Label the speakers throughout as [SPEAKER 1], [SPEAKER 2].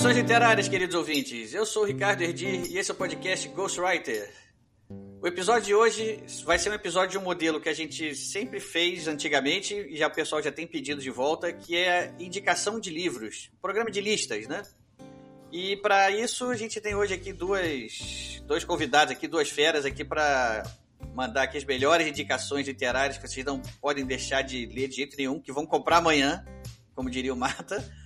[SPEAKER 1] Saudações literárias, queridos ouvintes. Eu sou o Ricardo Erdi e esse é o podcast Ghostwriter. O episódio de hoje vai ser um episódio de um modelo que a gente sempre fez antigamente e já o pessoal já tem pedido de volta, que é indicação de livros, programa de listas, né? E para isso a gente tem hoje aqui duas, dois convidados aqui, duas feras aqui para mandar aqui as melhores indicações literárias que vocês não podem deixar de ler de jeito nenhum, que vão comprar amanhã, como diria o Mata.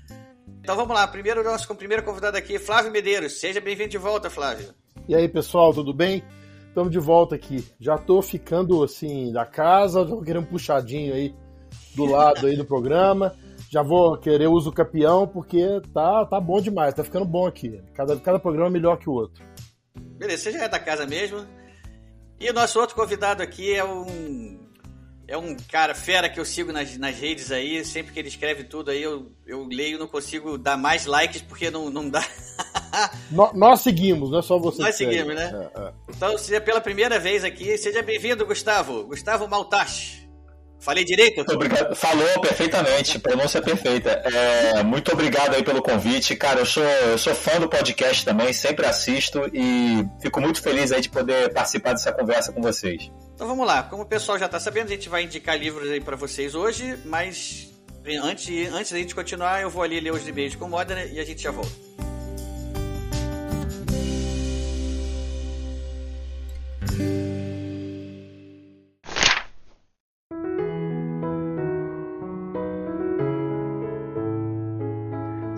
[SPEAKER 1] Então vamos lá, primeiro nosso primeiro convidado aqui, Flávio Medeiros. Seja bem-vindo de volta, Flávio.
[SPEAKER 2] E aí, pessoal, tudo bem? Estamos de volta aqui. Já tô ficando assim da casa, já vou querer um puxadinho aí do lado aí do programa. Já vou querer uso campeão, porque tá, tá bom demais, tá ficando bom aqui. Cada, cada programa é melhor que o outro.
[SPEAKER 1] Beleza, você já é da casa mesmo. E o nosso outro convidado aqui é um. É um cara fera que eu sigo nas, nas redes aí. Sempre que ele escreve tudo aí, eu, eu leio não consigo dar mais likes porque não, não dá.
[SPEAKER 2] No, nós seguimos, não é só você.
[SPEAKER 1] Nós seguimos, né? É, é. Então, seja pela primeira vez aqui, seja bem-vindo, Gustavo. Gustavo Maltache. Falei direito?
[SPEAKER 3] Obrigado. Falou perfeitamente, pronúncia perfeita. É, muito obrigado aí pelo convite. Cara, eu sou, eu sou fã do podcast também, sempre assisto e fico muito feliz aí de poder participar dessa conversa com vocês.
[SPEAKER 1] Então vamos lá, como o pessoal já está sabendo, a gente vai indicar livros aí para vocês hoje, mas antes, antes da gente continuar, eu vou ali ler os e-mails com o Modena e a gente já volta.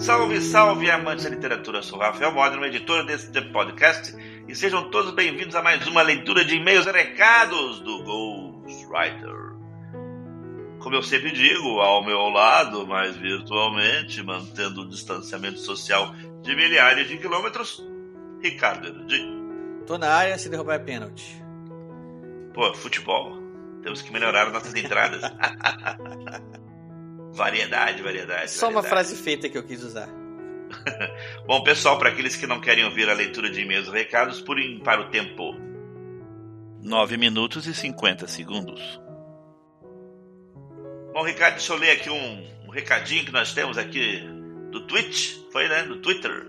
[SPEAKER 4] Salve, salve, amantes da literatura! Eu sou Rafael Modern, editor desse podcast, e sejam todos bem-vindos a mais uma leitura de e-mails e recados do Ghostwriter. Como eu sempre digo, ao meu lado, mas virtualmente, mantendo o distanciamento social de milhares de quilômetros, Ricardo Erudi.
[SPEAKER 1] Tô na área, se derrubar é pênalti.
[SPEAKER 4] Pô, futebol. Temos que melhorar nossas entradas. Variedade, variedade.
[SPEAKER 1] Só
[SPEAKER 4] variedade.
[SPEAKER 1] uma frase feita que eu quis usar.
[SPEAKER 4] Bom, pessoal, para aqueles que não querem ouvir a leitura de e-mails recados, purem para o tempo. 9 minutos e 50 segundos. Bom, Ricardo, deixa eu ler aqui um, um recadinho que nós temos aqui do Twitch, foi, né? Do Twitter.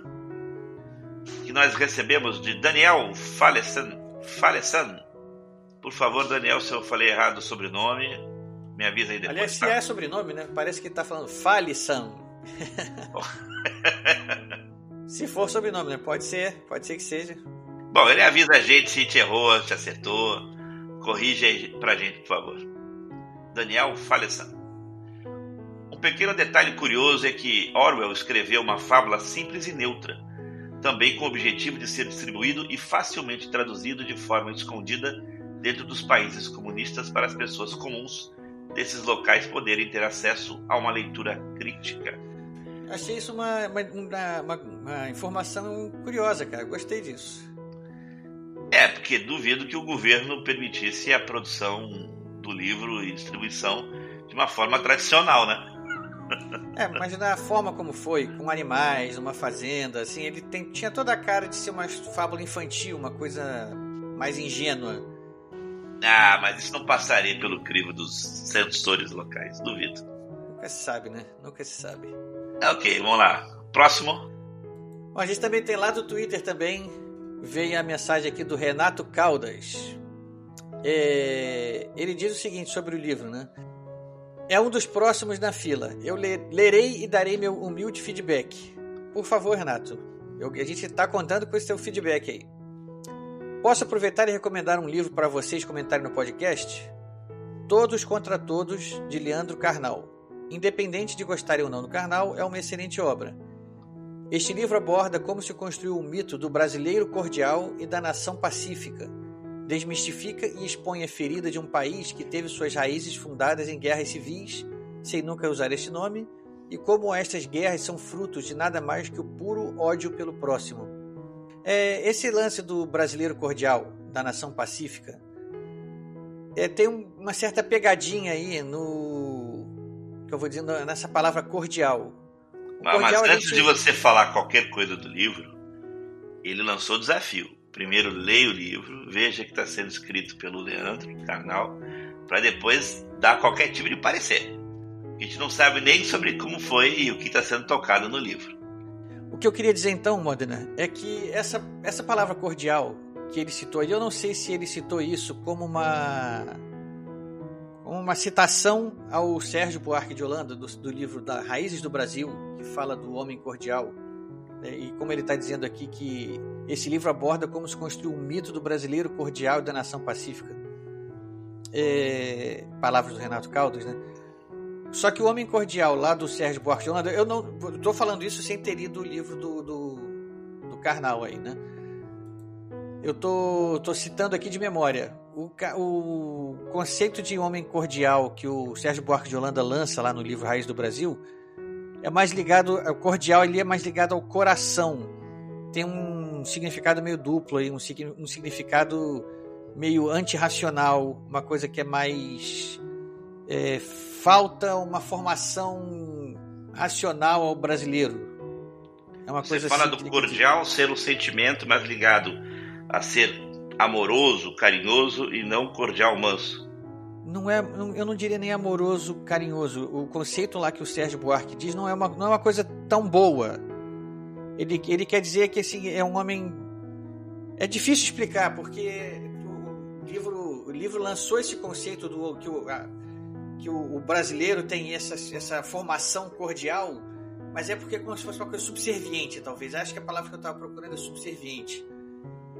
[SPEAKER 4] Que nós recebemos de Daniel Falesan. Falesan. Por favor, Daniel, se eu falei errado o sobrenome, me avisa aí depois.
[SPEAKER 1] Aliás, se
[SPEAKER 4] tá?
[SPEAKER 1] é sobrenome, né? Parece que tá falando Falissan. se for sobrenome, né? Pode ser, pode ser que seja.
[SPEAKER 4] Bom, ele avisa a gente se te errou, se acertou. Corrige aí pra gente, por favor. Daniel Falesan. Um pequeno detalhe curioso é que Orwell escreveu uma fábula simples e neutra, também com o objetivo de ser distribuído e facilmente traduzido de forma escondida dentro dos países comunistas para as pessoas comuns desses locais poderem ter acesso a uma leitura crítica.
[SPEAKER 1] Achei isso uma, uma, uma, uma informação curiosa, cara. Gostei disso.
[SPEAKER 4] É, porque duvido que o governo permitisse a produção do livro e distribuição de uma forma tradicional, né?
[SPEAKER 1] É, mas da forma como foi, com animais, numa fazenda, assim, ele tem, tinha toda a cara de ser uma fábula infantil, uma coisa mais ingênua.
[SPEAKER 4] Ah, mas isso não passaria pelo crivo dos censores locais, duvido.
[SPEAKER 1] Nunca se sabe, né? Nunca se sabe.
[SPEAKER 4] Ok, vamos lá. Próximo.
[SPEAKER 1] Bom, a gente também tem lá do Twitter também, veio a mensagem aqui do Renato Caldas. É, ele diz o seguinte sobre o livro, né? É um dos próximos na fila. Eu lerei e darei meu humilde feedback. Por favor, Renato. Eu, a gente está contando com esse seu feedback aí. Posso aproveitar e recomendar um livro para vocês comentarem no podcast? Todos contra Todos, de Leandro Carnal. Independente de gostarem ou não do Carnal, é uma excelente obra. Este livro aborda como se construiu o mito do brasileiro cordial e da nação pacífica. Desmistifica e expõe a ferida de um país que teve suas raízes fundadas em guerras civis, sem nunca usar este nome, e como estas guerras são frutos de nada mais que o puro ódio pelo próximo. É, esse lance do brasileiro cordial, da nação pacífica, é, tem um, uma certa pegadinha aí no. que eu vou dizendo nessa palavra cordial.
[SPEAKER 4] Mas, mas antes gente... de você falar qualquer coisa do livro, ele lançou o desafio. Primeiro leia o livro, veja que está sendo escrito pelo Leandro Carnal, para depois dar qualquer tipo de parecer. A gente não sabe nem sobre como foi e o que está sendo tocado no livro.
[SPEAKER 1] O que eu queria dizer então, Modena, é que essa, essa palavra cordial que ele citou, e eu não sei se ele citou isso como uma uma citação ao Sérgio Buarque de Holanda, do, do livro da Raízes do Brasil, que fala do homem cordial. Né? E como ele está dizendo aqui que esse livro aborda como se construiu o mito do brasileiro cordial e da nação pacífica. É, palavras do Renato Caldas, né? Só que o Homem Cordial, lá do Sérgio Buarque de Holanda, eu não estou falando isso sem ter lido o livro do, do, do Karnal aí, né? Eu tô, tô citando aqui de memória. O, o conceito de homem cordial que o Sérgio Buarque de Holanda lança lá no livro Raiz do Brasil é mais ligado, o cordial ele é mais ligado ao coração. Tem um significado meio duplo aí, um, um significado meio antirracional, uma coisa que é mais é, falta uma formação racional ao brasileiro.
[SPEAKER 4] É uma Você coisa fala assim, do cordial ser um sentimento mais ligado a ser amoroso, carinhoso e não cordial manso.
[SPEAKER 1] Não é, eu não diria nem amoroso, carinhoso. O conceito lá que o Sérgio Buarque diz não é uma, não é uma coisa tão boa. Ele, ele quer dizer que assim, é um homem. É difícil explicar, porque o livro, o livro lançou esse conceito do que o, a, que o, o, brasileiro tem essa, essa formação cordial, mas é porque é como se fosse uma coisa subserviente, talvez. Acho que a palavra que eu estava procurando é subserviente.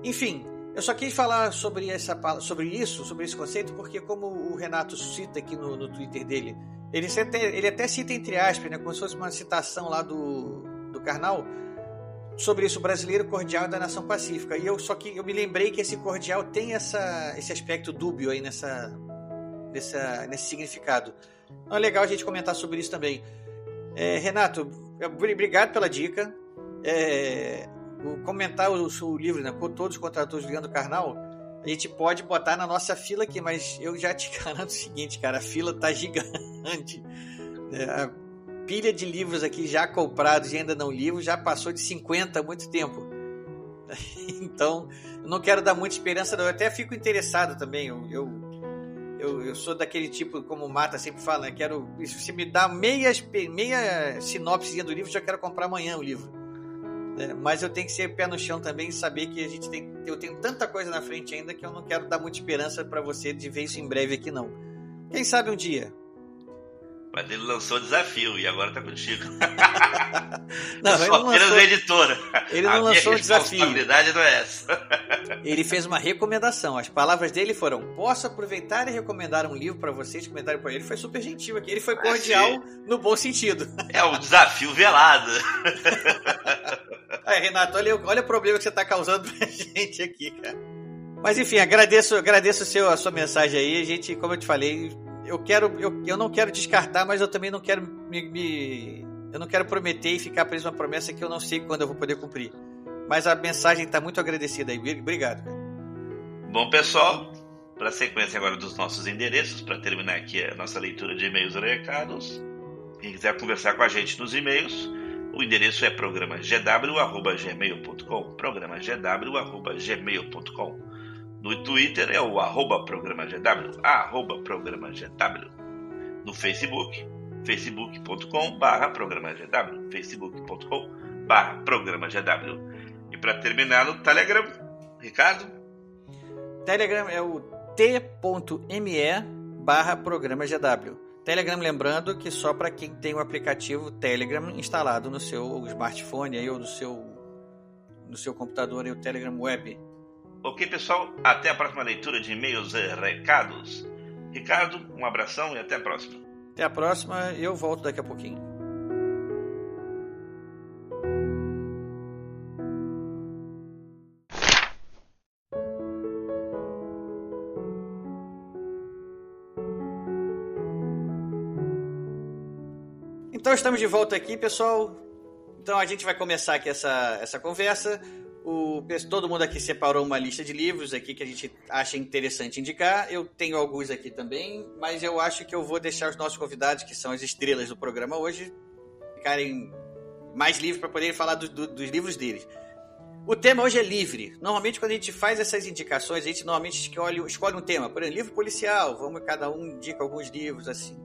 [SPEAKER 1] Enfim, eu só quis falar sobre, essa, sobre isso, sobre esse conceito, porque como o Renato cita aqui no, no Twitter dele, ele até, ele até cita entre aspas, né, como se fosse uma citação lá do, do Karnal, sobre isso, o brasileiro cordial da nação pacífica. E eu só que eu me lembrei que esse cordial tem essa, esse aspecto dúbio aí nessa, nessa, nesse significado. Então é legal a gente comentar sobre isso também. É, Renato, obrigado pela dica. É, comentar o, o livro, né? Todos os contratores ligando carnal, a gente pode botar na nossa fila aqui, mas eu já te garanto o seguinte, cara, a fila tá gigante. É, a pilha de livros aqui já comprados e ainda não livros já passou de 50 há muito tempo. Então, não quero dar muita esperança, não. Eu até fico interessado também. Eu, eu, eu, eu sou daquele tipo, como o Mata sempre fala, né? Quero, se me dá meia, meia sinopse do livro, já quero comprar amanhã o livro. É, mas eu tenho que ser pé no chão também e saber que a gente tem. Eu tenho tanta coisa na frente ainda que eu não quero dar muita esperança para você de ver isso em breve aqui, não. Quem sabe um dia.
[SPEAKER 4] Mas ele lançou desafio e agora tá contigo.
[SPEAKER 1] não, ele não lançou,
[SPEAKER 4] editora.
[SPEAKER 1] Ele não a lançou o desafio.
[SPEAKER 4] A responsabilidade não é essa.
[SPEAKER 1] ele fez uma recomendação. As palavras dele foram: posso aproveitar e recomendar um livro para vocês? Comentário para ele. Foi super gentil aqui. Ele foi cordial no bom sentido.
[SPEAKER 4] É um desafio velado.
[SPEAKER 1] Aí, Renato, olha, olha o problema que você está causando pra gente aqui, cara. Mas enfim, agradeço, agradeço seu, a sua mensagem aí. A gente, como eu te falei, eu quero, eu, eu não quero descartar, mas eu também não quero me, me eu não quero prometer e ficar preso uma promessa que eu não sei quando eu vou poder cumprir. Mas a mensagem está muito agradecida aí. Obrigado.
[SPEAKER 4] Bom, pessoal, para a sequência agora dos nossos endereços, para terminar aqui a nossa leitura de e-mails e recados. Quem quiser conversar com a gente nos e-mails, o endereço é programagw.gmail.com programagw.gmail.com No Twitter é o arroba programagw, arroba programagw. No Facebook, facebook.com barra programagw, facebook.com barra programagw. E para terminar no Telegram, Ricardo?
[SPEAKER 1] Telegram é o t.me barra programagw. Telegram, lembrando que só para quem tem o aplicativo Telegram instalado no seu smartphone aí, ou no seu, no seu computador, aí, o Telegram Web.
[SPEAKER 4] Ok, pessoal, até a próxima leitura de e-mails e recados. Ricardo, um abração e até a próxima.
[SPEAKER 1] Até a próxima, eu volto daqui a pouquinho. Então estamos de volta aqui, pessoal. Então a gente vai começar aqui essa, essa conversa. O, todo mundo aqui separou uma lista de livros aqui que a gente acha interessante indicar. Eu tenho alguns aqui também, mas eu acho que eu vou deixar os nossos convidados, que são as estrelas do programa hoje, ficarem mais livres para poderem falar do, do, dos livros deles. O tema hoje é livre. Normalmente, quando a gente faz essas indicações, a gente normalmente escolhe, escolhe um tema. Por exemplo, livro policial, vamos cada um indica alguns livros assim.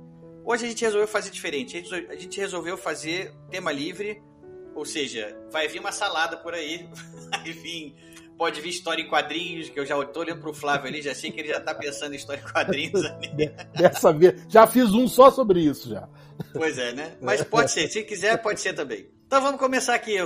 [SPEAKER 1] Hoje a gente resolveu fazer diferente. A gente resolveu fazer tema livre ou seja, vai vir uma salada por aí, vai vir, pode vir história em quadrinhos, que eu já estou olhando pro Flávio ali, já sei que ele já está pensando em história em quadrinhos ali.
[SPEAKER 2] Dessa vez, já fiz um só sobre isso já.
[SPEAKER 1] Pois é, né? Mas pode ser, se quiser pode ser também. Então vamos começar aqui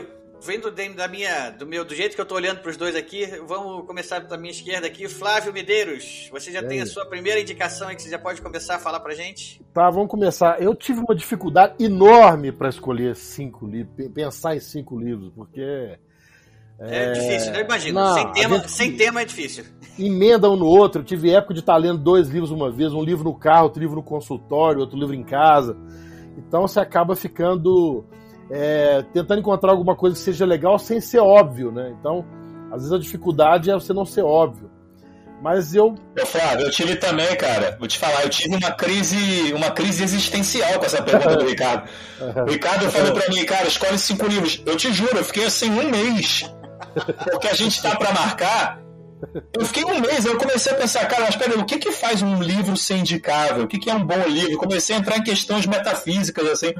[SPEAKER 1] vendo da minha, do meu, do jeito que eu tô olhando para os dois aqui, vamos começar da minha esquerda aqui. Flávio Medeiros, você já tem a sua primeira indicação aí que você já pode começar a falar pra gente?
[SPEAKER 2] Tá, vamos começar. Eu tive uma dificuldade enorme para escolher cinco livros, pensar em cinco livros, porque
[SPEAKER 1] é, é difícil, né? eu imagino. Não, sem, tema, sem tema é difícil.
[SPEAKER 2] Emenda um no outro. Eu tive época de estar lendo dois livros uma vez, um livro no carro, outro livro no consultório, outro livro em casa. Então você acaba ficando é, tentando encontrar alguma coisa que seja legal sem ser óbvio, né? Então, às vezes a dificuldade é você não ser óbvio. Mas eu.
[SPEAKER 3] Eu, Flávio, eu tive também, cara. Vou te falar, eu tive uma crise, uma crise existencial com essa pergunta do Ricardo. O Ricardo falou pra mim, cara, escolhe cinco livros. Eu te juro, eu fiquei assim um mês. Porque a gente tá para marcar. Eu fiquei um mês, eu comecei a pensar, cara, mas peraí, o que que faz um livro ser indicável? O que que é um bom livro? Eu comecei a entrar em questões metafísicas, assim.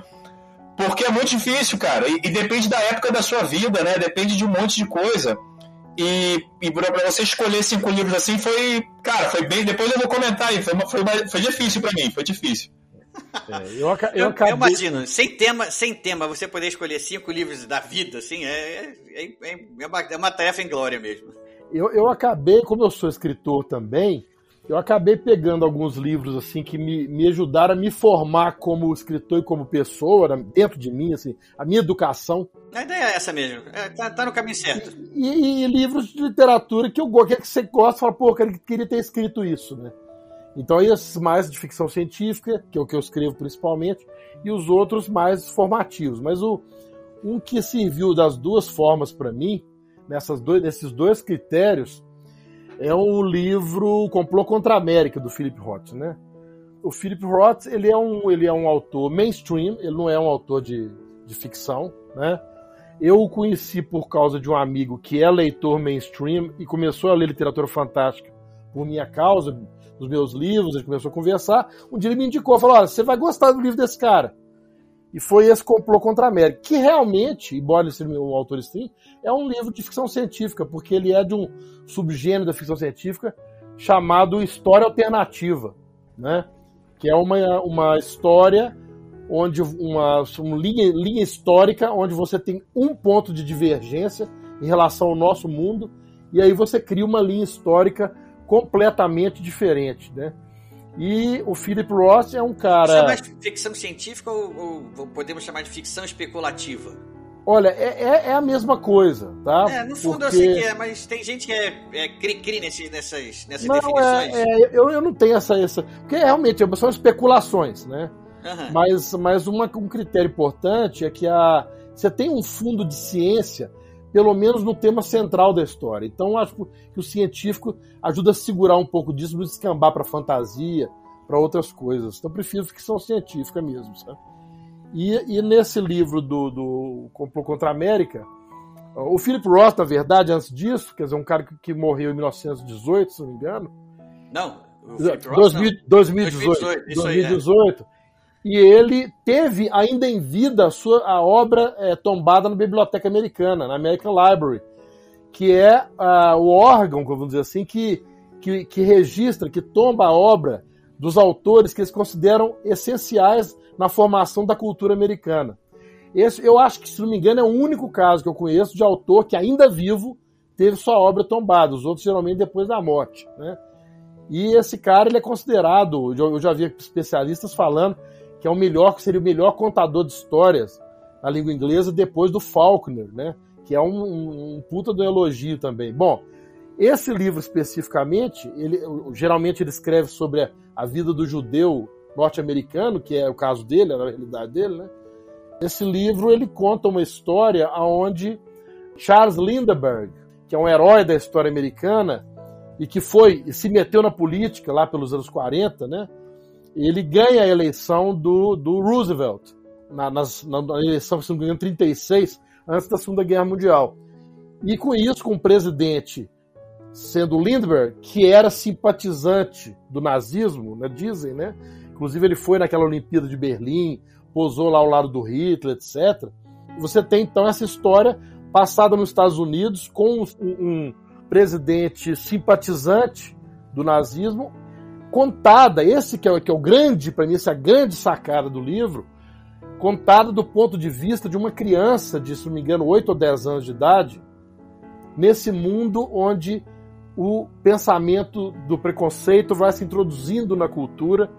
[SPEAKER 3] Porque é muito difícil, cara. E, e, depende da época da sua vida, né? Depende de um monte de coisa. E, e pra você escolher cinco livros assim foi. Cara, foi bem. Depois eu vou comentar aí. Foi, foi, foi difícil para mim, foi difícil.
[SPEAKER 1] É, eu, eu, eu, acabei... eu, imagino, sem tema, sem tema, você poder escolher cinco livros da vida, assim, é, é, é, é uma, é uma tarefa em glória mesmo.
[SPEAKER 2] Eu, eu acabei, como eu sou escritor também, eu acabei pegando alguns livros assim que me, me ajudaram a me formar como escritor e como pessoa dentro de mim, assim, a minha educação.
[SPEAKER 1] A ideia é essa mesmo, é, tá, tá, no caminho certo.
[SPEAKER 2] E, e, e, livros de literatura que eu gosto, que você gosta, fala, pô, eu queria ter escrito isso, né? Então, esses mais de ficção científica, que é o que eu escrevo principalmente, e os outros mais formativos. Mas o um que serviu das duas formas para mim, nessas dois, nesses dois critérios, é o livro Complô contra a América, do Philip Roth, né? O Philip Roth, ele é um, ele é um autor mainstream, ele não é um autor de, de ficção, né? Eu o conheci por causa de um amigo que é leitor mainstream e começou a ler literatura fantástica por minha causa, dos meus livros, a gente começou a conversar. Um dia ele me indicou, falou: Olha, você vai gostar do livro desse cara. E foi esse Complô contra a América, que realmente, embora ele seja um autor stream, é um livro de ficção científica, porque ele é de um subgênero da ficção científica chamado História Alternativa, né? que é uma, uma história onde uma, uma linha, linha histórica onde você tem um ponto de divergência em relação ao nosso mundo, e aí você cria uma linha histórica completamente diferente, né? E o Philip Roth é um cara. Isso é
[SPEAKER 1] mais ficção científica ou, ou podemos chamar de ficção especulativa?
[SPEAKER 2] Olha, é, é, é, a mesma coisa, tá?
[SPEAKER 1] É, no fundo Porque... eu sei que é, mas tem gente que é, é cri-cri nessas, nessas não, é, definições.
[SPEAKER 2] É, eu, eu não tenho essa, essa. Porque realmente são especulações, né? Uhum. Mas, mas uma, um critério importante é que a, você tem um fundo de ciência pelo menos no tema central da história. Então, acho que o científico ajuda a segurar um pouco disso, não descambar para fantasia, para outras coisas. Então, prefiro ficção científica mesmo. Sabe? E, e nesse livro do, do Complô contra a América, o Philip Roth, na verdade, antes disso, quer dizer, um cara que, que morreu em 1918, se não me engano.
[SPEAKER 1] Não,
[SPEAKER 2] o Philip Roth, 2000, não. 2018. 2018, 2018 aí, e ele teve ainda em vida a, sua, a obra é, tombada na Biblioteca Americana, na American Library, que é uh, o órgão, vamos dizer assim, que, que, que, registra, que tomba a obra dos autores que eles consideram essenciais na formação da cultura americana. Esse, eu acho que, se não me engano, é o único caso que eu conheço de autor que ainda vivo teve sua obra tombada, os outros geralmente depois da morte. Né? E esse cara ele é considerado, eu já vi especialistas falando que é o melhor, que seria o melhor contador de histórias na língua inglesa depois do Faulkner, né? Que é um, um, um puta do elogio também. Bom, esse livro especificamente, ele geralmente ele escreve sobre a, a vida do judeu norte-americano, que é o caso dele, a realidade dele, né? Esse livro ele conta uma história aonde Charles Lindbergh que é um herói da história americana e que foi e se meteu na política lá pelos anos 40, né? Ele ganha a eleição do, do Roosevelt na, nas, na, eleição, se não me engano, 36, antes da Segunda Guerra Mundial. E com isso, com o presidente sendo Lindbergh, que era simpatizante do nazismo, né, dizem, né? Inclusive ele foi naquela Olimpíada de Berlim, posou lá ao lado do Hitler, etc. Você tem então essa história passada nos Estados Unidos com um, um presidente simpatizante do nazismo, contada, esse que é, que é o grande, para mim, essa é a grande sacada do livro, contada do ponto de vista de uma criança de, se não me engano, 8 ou 10 anos de idade, nesse mundo onde o pensamento do preconceito vai se introduzindo na cultura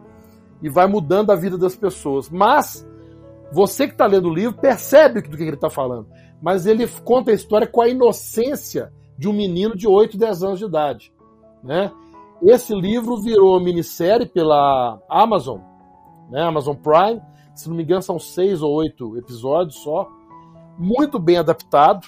[SPEAKER 2] e vai mudando a vida das pessoas. Mas você que está lendo o livro percebe do que ele está falando. Mas ele conta a história com a inocência de um menino de 8, 10 anos de idade. Né? Esse livro virou minissérie pela Amazon, né? Amazon Prime. Se não me engano, são seis ou oito episódios só. Muito bem adaptado,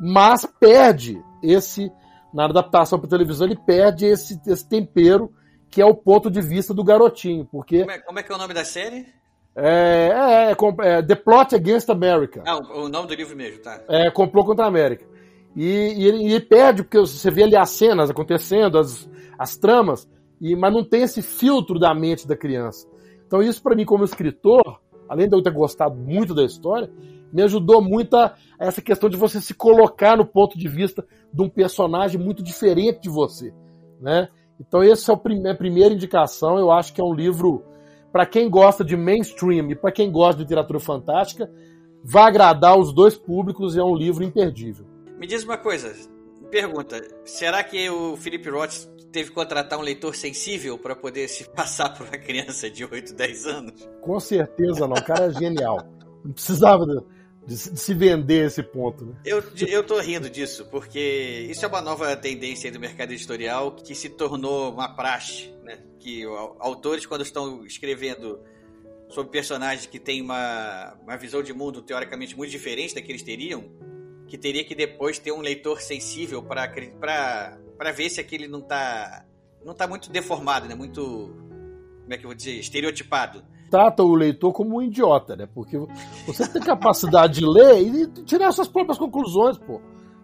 [SPEAKER 2] mas perde esse na adaptação para televisão, ele perde esse, esse tempero que é o ponto de vista do garotinho. Porque,
[SPEAKER 1] como, é, como é que é o nome da série?
[SPEAKER 2] É, é, é, é The Plot Against America.
[SPEAKER 1] Ah, o nome do livro mesmo, tá.
[SPEAKER 2] É, Complô contra a América. E, e, ele, e, ele, perde, porque você vê ali as cenas acontecendo, as, as tramas, e, mas não tem esse filtro da mente da criança. Então, isso para mim, como escritor, além de eu ter gostado muito da história, me ajudou muito a, a essa questão de você se colocar no ponto de vista de um personagem muito diferente de você, né? Então essa é a primeira indicação. Eu acho que é um livro para quem gosta de mainstream e para quem gosta de literatura fantástica, vai agradar os dois públicos e é um livro imperdível.
[SPEAKER 1] Me diz uma coisa, pergunta: será que o Philip Roth teve que contratar um leitor sensível para poder se passar por uma criança de 8, 10 anos?
[SPEAKER 2] Com certeza não, o cara é genial. Não precisava de, se vender esse ponto. Né?
[SPEAKER 1] Eu, eu tô rindo disso, porque isso é uma nova tendência do mercado editorial que se tornou uma praxe, né? Que autores, quando estão escrevendo sobre personagens que têm uma, uma visão de mundo teoricamente muito diferente da que eles teriam, que teria que depois ter um leitor sensível para ver se aquele não tá, não tá muito deformado, né? Muito, como é que eu vou dizer, estereotipado
[SPEAKER 2] trata o leitor como um idiota, né? Porque você tem capacidade de ler e tirar suas próprias conclusões, pô.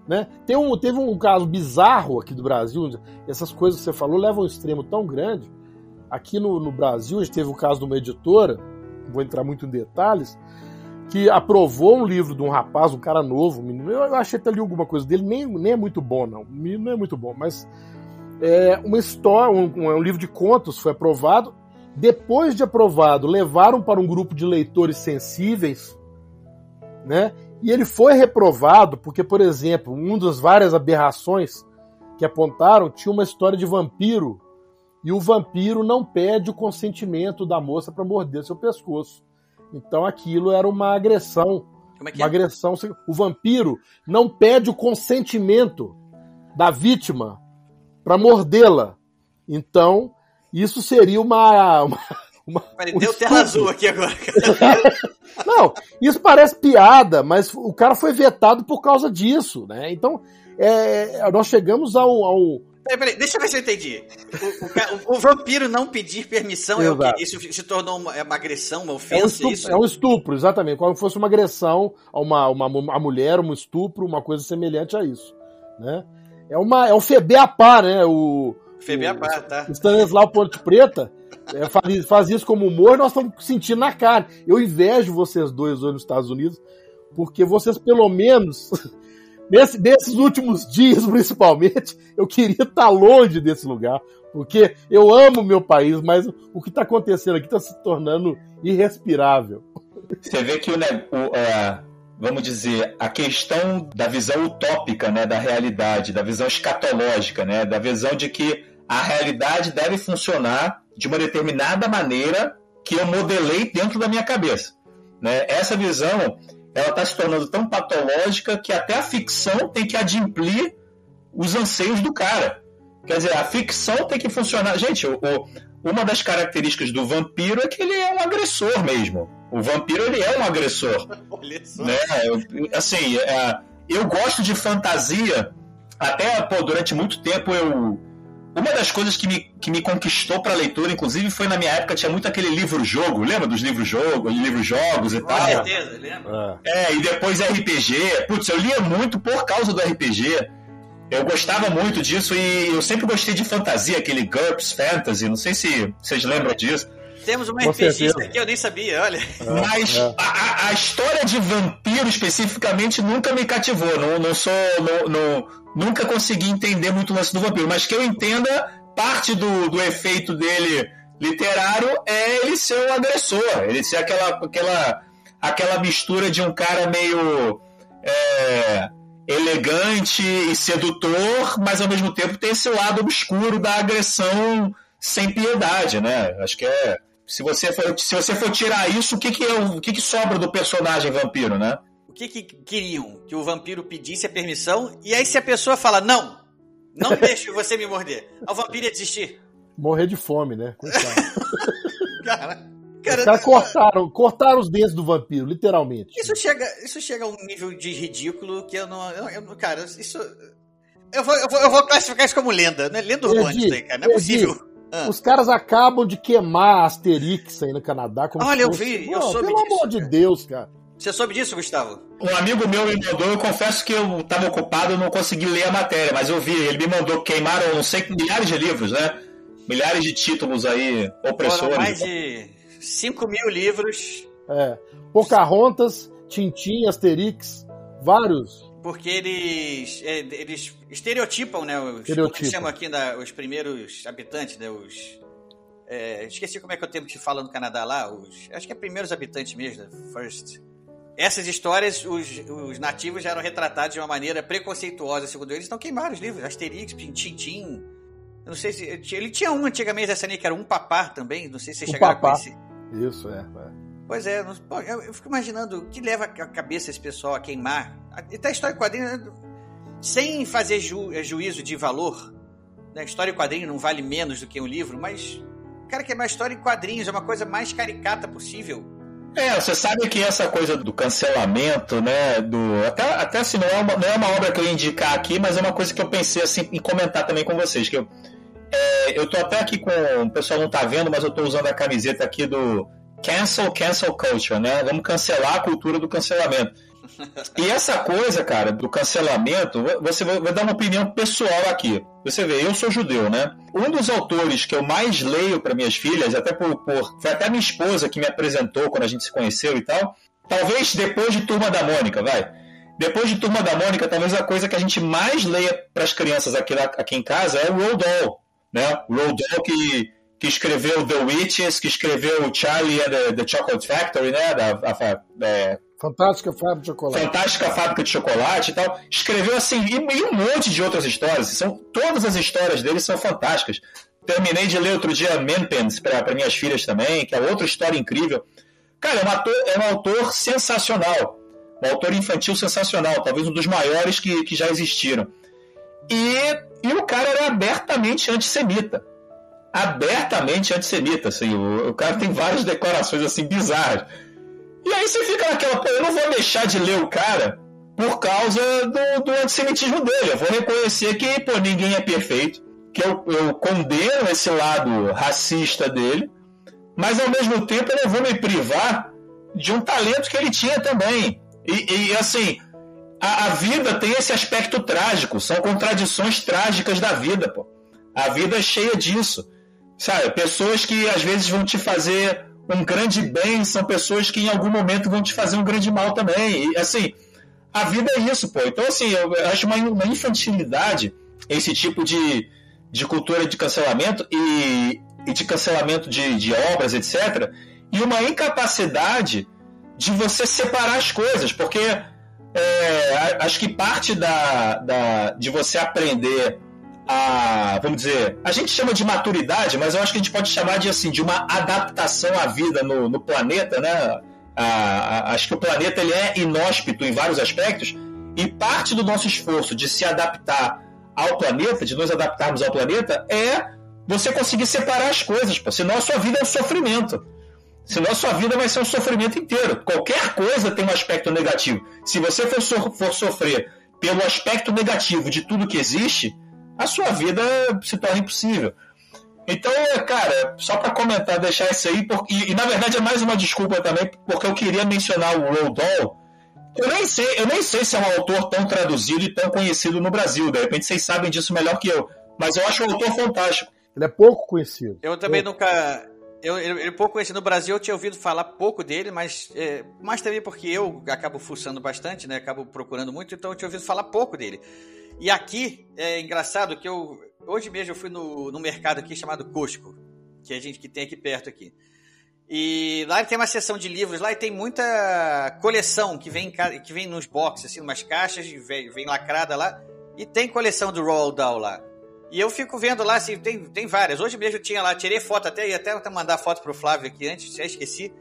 [SPEAKER 2] Né? Tem um, teve um caso bizarro aqui do Brasil, essas coisas que você falou levam a um extremo tão grande. Aqui no, no Brasil, a gente teve o caso de uma editora, não vou entrar muito em detalhes, que aprovou um livro de um rapaz, um cara novo, um menino. Eu achei até ali alguma coisa dele, nem, nem é muito bom, não. Menino não é muito bom, mas é uma história, um, um, um livro de contos foi aprovado depois de aprovado, levaram para um grupo de leitores sensíveis, né? E ele foi reprovado porque, por exemplo, uma das várias aberrações que apontaram tinha uma história de vampiro e o vampiro não pede o consentimento da moça para morder seu pescoço. Então aquilo era uma agressão.
[SPEAKER 1] Como é que
[SPEAKER 2] uma
[SPEAKER 1] é?
[SPEAKER 2] agressão. O vampiro não pede o consentimento da vítima para mordê-la. Então isso seria uma. uma, uma
[SPEAKER 1] Peraí, um deu tela azul aqui agora.
[SPEAKER 2] Não, isso parece piada, mas o cara foi vetado por causa disso, né? Então, é, nós chegamos ao. ao...
[SPEAKER 1] Peraí, peraí, deixa eu ver se eu entendi. O, o, o, vampiro não pedir permissão é o quê? Isso se tornou uma, é uma agressão, uma ofensa? É um,
[SPEAKER 2] estupro,
[SPEAKER 1] isso?
[SPEAKER 2] é um estupro, exatamente. Como se fosse uma agressão a uma, uma, uma mulher, um estupro, uma coisa semelhante a isso. Né? É, uma, é um FEBEAPA, né? O,
[SPEAKER 1] FBA, tá.
[SPEAKER 2] Stanislau Ponte Preta é, faz, faz, isso como humor, nós estamos sentindo na cara. Eu invejo vocês dois hoje nos Estados Unidos, porque vocês, pelo menos, nesse, nesses últimos dias, principalmente, eu queria estar longe desse lugar, porque eu amo meu país, mas o que está acontecendo aqui está se tornando irrespirável.
[SPEAKER 3] Você vê que o, o é, vamos dizer, a questão da visão utópica, né, da realidade, da visão escatológica, né, da visão de que a realidade deve funcionar de uma determinada maneira que eu modelei dentro da minha cabeça. Né? Essa visão ela está se tornando tão patológica que até a ficção tem que adimplir os anseios do cara. Quer dizer, a ficção tem que funcionar. Gente, o, o, uma das características do vampiro é que ele é um agressor mesmo. O vampiro ele é um agressor. né? Assim, é, eu gosto de fantasia até pô, durante muito tempo eu uma das coisas que me, que me conquistou para leitura, inclusive, foi na minha época, tinha muito aquele livro-jogo, lembra dos livros-jogo, livros-jogos e
[SPEAKER 1] Com
[SPEAKER 3] tal?
[SPEAKER 1] certeza, lembra?
[SPEAKER 2] É.
[SPEAKER 3] É, e depois RPG. Putz, eu lia muito por causa do RPG. Eu gostava muito disso e eu sempre gostei de fantasia, aquele GURPS Fantasy, não sei se vocês lembram disso.
[SPEAKER 1] Temos uma
[SPEAKER 2] Com
[SPEAKER 1] RPGista
[SPEAKER 2] certeza.
[SPEAKER 1] aqui, eu nem sabia, olha.
[SPEAKER 3] Mas
[SPEAKER 2] é.
[SPEAKER 3] a, a- a história de vampiro especificamente nunca me cativou. Não, não sou. Não, não- nunca consegui entender muito o lance do vampiro. Mas que eu entenda, parte do, do efeito dele literário é ele ser um agressor. Ele ser aquela, aquela, aquela mistura de um cara meio. é, elegante e sedutor, mas ao mesmo tempo tem esse lado obscuro da agressão sem piedade, né? Acho que é. Se você for, se você for tirar isso, o que, que, é, o que, que sobra do personagem vampiro, né?
[SPEAKER 1] O que, que queriam? Que o vampiro pedisse a permissão e aí se a pessoa fala, não, não deixe você me morder, o vampiro ia desistir.
[SPEAKER 2] Morrer de fome, né?
[SPEAKER 1] Cara, cara,
[SPEAKER 2] cortaram, cortaram os dentes do vampiro, literalmente.
[SPEAKER 1] isso chega, isso chega a um nível de ridículo que eu não... Eu, eu- cara, isso... Eu vou, eu, vou, eu vou classificar isso como lenda, né? Lenda urbana isso aí, cara. Não é possível. Ah.
[SPEAKER 2] Os caras acabam de queimar Asterix aí no Canadá. como
[SPEAKER 1] Olha, eu
[SPEAKER 2] fosse-
[SPEAKER 1] vi, eu soube
[SPEAKER 2] Pelo
[SPEAKER 1] disso,
[SPEAKER 2] amor de. Deus, cara.
[SPEAKER 1] Você soube disso, Gustavo?
[SPEAKER 3] Um amigo meu me mandou, eu confesso que eu estava ocupado e não consegui ler a matéria, mas eu vi, ele me mandou queimaram, não sei, milhares de livros, né? Milhares de títulos aí,
[SPEAKER 1] Foram
[SPEAKER 3] opressores.
[SPEAKER 1] mais de 5 mil livros,
[SPEAKER 2] É. Pocahontas, Tintin, Asterix, vários.
[SPEAKER 1] Porque eles, é, eles estereotipam, né? Os,
[SPEAKER 2] Estereotipam.
[SPEAKER 1] Como que chamam aqui né, os primeiros habitantes, né? Os. é, esqueci como é que é o termo que fala no Canadá lá. Os, acho que é primeiros habitantes mesmo, né, first. Essas histórias, os, os nativos já eram retratados de uma maneira preconceituosa, segundo eles, então queimaram os livros. Asterix, Tintin. Eu não sei se. Ele tinha um antigamente dessa aí que era um papá também. Não sei se vocês
[SPEAKER 2] Um
[SPEAKER 1] chegaram
[SPEAKER 2] papá.
[SPEAKER 1] a conhecer.
[SPEAKER 2] Isso, é. é.
[SPEAKER 1] Pois é, eu, eu fico imaginando o que leva a cabeça esse pessoal a queimar. Até a história quadrinho, né, sem fazer ju- eh, juízo de valor. Né? História em quadrinho não vale menos do que um livro, mas. Cara, queimar história em quadrinhos é uma coisa mais caricata possível.
[SPEAKER 3] É, você sabe que essa coisa do cancelamento, né? Do, até, até assim, não é, uma, não é uma obra que eu ia indicar aqui, mas é uma coisa que eu pensei assim, em comentar também com vocês. Que eu, é, eu tô até aqui com. O pessoal não tá vendo, mas eu tô usando a camiseta aqui do Cancel Cancel Culture, né? Vamos cancelar a cultura do cancelamento. E essa coisa, cara, do cancelamento, você vai dar uma opinião pessoal aqui. Você vê, eu sou judeu, né? Um dos autores que eu mais leio para minhas filhas, até por, por. Foi até minha esposa que me apresentou quando a gente se conheceu e tal. Talvez depois de Turma da Mônica, vai. Depois de Turma da Mônica, talvez a coisa que a gente mais leia para as crianças aqui, aqui em casa é o Roald Dahl, né? Roald Dahl que, que escreveu The Witches, que escreveu Charlie and the, the Chocolate Factory, né? Da, a- é,
[SPEAKER 2] Fantástica Fábrica de Chocolate.
[SPEAKER 3] Fantástica Fábrica de Chocolate e tal. Escreveu assim, e, e um monte de outras histórias. São, todas as histórias dele são fantásticas. Terminei de ler outro dia Menpens para minhas filhas também, que é outra história incrível. Cara, é um, ator, é um autor sensacional. Um autor infantil sensacional, talvez um dos maiores que, que já existiram. E, e o cara era abertamente antissemita. Abertamente antissemita, assim. O, o cara tem várias declarações assim bizarras. E aí você fica naquela, pô, eu não vou deixar de ler o cara por causa do, do antissemitismo dele. Eu vou reconhecer que, pô, ninguém é perfeito, que eu, eu condeno esse lado racista dele, mas ao mesmo tempo eu não vou me privar de um talento que ele tinha também. E, e, assim, a, a vida tem esse aspecto trágico, são contradições trágicas da vida, pô. A vida é cheia disso. Sabe, pessoas que às vezes vão te fazer um grande bem são pessoas que em algum momento vão te fazer um grande mal também. E assim, a vida é isso, pô. Então, assim, eu acho uma, uma infantilidade esse tipo de, de cultura de cancelamento e, e de cancelamento de, de obras, etc. E uma incapacidade de você separar as coisas, porque é, acho que parte da, da, de você aprender a, vamos dizer, a gente chama de maturidade, mas eu acho que a gente pode chamar de assim, de uma adaptação à vida no, no planeta, né? A- a- acho que o planeta ele é inóspito em vários aspectos e parte do nosso esforço de se adaptar ao planeta, de nos adaptarmos ao planeta, é você conseguir separar as coisas, pô. senão a sua vida é um sofrimento. Senão a sua vida vai ser um sofrimento inteiro. Qualquer coisa tem um aspecto negativo. Se você for, so- for sofrer pelo aspecto negativo de tudo que existe, a sua vida se torna impossível. Então, cara, só para comentar, deixar isso aí, porque, e, e, na verdade é mais uma desculpa também, porque eu queria mencionar o Roald Dahl. Eu nem sei, eu nem sei se é um autor tão traduzido e tão conhecido no Brasil. De repente vocês sabem disso melhor que eu. Mas eu acho um autor fantástico.
[SPEAKER 2] Ele é pouco conhecido.
[SPEAKER 1] Eu também
[SPEAKER 2] pouco.
[SPEAKER 1] nunca. Eu, ele, ele pouco conhecido no Brasil, eu tinha ouvido falar pouco dele, mas, é, mas também porque eu acabo fuçando bastante, né? Acabo procurando muito, então eu tinha ouvido falar pouco dele. E aqui é engraçado que eu hoje mesmo eu fui no, no mercado aqui chamado Cusco, que a gente que tem aqui perto aqui. E lá tem uma seção de livros, lá e tem muita coleção que vem, que vem nos boxes, assim, umas caixas, vem, vem lacrada lá, e tem coleção do Roald Dahl lá. E eu fico vendo lá, assim, tem, tem várias. Hoje mesmo eu tinha lá, tirei foto até, e até mandar foto pro Flávio aqui antes, já esqueci.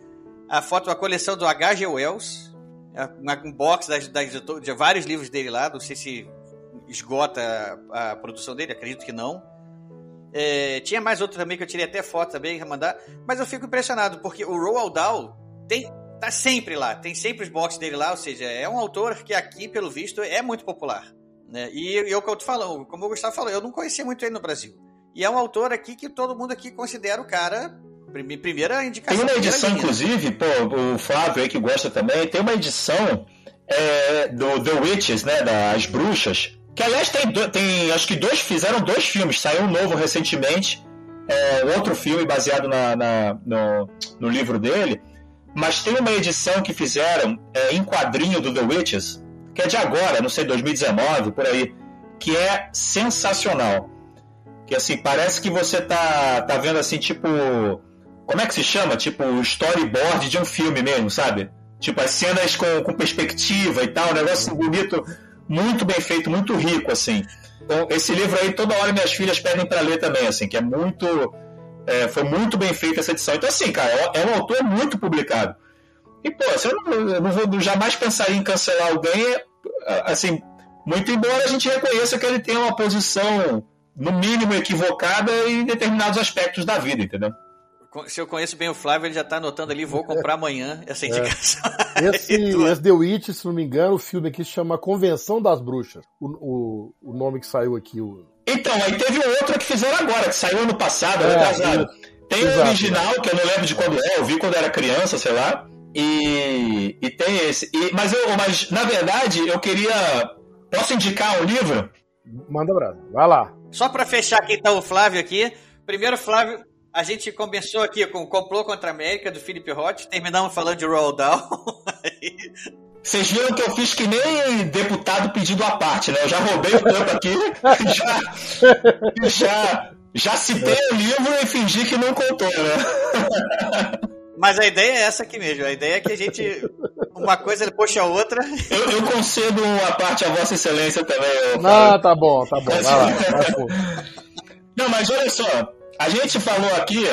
[SPEAKER 1] A foto da coleção do H.G. Wells, é um box das, das, de vários livros dele lá, não sei se esgota a, a produção dele, acredito que não. É, tinha mais outro também que eu tirei até foto também, mandar. Mas eu fico impressionado, porque o Roald Dahl tem, tá sempre lá, tem sempre os boxes dele lá, ou seja, é um autor que aqui, pelo visto, é muito popular. Né? E eu, como tu falou, como o Gustavo falou, eu não conhecia muito ele no Brasil. E é um autor aqui que todo mundo aqui considera o cara primeira indicação.
[SPEAKER 3] Tem uma edição, inclusive, pô, o Flávio aí que gosta também, tem uma edição é, do The Witches, né, das bruxas, que aliás tem, tem acho que dois fizeram dois filmes. Saiu um novo recentemente, é, outro filme baseado na, na no, no, livro dele. Mas tem uma edição que fizeram é, em quadrinho do The Witches, que é de agora, não sei, 2019, por aí, que é sensacional. Que assim, parece que você tá, tá vendo assim, tipo. Como é que se chama? Tipo, storyboard de um filme mesmo, sabe? Tipo, as cenas com, com perspectiva e tal, um negócio bonito muito bem feito, muito rico, assim. Então, esse livro aí, toda hora minhas filhas pedem para ler também, assim, que é muito. É, foi muito bem feita essa edição. Então, assim, cara, é, é um autor muito publicado. E, pô, assim, eu não, eu não vou, jamais pensaria em cancelar alguém, assim, muito embora a gente reconheça que ele tem uma posição, no mínimo, equivocada em determinados aspectos da vida, entendeu?
[SPEAKER 1] se eu conheço bem o Flávio, ele já tá anotando ali, vou comprar amanhã essa é. indicação.
[SPEAKER 2] É. Esse, esse The Witch, se não me engano, o filme aqui se chama Convenção das Bruxas. O, o, o nome que saiu aqui. O...
[SPEAKER 3] Então, aí teve outro que fizeram agora, que saiu ano passado, é, atrasado. Tem o original, que eu não lembro de quando é, eu vi quando era criança, sei lá. E, e tem esse. E, mas, eu, mas, na verdade, eu queria. Posso indicar um livro?
[SPEAKER 2] Manda, Brado. Vai lá.
[SPEAKER 1] Só para fechar aqui, então, o Flávio aqui. Primeiro, Flávio, a gente começou aqui com o Complô contra a América, do Philip Roth, terminamos falando de Roald Dahl.
[SPEAKER 3] Vocês viram que eu fiz que nem deputado pedido à parte, né? Eu já roubei o tempo aqui, já, já, já citei o livro e fingi que não contou, né?
[SPEAKER 1] Mas a ideia é essa aqui mesmo. A ideia é que a gente. Uma coisa puxa a outra.
[SPEAKER 3] Eu, eu concedo uma parte a Vossa Excelência também.
[SPEAKER 2] Ah, tá bom, tá bom. Vai lá, vai,
[SPEAKER 3] Não, mas olha só. A gente falou aqui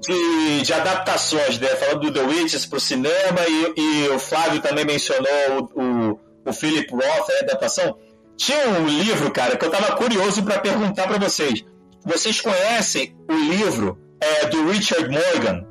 [SPEAKER 3] de, de adaptações, né? Falando do The Witches para o cinema e, e, o Flávio também mencionou o, o, o Philip Roth, a adaptação. Tinha um livro, cara, que eu estava curioso para perguntar para vocês. Vocês conhecem o livro é, do Richard Morgan,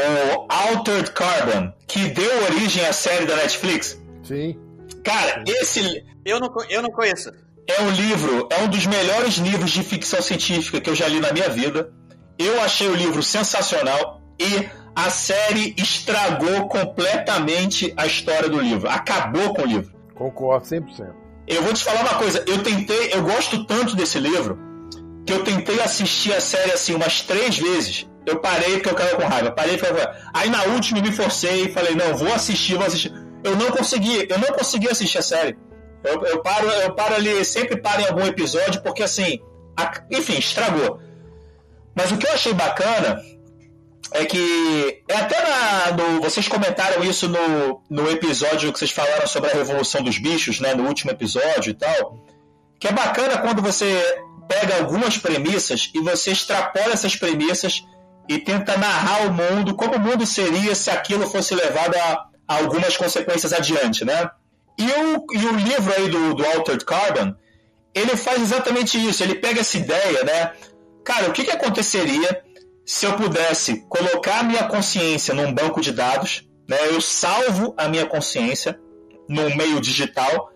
[SPEAKER 3] o Altered Carbon, que deu origem à série da Netflix?
[SPEAKER 2] Sim.
[SPEAKER 3] Cara, esse.
[SPEAKER 1] Eu não, eu não conheço.
[SPEAKER 3] É um livro, é um dos melhores livros de ficção científica que eu já li na minha vida. Eu achei o livro sensacional e a série estragou completamente a história do livro. Acabou com o livro.
[SPEAKER 2] Concordo 100%.
[SPEAKER 3] Eu vou te falar uma coisa, eu tentei, eu gosto tanto desse livro que eu tentei assistir a série assim umas três vezes. Eu parei porque eu ficava com raiva. Parei porque eu. Aí na última me forcei e falei, não, vou assistir, vou assistir. Eu não consegui, eu não consegui assistir a série. Eu, eu, paro, eu paro ali, sempre paro em algum episódio, porque assim, a, enfim, estragou. Mas o que eu achei bacana é que é até na, no, vocês comentaram isso no, no episódio que vocês falaram sobre a revolução dos bichos, né, no último episódio e tal, que é bacana quando você pega algumas premissas e você extrapola essas premissas e tenta narrar o mundo, como o mundo seria se aquilo fosse levado a, a algumas consequências adiante, né? E o, e o livro aí do, do Altered Carbon, ele faz exatamente isso. Ele pega essa ideia, né? Cara, o que, que aconteceria se eu pudesse colocar a minha consciência num banco de dados, né? Eu salvo a minha consciência num meio digital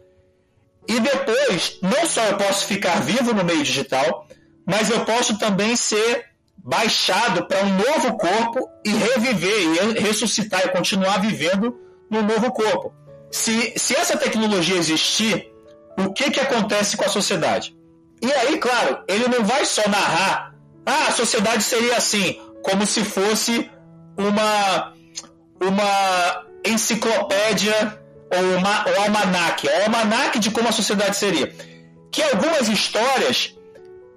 [SPEAKER 3] E depois, não só eu posso ficar vivo no meio digital, mas eu posso também ser baixado para um novo corpo e reviver, e ressuscitar e continuar vivendo no novo corpo. Se, se essa tecnologia existir, o que, que acontece com a sociedade? E aí, claro, ele não vai só narrar, ah, a sociedade seria assim, como se fosse uma, uma enciclopédia ou uma, um almanac, é um almanac de como a sociedade seria. Que algumas histórias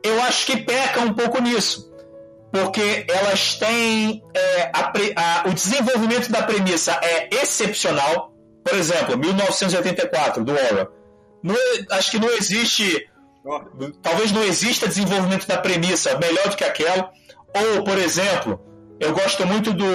[SPEAKER 3] eu acho que pecam um pouco nisso, porque elas têm é, a, a, o desenvolvimento da premissa é excepcional. Por exemplo, 1984 do Orwell. Não, acho que não existe, talvez não exista desenvolvimento da premissa melhor do que aquela. Ou, por exemplo, eu gosto muito do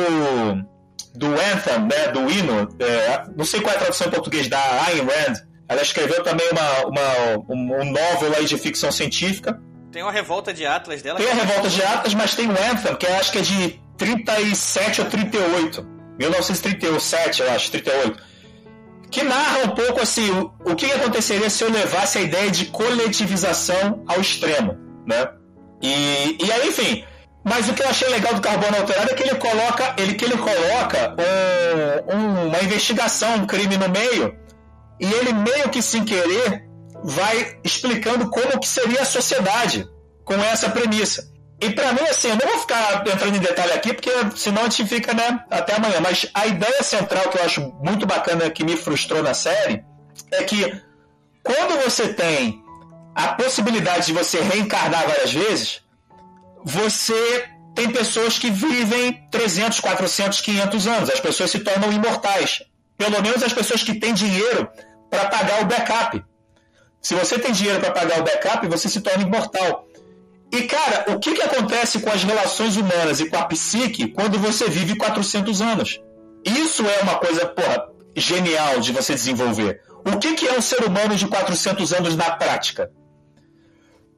[SPEAKER 3] do Anthem, né, do hino, é, não sei qual é a tradução em português, da Ayn Rand. Ela escreveu também uma, uma, um, um novel aí de ficção científica.
[SPEAKER 1] Tem uma revolta de Atlas dela.
[SPEAKER 3] Tem a revolta de Atlas, mas tem o Anthem, que acho que é de 37 ou 38. 1937, eu acho, 38. Que narra um pouco assim o, o que aconteceria se eu levasse a ideia de coletivização ao extremo, né? E, e aí, enfim, mas o que eu achei legal do Carbono Alterado é que ele coloca, ele, que ele coloca um, um, uma investigação, um crime no meio, e ele meio que sem querer vai explicando como que seria a sociedade com essa premissa. E para mim, assim, eu não vou ficar entrando em detalhe aqui, porque senão a gente fica né, até amanhã. Mas a ideia central que eu acho muito bacana que me frustrou na série é que quando você tem a possibilidade de você reencarnar várias vezes, você tem pessoas que vivem 300, 400, 500 anos. As pessoas se tornam imortais. Pelo menos as pessoas que têm dinheiro para pagar o backup. Se você tem dinheiro para pagar o backup, você se torna imortal. E, cara, o que, que acontece com as relações humanas e com a psique quando você vive 400 anos? Isso é uma coisa, porra, genial de você desenvolver. O que, que é um ser humano de 400 anos na prática?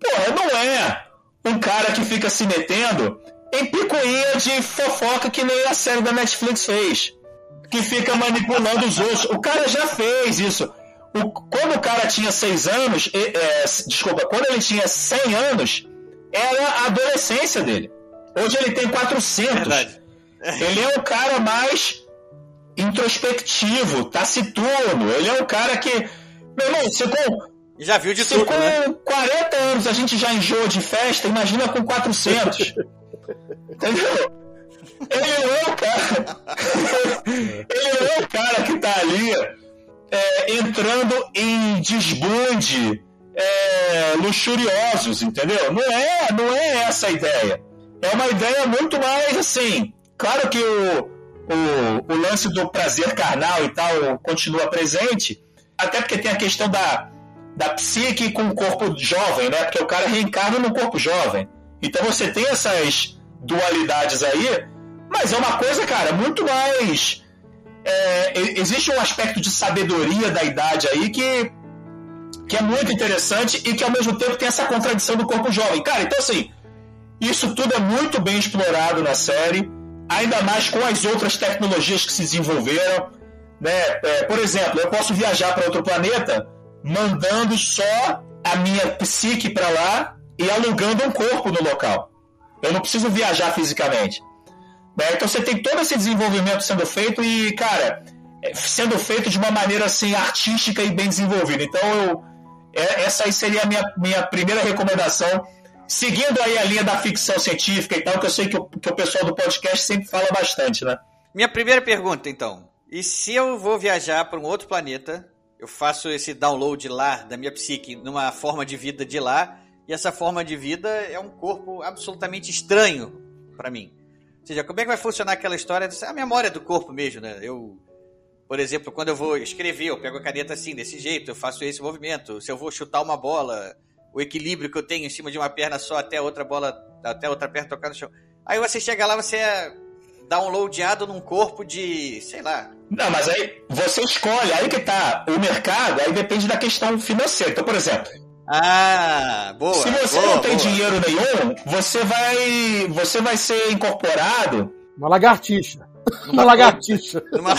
[SPEAKER 3] Porra, não é um cara que fica se metendo em picuinha de fofoca que nem a série da Netflix fez. Que fica manipulando os outros. O cara já fez isso. O, quando o cara tinha 6 anos, é, desculpa, quando ele tinha 100 anos, era a adolescência dele. Hoje ele tem 400. Verdade. Ele é um cara mais introspectivo, taciturno. Ele é um cara que. Meu irmão, você com
[SPEAKER 1] já viu de Se tudo,
[SPEAKER 3] com
[SPEAKER 1] né?
[SPEAKER 3] 40 anos a gente já enjoa de festa, imagina com 400. Entendeu? Ele é o cara. ele é o cara que tá ali é, entrando em desbunde é, luxuriosos, entendeu? Não é, não é essa a ideia. É uma ideia muito mais assim. Claro que o, o, o lance do prazer carnal e tal continua presente, até porque tem a questão da da psique com o corpo jovem, né? Porque o cara reencarna no corpo jovem. Então você tem essas dualidades aí, mas é uma coisa, cara, muito mais. É, existe um aspecto de sabedoria da idade aí que, que é muito interessante e que ao mesmo tempo tem essa contradição do corpo jovem. Cara, então assim, isso tudo é muito bem explorado na série, ainda mais com as outras tecnologias que se desenvolveram. Né? É, por exemplo, eu posso viajar para outro planeta mandando só a minha psique para lá e alugando um corpo no local. Eu não preciso viajar fisicamente. Né? Então você tem todo esse desenvolvimento sendo feito e, cara, é, sendo feito de uma maneira assim artística e bem desenvolvida. Então eu, é, essa aí seria a minha, minha primeira recomendação. Seguindo aí a linha da ficção científica e tal, que eu sei que o, que o pessoal do podcast sempre fala bastante, né?
[SPEAKER 1] Minha primeira pergunta, então. E se eu vou viajar para um outro planeta eu faço esse download lá da minha psique numa forma de vida de lá, e essa forma de vida é um corpo absolutamente estranho para mim. Seja, como é que vai funcionar aquela história? É a memória do corpo mesmo, né? Eu, por exemplo, quando eu vou escrever, eu pego a caneta assim, desse jeito, eu faço esse movimento. Se eu vou chutar uma bola, o equilíbrio que eu tenho em cima de uma perna só até a outra bola, até outra perna tocar no chão. Aí você chega lá, você é downloadado num corpo de, sei lá.
[SPEAKER 3] Não, mas aí você escolhe, aí que tá. O mercado, aí depende da questão financeira. Então, por exemplo.
[SPEAKER 1] Ah, boa.
[SPEAKER 3] Se você
[SPEAKER 1] boa,
[SPEAKER 3] não tem
[SPEAKER 1] boa.
[SPEAKER 3] dinheiro nenhum, você vai, você vai ser incorporado.
[SPEAKER 2] Uma lagartixa. Uma lagartixa.
[SPEAKER 1] Numa,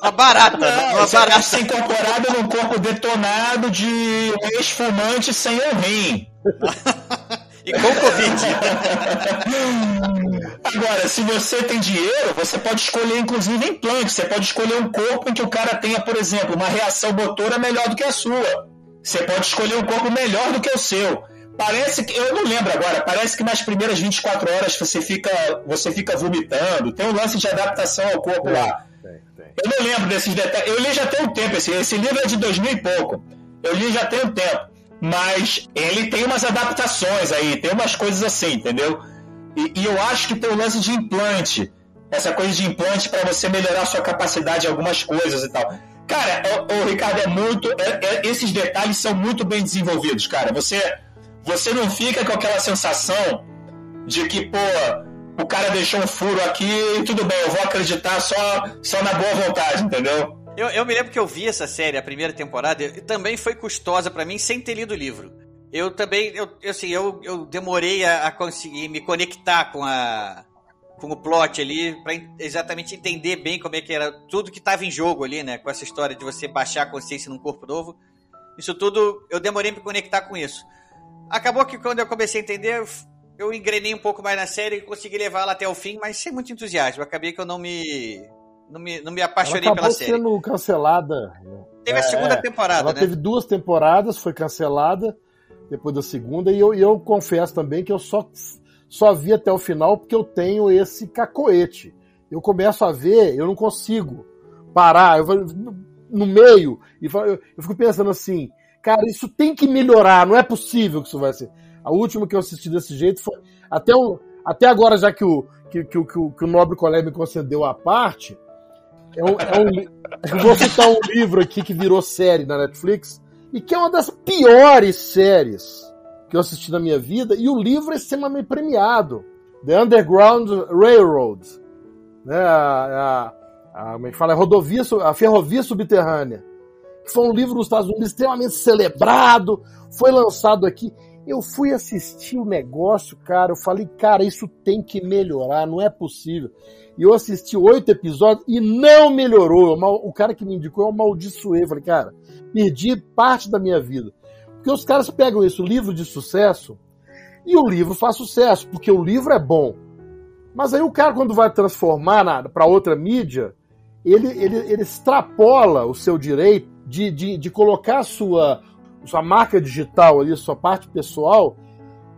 [SPEAKER 1] uma barata.
[SPEAKER 3] Não,
[SPEAKER 1] uma
[SPEAKER 3] você
[SPEAKER 1] barata.
[SPEAKER 3] vai ser incorporado num corpo detonado de um ex-fumante sem um rim.
[SPEAKER 1] E com Covid.
[SPEAKER 3] Agora, se você tem dinheiro, você pode escolher, inclusive, implante. Você pode escolher um corpo em que o cara tenha, por exemplo, uma reação motora melhor do que a sua. Você pode escolher um corpo melhor do que o seu. Parece que, eu não lembro agora, parece que nas primeiras 24 horas você fica, você fica vomitando. Tem um lance de adaptação ao corpo lá.
[SPEAKER 2] Tem, tem.
[SPEAKER 3] Eu não lembro desses detalhes. Eu li já tem um tempo. Esse, esse livro é de 2000 e pouco. Eu li já tem um tempo. Mas ele tem umas adaptações aí, tem umas coisas assim, entendeu? E, e eu acho que tem o lance de implante. Essa coisa de implante para você melhorar a sua capacidade em algumas coisas e tal. Cara, o, Ricardo é muito. é- é- esses detalhes são muito bem desenvolvidos, cara. Você, você não fica com aquela sensação de que, pô, o cara deixou um furo aqui e tudo bem, eu vou acreditar só, só na boa vontade, entendeu?
[SPEAKER 1] Eu, eu me lembro que eu vi essa série, a primeira temporada, e também foi custosa pra mim sem ter lido o livro. Eu também, eu, assim, eu, eu demorei a, a conseguir me conectar com a com o plot ali en- exatamente entender bem como é que era tudo que tava em jogo ali, né, com essa história de você baixar a consciência num corpo novo. Isso tudo, eu demorei pra me conectar com isso. Acabou que quando eu comecei a entender, eu, engrenei um pouco mais na série e consegui levar ela até o fim, mas sem muito entusiasmo. Acabei que eu não me não me, não me
[SPEAKER 2] Ela
[SPEAKER 1] apaixonei
[SPEAKER 2] acabou
[SPEAKER 1] pela série.
[SPEAKER 2] sendo cancelada.
[SPEAKER 1] Teve a
[SPEAKER 2] É,
[SPEAKER 1] segunda
[SPEAKER 2] é.
[SPEAKER 1] temporada,
[SPEAKER 2] Ela
[SPEAKER 1] né?
[SPEAKER 2] teve duas temporadas, foi cancelada depois da segunda, e eu, e eu confesso também que eu só, só vi até o final porque eu tenho esse cacoete. Eu começo a ver, eu não consigo parar, eu vou no meio, e eu, fico pensando assim, cara, isso tem que melhorar, não é possível que isso vai ser. A última que eu assisti desse jeito foi. Até, o, até agora, já que o, que, que, que, o, que o nobre colega me concedeu a parte, é um, é um vou citar um livro aqui que virou série na Netflix e que é uma das piores séries que eu assisti na minha vida e o livro é extremamente premiado. The Underground Railroad, né? A, a, a, como é que fala? A rodovia, a ferrovia subterrânea. Foi um livro nos Estados Unidos extremamente celebrado, foi lançado aqui. Eu fui assistir o negócio, cara. Eu falei, cara, isso tem que melhorar, não é possível. E eu assisti oito episódios e não melhorou. O cara que me indicou eu amaldiçoei. Eu falei, cara, perdi parte da minha vida. Porque os caras pegam isso, livro de sucesso, e o livro faz sucesso, porque o livro é bom. Mas aí o cara, quando vai transformar para outra mídia, ele, ele, ele extrapola o seu direito de, de, de colocar a sua, sua marca digital ali, sua parte pessoal,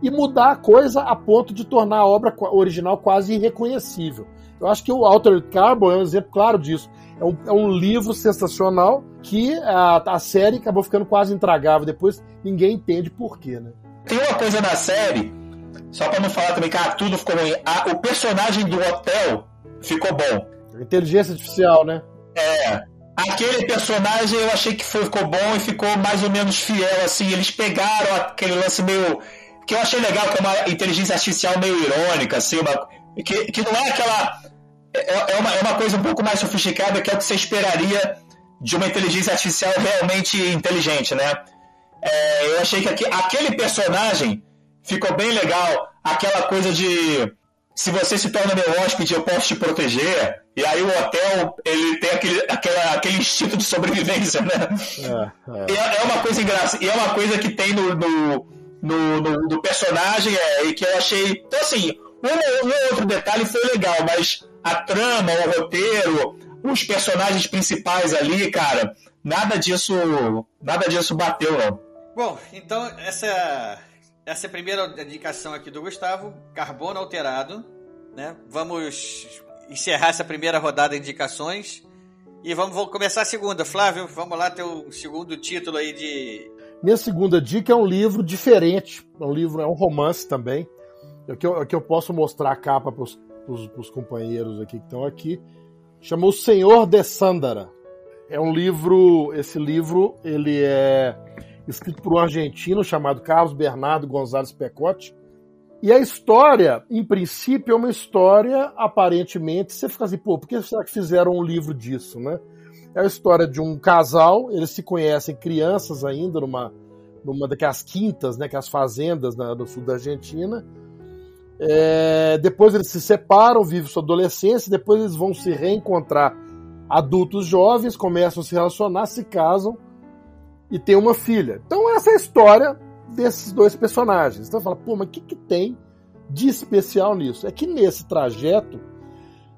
[SPEAKER 2] e mudar a coisa a ponto de tornar a obra original quase irreconhecível. Eu acho que o Altered Carbon é um exemplo claro disso. É um, é um livro sensacional que a, a série acabou ficando quase intragável. Depois ninguém entende por quê, né?
[SPEAKER 3] Tem uma coisa na série, só pra não falar também que ah, tudo ficou ruim. Ah, o personagem do hotel ficou bom.
[SPEAKER 2] Inteligência artificial, né?
[SPEAKER 3] É. Aquele personagem eu achei que foi- ficou bom e ficou mais ou menos fiel, assim. Eles pegaram aquele lance meio. Que eu achei legal, que é uma inteligência artificial meio irônica, assim, uma, que, que não é aquela. É, é uma, é uma coisa um pouco mais sofisticada que é o que você esperaria de uma inteligência artificial realmente inteligente, né? É, eu achei que aqui- aquele personagem ficou bem legal. Aquela coisa de se você se torna meu hóspede, eu posso te proteger. E aí o hotel, ele tem aquele, aquela, aquele instinto de sobrevivência, né?
[SPEAKER 2] É,
[SPEAKER 3] E é, é uma coisa engraçada. E é uma coisa que tem no, no, no, no- no personagem é, e que eu achei. Então, assim, um, um outro detalhe foi legal, mas a trama, o roteiro, os personagens principais ali, cara, nada disso. Nada disso bateu, não.
[SPEAKER 1] Bom, então essa essa é a primeira indicação aqui do Gustavo, carbono alterado, né? Vamos encerrar essa primeira rodada de indicações e vamos, vamos começar a segunda. Flávio, vamos lá ter o segundo título aí de
[SPEAKER 2] Minha segunda dica é um livro diferente. É um livro, é um romance também. É que eu, é que eu posso mostrar a capa para os companheiros aqui que estão aqui. Chama O Senhor de Sandara. É um livro. Esse livro ele é escrito por um argentino chamado Carlos Bernardo Gonzalez Pecotti. E a história, em princípio, é uma história aparentemente. Você fica assim, pô, por que será que fizeram um livro disso, né? É a história de um casal, eles se conhecem crianças ainda numa, numa daquelas quintas, né, aquelas fazendas na- no sul da Argentina. É, depois eles se separam, vivem sua adolescência, depois eles vão se reencontrar adultos jovens, começam a se relacionar, se casam e têm uma filha. Então essa é a história desses dois personagens. Então fala, pô, mas o que, que tem de especial nisso? É que nesse trajeto,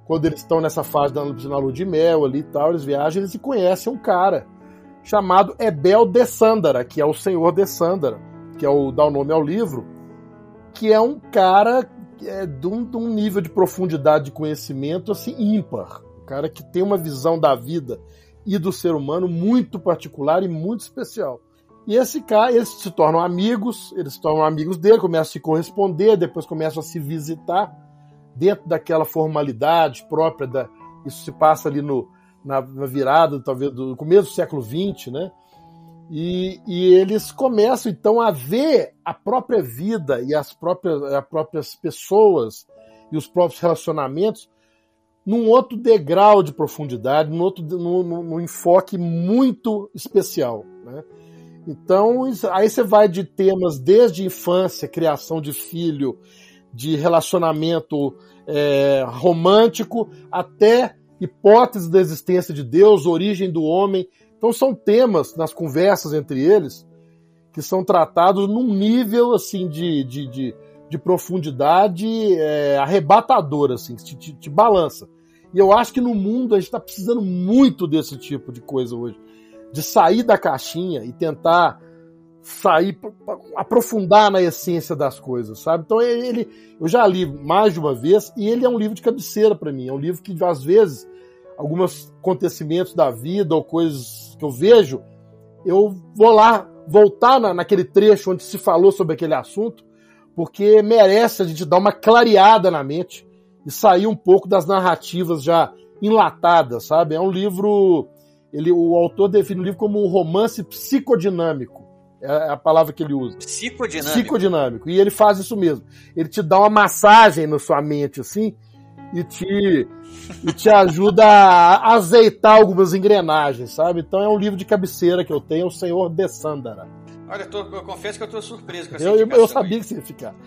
[SPEAKER 2] quando eles estão nessa fase da na lua de mel ali e tal, eles viajam, eles conhecem um cara chamado Ebel de Sandara, que é o Senhor de Sandara, que é o dá o nome ao livro, que é um cara é, de, um, de um nível de profundidade de conhecimento assim ímpar, um cara que tem uma visão da vida e do ser humano muito particular e muito especial. E esse cara, eles se tornam amigos, eles se tornam amigos dele, começam a se corresponder, depois começam a se visitar dentro daquela formalidade própria da. Isso se passa ali no, na, na virada, talvez, do começo do século XX, né? E, e, eles começam então a ver a própria vida e as próprias, as próprias pessoas e os próprios relacionamentos num outro degrau de profundidade, num outro num, num enfoque muito especial. Né? Então, aí você vai de temas desde infância, criação de filho, de relacionamento é, romântico, até hipótese da existência de Deus, origem do homem. Então, são temas nas conversas entre eles que são tratados num nível assim de, de, de, de profundidade é, arrebatador, assim, que te, te, te balança. E eu acho que no mundo a gente está precisando muito desse tipo de coisa hoje de sair da caixinha e tentar sair, aprofundar na essência das coisas, sabe? Então ele, eu já li mais de uma vez e ele é um livro de cabeceira para mim. É um livro que às vezes alguns acontecimentos da vida ou coisas que eu vejo, eu vou lá voltar na, naquele trecho onde se falou sobre aquele assunto, porque merece a gente dar uma clareada na mente e sair um pouco das narrativas já enlatadas, sabe? É um livro ele, o autor define o livro como um romance psicodinâmico. É a palavra que ele usa.
[SPEAKER 1] Psicodinâmico.
[SPEAKER 2] Psicodinâmico. E ele faz isso mesmo. Ele te dá uma massagem na sua mente, assim, e te, e te ajuda a azeitar algumas engrenagens, sabe? Então é um livro de cabeceira que eu tenho, O Senhor de Sandara.
[SPEAKER 1] Olha, eu, tô, eu confesso que eu estou surpreso com essa
[SPEAKER 2] eu, eu sabia que você ia ficar.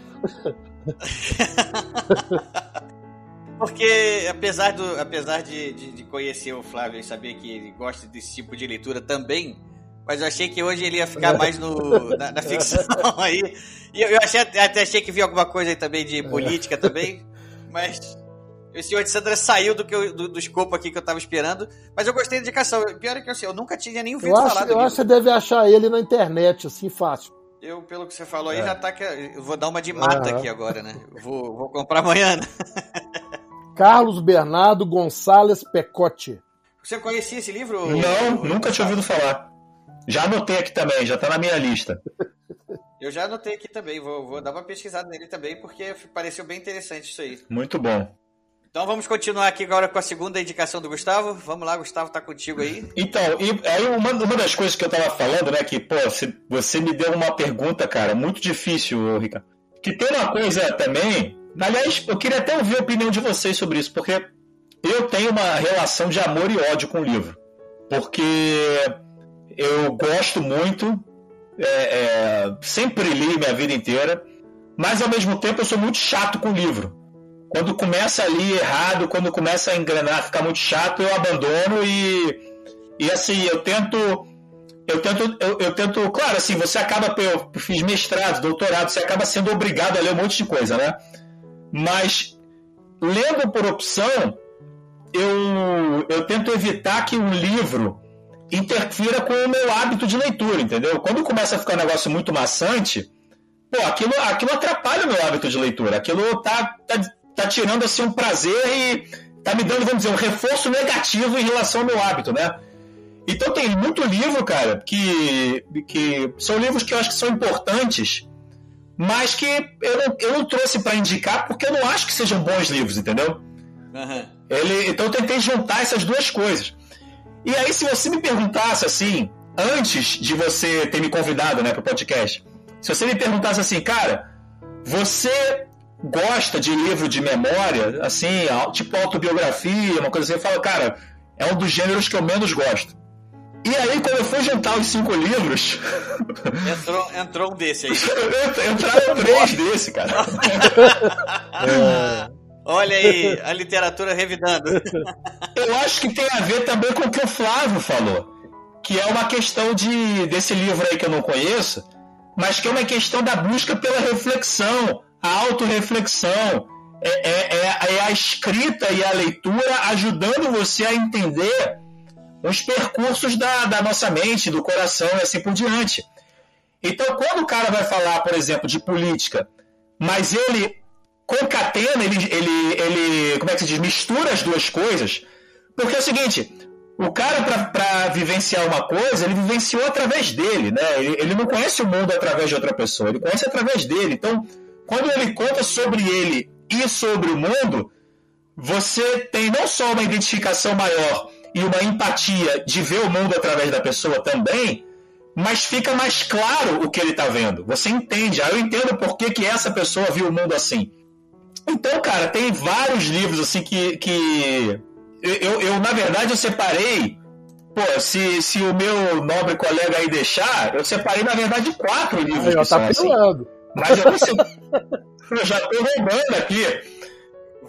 [SPEAKER 1] Porque, apesar, do, apesar de, de, de, conhecer o Flávio e saber que ele gosta desse tipo de leitura também, mas eu achei que hoje ele ia ficar mais no, na, na ficção aí. E eu, eu achei, até achei que vi alguma coisa aí também de política também, mas o senhor de Sandra saiu do, que eu, do, do, escopo aqui que eu tava esperando, mas eu gostei da indicação. Pior é que assim, eu nunca tinha nem ouvido
[SPEAKER 2] eu
[SPEAKER 1] falar
[SPEAKER 2] acho, Eu acho que você deve achar ele na internet, assim, fácil.
[SPEAKER 1] Eu, pelo que você falou aí, é. já tá que. Eu vou dar uma de mata uhum. aqui agora, né? vou, vou comprar amanhã. Né?
[SPEAKER 2] Carlos Bernardo Gonçalves Pecote.
[SPEAKER 1] Você conhecia esse livro?
[SPEAKER 3] Não, nunca tinha ouvido falar. Já anotei aqui também, já está na minha lista.
[SPEAKER 1] Eu já anotei aqui também, vou, vou, dar uma pesquisada nele também, porque pareceu bem interessante isso aí.
[SPEAKER 3] Muito bom.
[SPEAKER 1] Então vamos continuar aqui agora com a segunda indicação do Gustavo. Vamos lá, Gustavo, tá contigo aí.
[SPEAKER 3] Então, e aí uma, uma das coisas que eu tava falando, né, que, pô, você, você me deu uma pergunta, cara, muito difícil, Ricardo. Que tem uma coisa também Aliás, eu queria até ouvir a opinião de vocês sobre isso, porque eu tenho uma relação de amor e ódio com o livro. Porque eu gosto muito, é, é, sempre li minha vida inteira, mas ao mesmo tempo eu sou muito chato com o livro. Quando começa ali errado, quando começa a engrenar, ficar muito chato, eu abandono e, e assim, eu tento. Eu tento, eu, eu tento, claro, assim, você acaba, eu fiz mestrado, doutorado, você acaba sendo obrigado a ler um monte de coisa, né? Mas, lendo por opção, eu, eu tento evitar que o livro interfira com o meu hábito de leitura, entendeu? Quando começa a ficar um negócio muito maçante, pô, aquilo, aquilo atrapalha o meu hábito de leitura. Aquilo tá, tá, tá tirando assim um prazer e tá me dando, vamos dizer, um reforço negativo em relação ao meu hábito, né? Então tem muito livro, cara, que, que são livros que eu acho que são importantes mas que eu não, eu não trouxe para indicar porque eu não acho que sejam bons livros, entendeu? Uhum. Ele, então eu tentei juntar essas duas coisas. E aí, se você me perguntasse assim, antes de você ter me convidado né, para o podcast, se você me perguntasse assim, cara, você gosta de livro de memória, assim, tipo autobiografia, uma coisa assim, eu falo, cara, é um dos gêneros que eu menos gosto. E aí, quando eu fui juntar os cinco livros.
[SPEAKER 1] Entrou, entrou um desse aí.
[SPEAKER 3] Entraram três desse, cara.
[SPEAKER 1] É. Olha aí, a literatura revidando.
[SPEAKER 3] Eu acho que tem a ver também com o que o Flávio falou. Que é uma questão de desse livro aí que eu não conheço, mas que é uma questão da busca pela reflexão, a autorreflexão. É, é, é, é a escrita e a leitura ajudando você a entender os percursos da, da nossa mente, do coração e assim por diante. Então, quando o cara vai falar, por exemplo, de política, mas ele concatena, ele, ele, ele como é que se diz, mistura as duas coisas, porque é o seguinte, o cara, para vivenciar uma coisa, ele vivenciou através dele, né? Ele, ele não conhece o mundo através de outra pessoa, ele conhece através dele. Então, quando ele conta sobre ele e sobre o mundo, você tem não só uma identificação maior e uma empatia de ver o mundo através da pessoa também, mas fica mais claro o que ele está vendo. Você entende. Ah, eu entendo por que, que essa pessoa viu o mundo assim. Então, cara, tem vários livros assim que. que eu, eu, na verdade, eu separei. Pô, se, se o meu nobre colega aí deixar, eu separei, na verdade, quatro livros.
[SPEAKER 2] Aí, ó, tá
[SPEAKER 3] são assim. Mas eu, sei, eu já tô roubando aqui.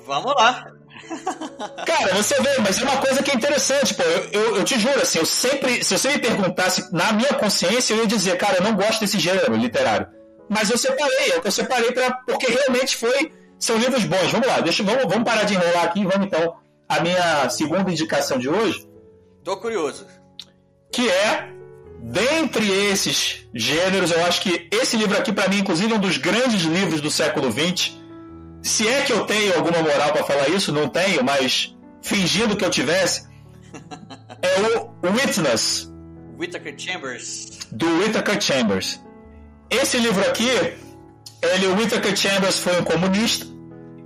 [SPEAKER 1] Vamos lá.
[SPEAKER 3] Cara, você vê, mas é uma coisa que é interessante, pô. Eu, eu, eu, te juro, assim, eu sempre. Se você me perguntasse na minha consciência, eu ia dizer, cara, eu não gosto desse gênero literário. Mas eu separei, eu separei pra, porque realmente foi. São livros bons. Vamos lá, deixa, vamos, vamos parar de enrolar aqui vamos então à minha segunda indicação de hoje.
[SPEAKER 1] Tô curioso.
[SPEAKER 3] Que é, dentre esses gêneros, eu acho que esse livro aqui, para mim, inclusive, é um dos grandes livros do século XX se é que eu tenho alguma moral para falar isso, não tenho, mas fingindo que eu tivesse, é o Witness.
[SPEAKER 1] Whittaker Chambers.
[SPEAKER 3] Do Whittaker Chambers. Esse livro aqui, ele, o Whittaker Chambers foi um comunista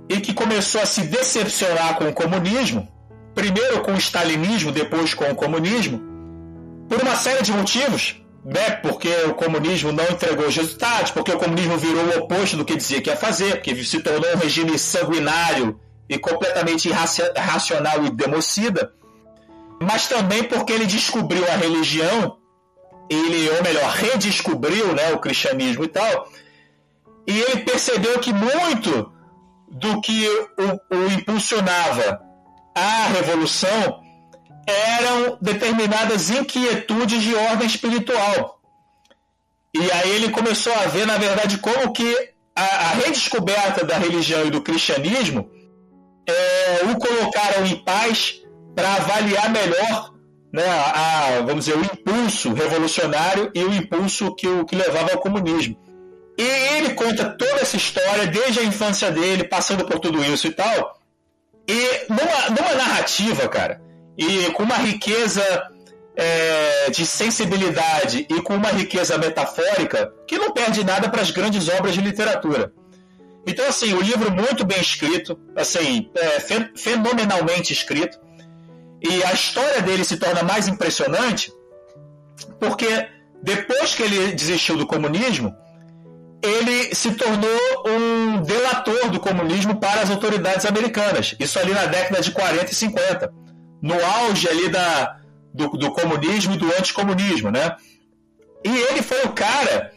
[SPEAKER 3] e que começou a se decepcionar com o comunismo, primeiro com o stalinismo, depois com o comunismo, por uma série de motivos né, porque o comunismo não entregou os resultados, porque o comunismo virou o oposto do que dizia que ia fazer, porque se tornou um regime sanguinário e completamente irracional e democida, mas também porque ele descobriu a religião, ele, ou melhor, redescobriu né, o cristianismo e tal, e ele percebeu que muito do que o, o impulsionava a revolução eram determinadas inquietudes de ordem espiritual. E aí ele começou a ver, na verdade, como que a, a redescoberta da religião e do cristianismo é, o colocaram em paz para avaliar melhor né, a, vamos dizer, o impulso revolucionário e o impulso que, o, que levava ao comunismo. E ele conta toda essa história, desde a infância dele, passando por tudo isso e tal. E numa, numa narrativa, cara, e com uma riqueza é, de sensibilidade e com uma riqueza metafórica que não perde nada para as grandes obras de literatura. Então, assim, o livro muito bem escrito, assim, é, fenomenalmente escrito, e a história dele se torna mais impressionante porque depois que ele desistiu do comunismo, ele se tornou um delator do comunismo para as autoridades americanas. Isso ali na década de 40 e 50 no auge ali da, do, do comunismo e do anticomunismo, né? E ele foi o cara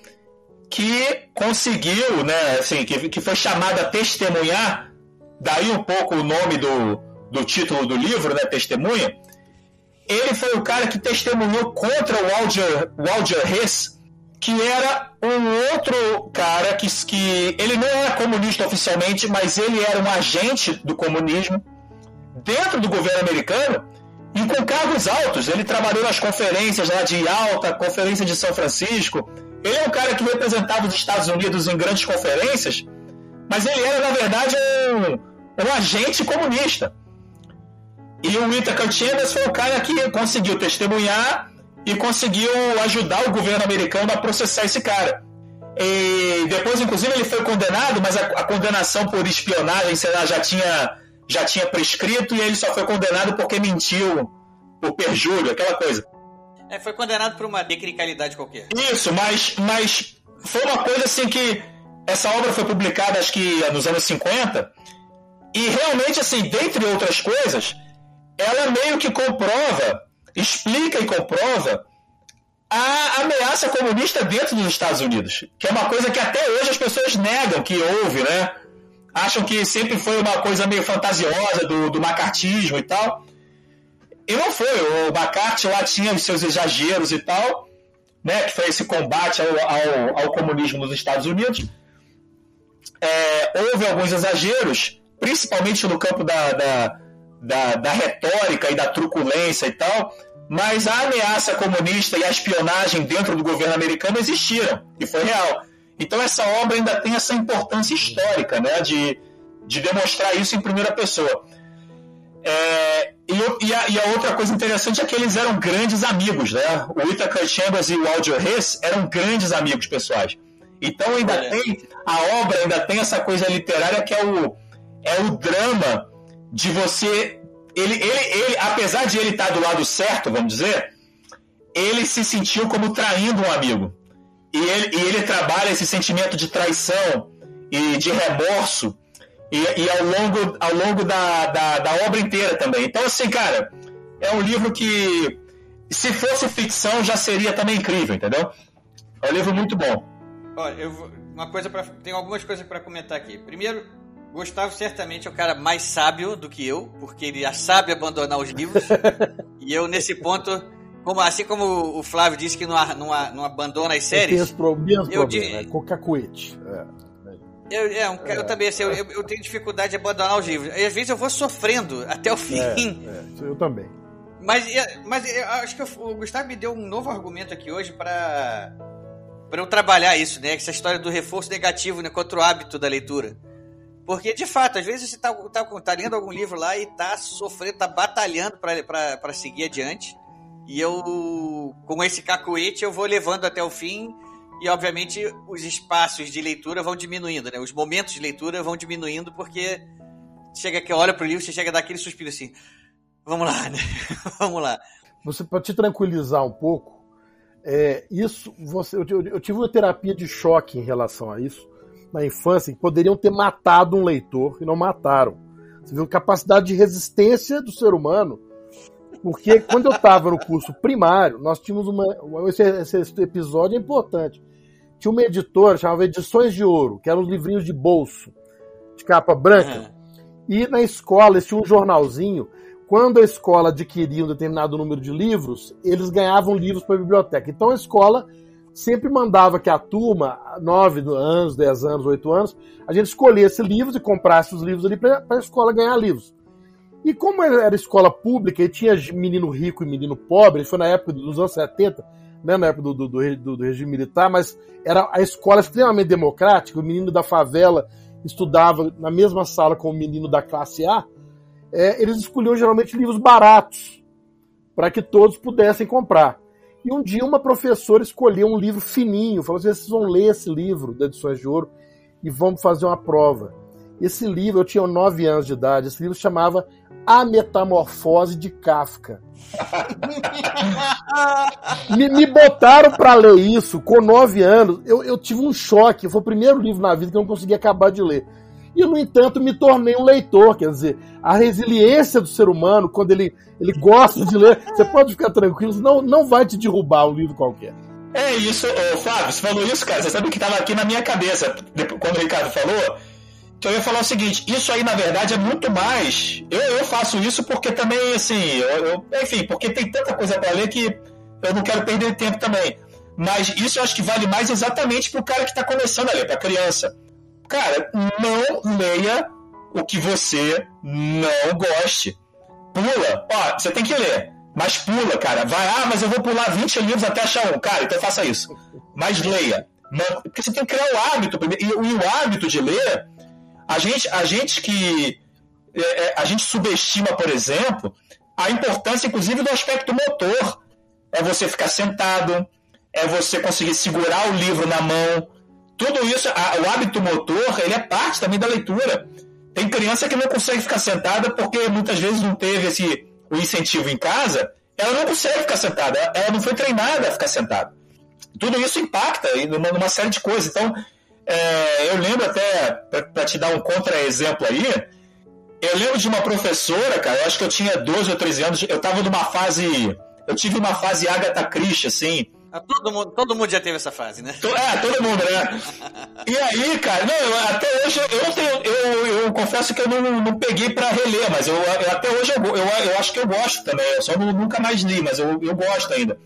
[SPEAKER 3] que conseguiu, né, assim, que, que foi chamado a testemunhar, daí um pouco o nome do, do título do livro, né, Testemunha. Ele foi o cara que testemunhou contra o Alger, o Hess, que era um outro cara que, que ele não era comunista oficialmente, mas ele era um agente do comunismo dentro do governo americano e com cargos altos. Ele trabalhou nas conferências lá de Alta, Conferência de São Francisco. Ele é um cara que representava os Estados Unidos em grandes conferências, mas ele era, na verdade, um, um agente comunista. E o Whittaker Chambers foi o cara que conseguiu testemunhar e conseguiu ajudar o governo americano a processar esse cara. E depois, inclusive, ele foi condenado, mas a, a condenação por espionagem, sei lá, já tinha já tinha prescrito e ele só foi condenado porque mentiu por perjúrio, aquela coisa.
[SPEAKER 1] É, foi condenado por uma tecnicalidade qualquer.
[SPEAKER 3] Isso, mas, mas foi uma coisa assim que essa obra foi publicada acho que nos anos 50 e realmente assim, dentre outras coisas, ela meio que comprova explica e comprova a ameaça comunista dentro dos Estados Unidos, que é uma coisa que até hoje as pessoas negam que houve, né? Acham que sempre foi uma coisa meio fantasiosa do, do macartismo e tal. E não foi. O McCarthy lá tinha os seus exageros e tal, né? Que foi esse combate ao, ao, ao comunismo nos Estados Unidos. É, houve alguns exageros, principalmente no campo da, da, da, da retórica e da truculência e tal, mas a ameaça comunista e a espionagem dentro do governo americano existiram, e foi real. Então essa obra ainda tem essa importância histórica, né, de, de demonstrar isso em primeira pessoa. É, e, e, a, e, a, outra coisa interessante é que eles eram grandes amigos, né? O Itaker Chambers e o Aldo Hess eram grandes amigos pessoais. Então ainda é. tem a obra ainda tem essa coisa literária que é o é o drama de você ele, ele, ele, apesar de ele estar do lado certo, vamos dizer, ele se sentiu como traindo um amigo. E ele, e ele trabalha esse sentimento de traição e de remorso e, e ao longo, ao longo da, da, da, obra inteira também. Então, assim, cara, é um livro que, se fosse ficção, já seria também incrível, entendeu? É um livro muito bom.
[SPEAKER 1] Olha, eu vou, uma coisa para tem algumas coisas para comentar aqui. Primeiro, Gustavo certamente é o cara mais sábio do que eu, porque ele já sabe abandonar os livros. e eu, nesse ponto, como, assim como o Flávio disse que não, não, não abandona as séries.
[SPEAKER 2] Eu tenho os eu problemas, é cocacuete. É.
[SPEAKER 1] Eu, é, um, é, eu também, assim, eu, eu, tenho dificuldade de abandonar os livros. E às vezes eu vou sofrendo até o fim. É,
[SPEAKER 2] é, eu também.
[SPEAKER 1] Mas, mas eu acho que o Gustavo me deu um novo argumento aqui hoje para para eu trabalhar isso, né? Essa história do reforço negativo né, contra o hábito da leitura. Porque, de fato, às vezes você tá, tá, tá lendo algum livro lá e tá sofrendo, tá batalhando para seguir adiante. E eu, com esse cacoete, eu vou levando até o fim. E, obviamente, os espaços de leitura vão diminuindo, né? Os momentos de leitura vão diminuindo, porque chega que olha pro livro, você chega a dar aquele suspiro assim. Vamos lá, né? Vamos lá.
[SPEAKER 2] Você, para te tranquilizar um pouco, é, isso, você, eu, eu, eu tive uma terapia de choque em relação a isso na infância que poderiam ter matado um leitor e não mataram. Você viu a capacidade de resistência do ser humano. Porque quando eu estava no curso primário, nós tínhamos uma. Esse, esse, episódio é importante. Tinha uma editora chamada Edições de Ouro, que eram os livrinhos de bolso, de capa branca. E na escola, eles tinham um jornalzinho. Quando a escola adquiria um determinado número de livros, eles ganhavam livros para a biblioteca. Então a escola sempre mandava que a turma, 9 anos, 10 anos, 8 anos, a gente escolhesse livros e comprasse os livros ali para a escola ganhar livros. E como era escola pública e tinha menino rico e menino pobre, foi na época dos anos 70, né, na época do, do, do, do regime militar, mas era a escola extremamente democrática, o menino da favela estudava na mesma sala com o menino da classe A, é, eles escolhiam geralmente livros baratos para que todos pudessem comprar. E um dia uma professora escolheu um livro fininho, falou assim: vocês vão ler esse livro da Edições de Ouro e vamos fazer uma prova. Esse livro, eu tinha 9 anos de idade, esse livro chamava A Metamorfose de Kafka. me, me, botaram para ler isso com 9 anos. Eu, eu tive um choque. Foi o primeiro livro na vida que eu não consegui acabar de ler e, no entanto, me tornei um leitor. Quer dizer, a resiliência do ser humano, quando ele, ele gosta de ler, você pode ficar tranquilo, não, não vai te derrubar um livro qualquer.
[SPEAKER 3] É isso, ô, Flávio, você falou isso, cara, você sabe que estava aqui na minha cabeça quando o Ricardo falou. Então eu ia falar o seguinte, isso aí na verdade é muito mais. Eu, eu faço isso porque também, assim, eu, eu, enfim, porque tem tanta coisa para ler que eu não quero perder tempo também. Mas isso eu acho que vale mais exatamente pro cara que está começando a ler, pra criança. Cara, não leia o que você não goste. Pula. Ó, você tem que ler. Mas pula, cara. Vai, ah, mas eu vou pular 20 livros até achar um. Cara, então faça isso. Mas leia. Porque você tem que criar o hábito primeiro. E, o hábito de ler, a gente, a gente que. É, é, a gente subestima, por exemplo, a importância, inclusive, do aspecto motor. É você ficar sentado, é você conseguir segurar o livro na mão, tudo isso, a, o hábito motor, ele é parte também da leitura. Tem criança que não consegue ficar sentada porque muitas vezes não teve esse o incentivo em casa, ela não consegue ficar sentada, ela não foi treinada a ficar sentada. Tudo isso impacta numa, numa série de coisas. Então, é, eu lembro até, para te dar um contra-exemplo aí, eu lembro de uma professora, cara, eu acho que eu tinha 12 ou 13 anos, eu estava numa fase. Eu tive uma fase Agatha Christie, assim.
[SPEAKER 1] Ah, todo mundo, todo mundo já teve essa fase, né?
[SPEAKER 3] É, todo mundo, né? E aí, cara, não, eu, até hoje eu não tenho. Eu, eu confesso que eu não, não peguei pra reler, mas eu, eu até hoje eu, eu, acho que eu gosto também. Eu só nunca mais li, mas eu, eu gosto ainda.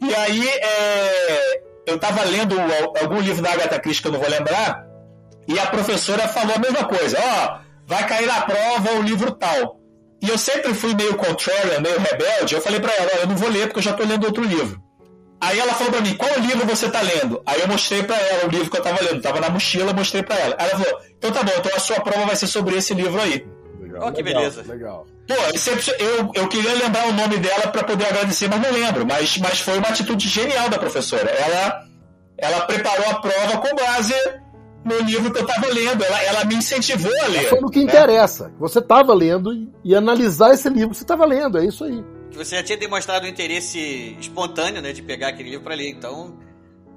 [SPEAKER 3] E aí, é, eu tava lendo algum livro da Agatha Christie que eu não vou lembrar, e a professora falou a mesma coisa: ó, oh, vai cair na prova o livro tal. E eu sempre fui meio contrarian, meio rebelde. Eu falei para ela: oh, eu não vou ler porque eu já tô lendo outro livro. Aí ela falou pra mim, qual livro você tá lendo? Aí eu mostrei pra ela o livro que eu tava lendo. Tava na mochila, mostrei pra ela. Ela falou, então tá bom, então a sua prova vai ser sobre esse livro aí.
[SPEAKER 1] Legal, oh, que legal, beleza.
[SPEAKER 2] Legal.
[SPEAKER 3] Pô, eu, eu queria lembrar o nome dela para poder agradecer, mas não lembro. Mas, mas foi uma atitude genial da professora. Ela, ela preparou a prova com base no livro que eu estava lendo. Ela, ela me incentivou a ler.
[SPEAKER 2] Foi no que né? interessa. Você estava lendo e, e analisar esse livro que você estava lendo. É isso aí
[SPEAKER 1] que você já tinha demonstrado um interesse espontâneo, né, de pegar aquele livro para ler. Então,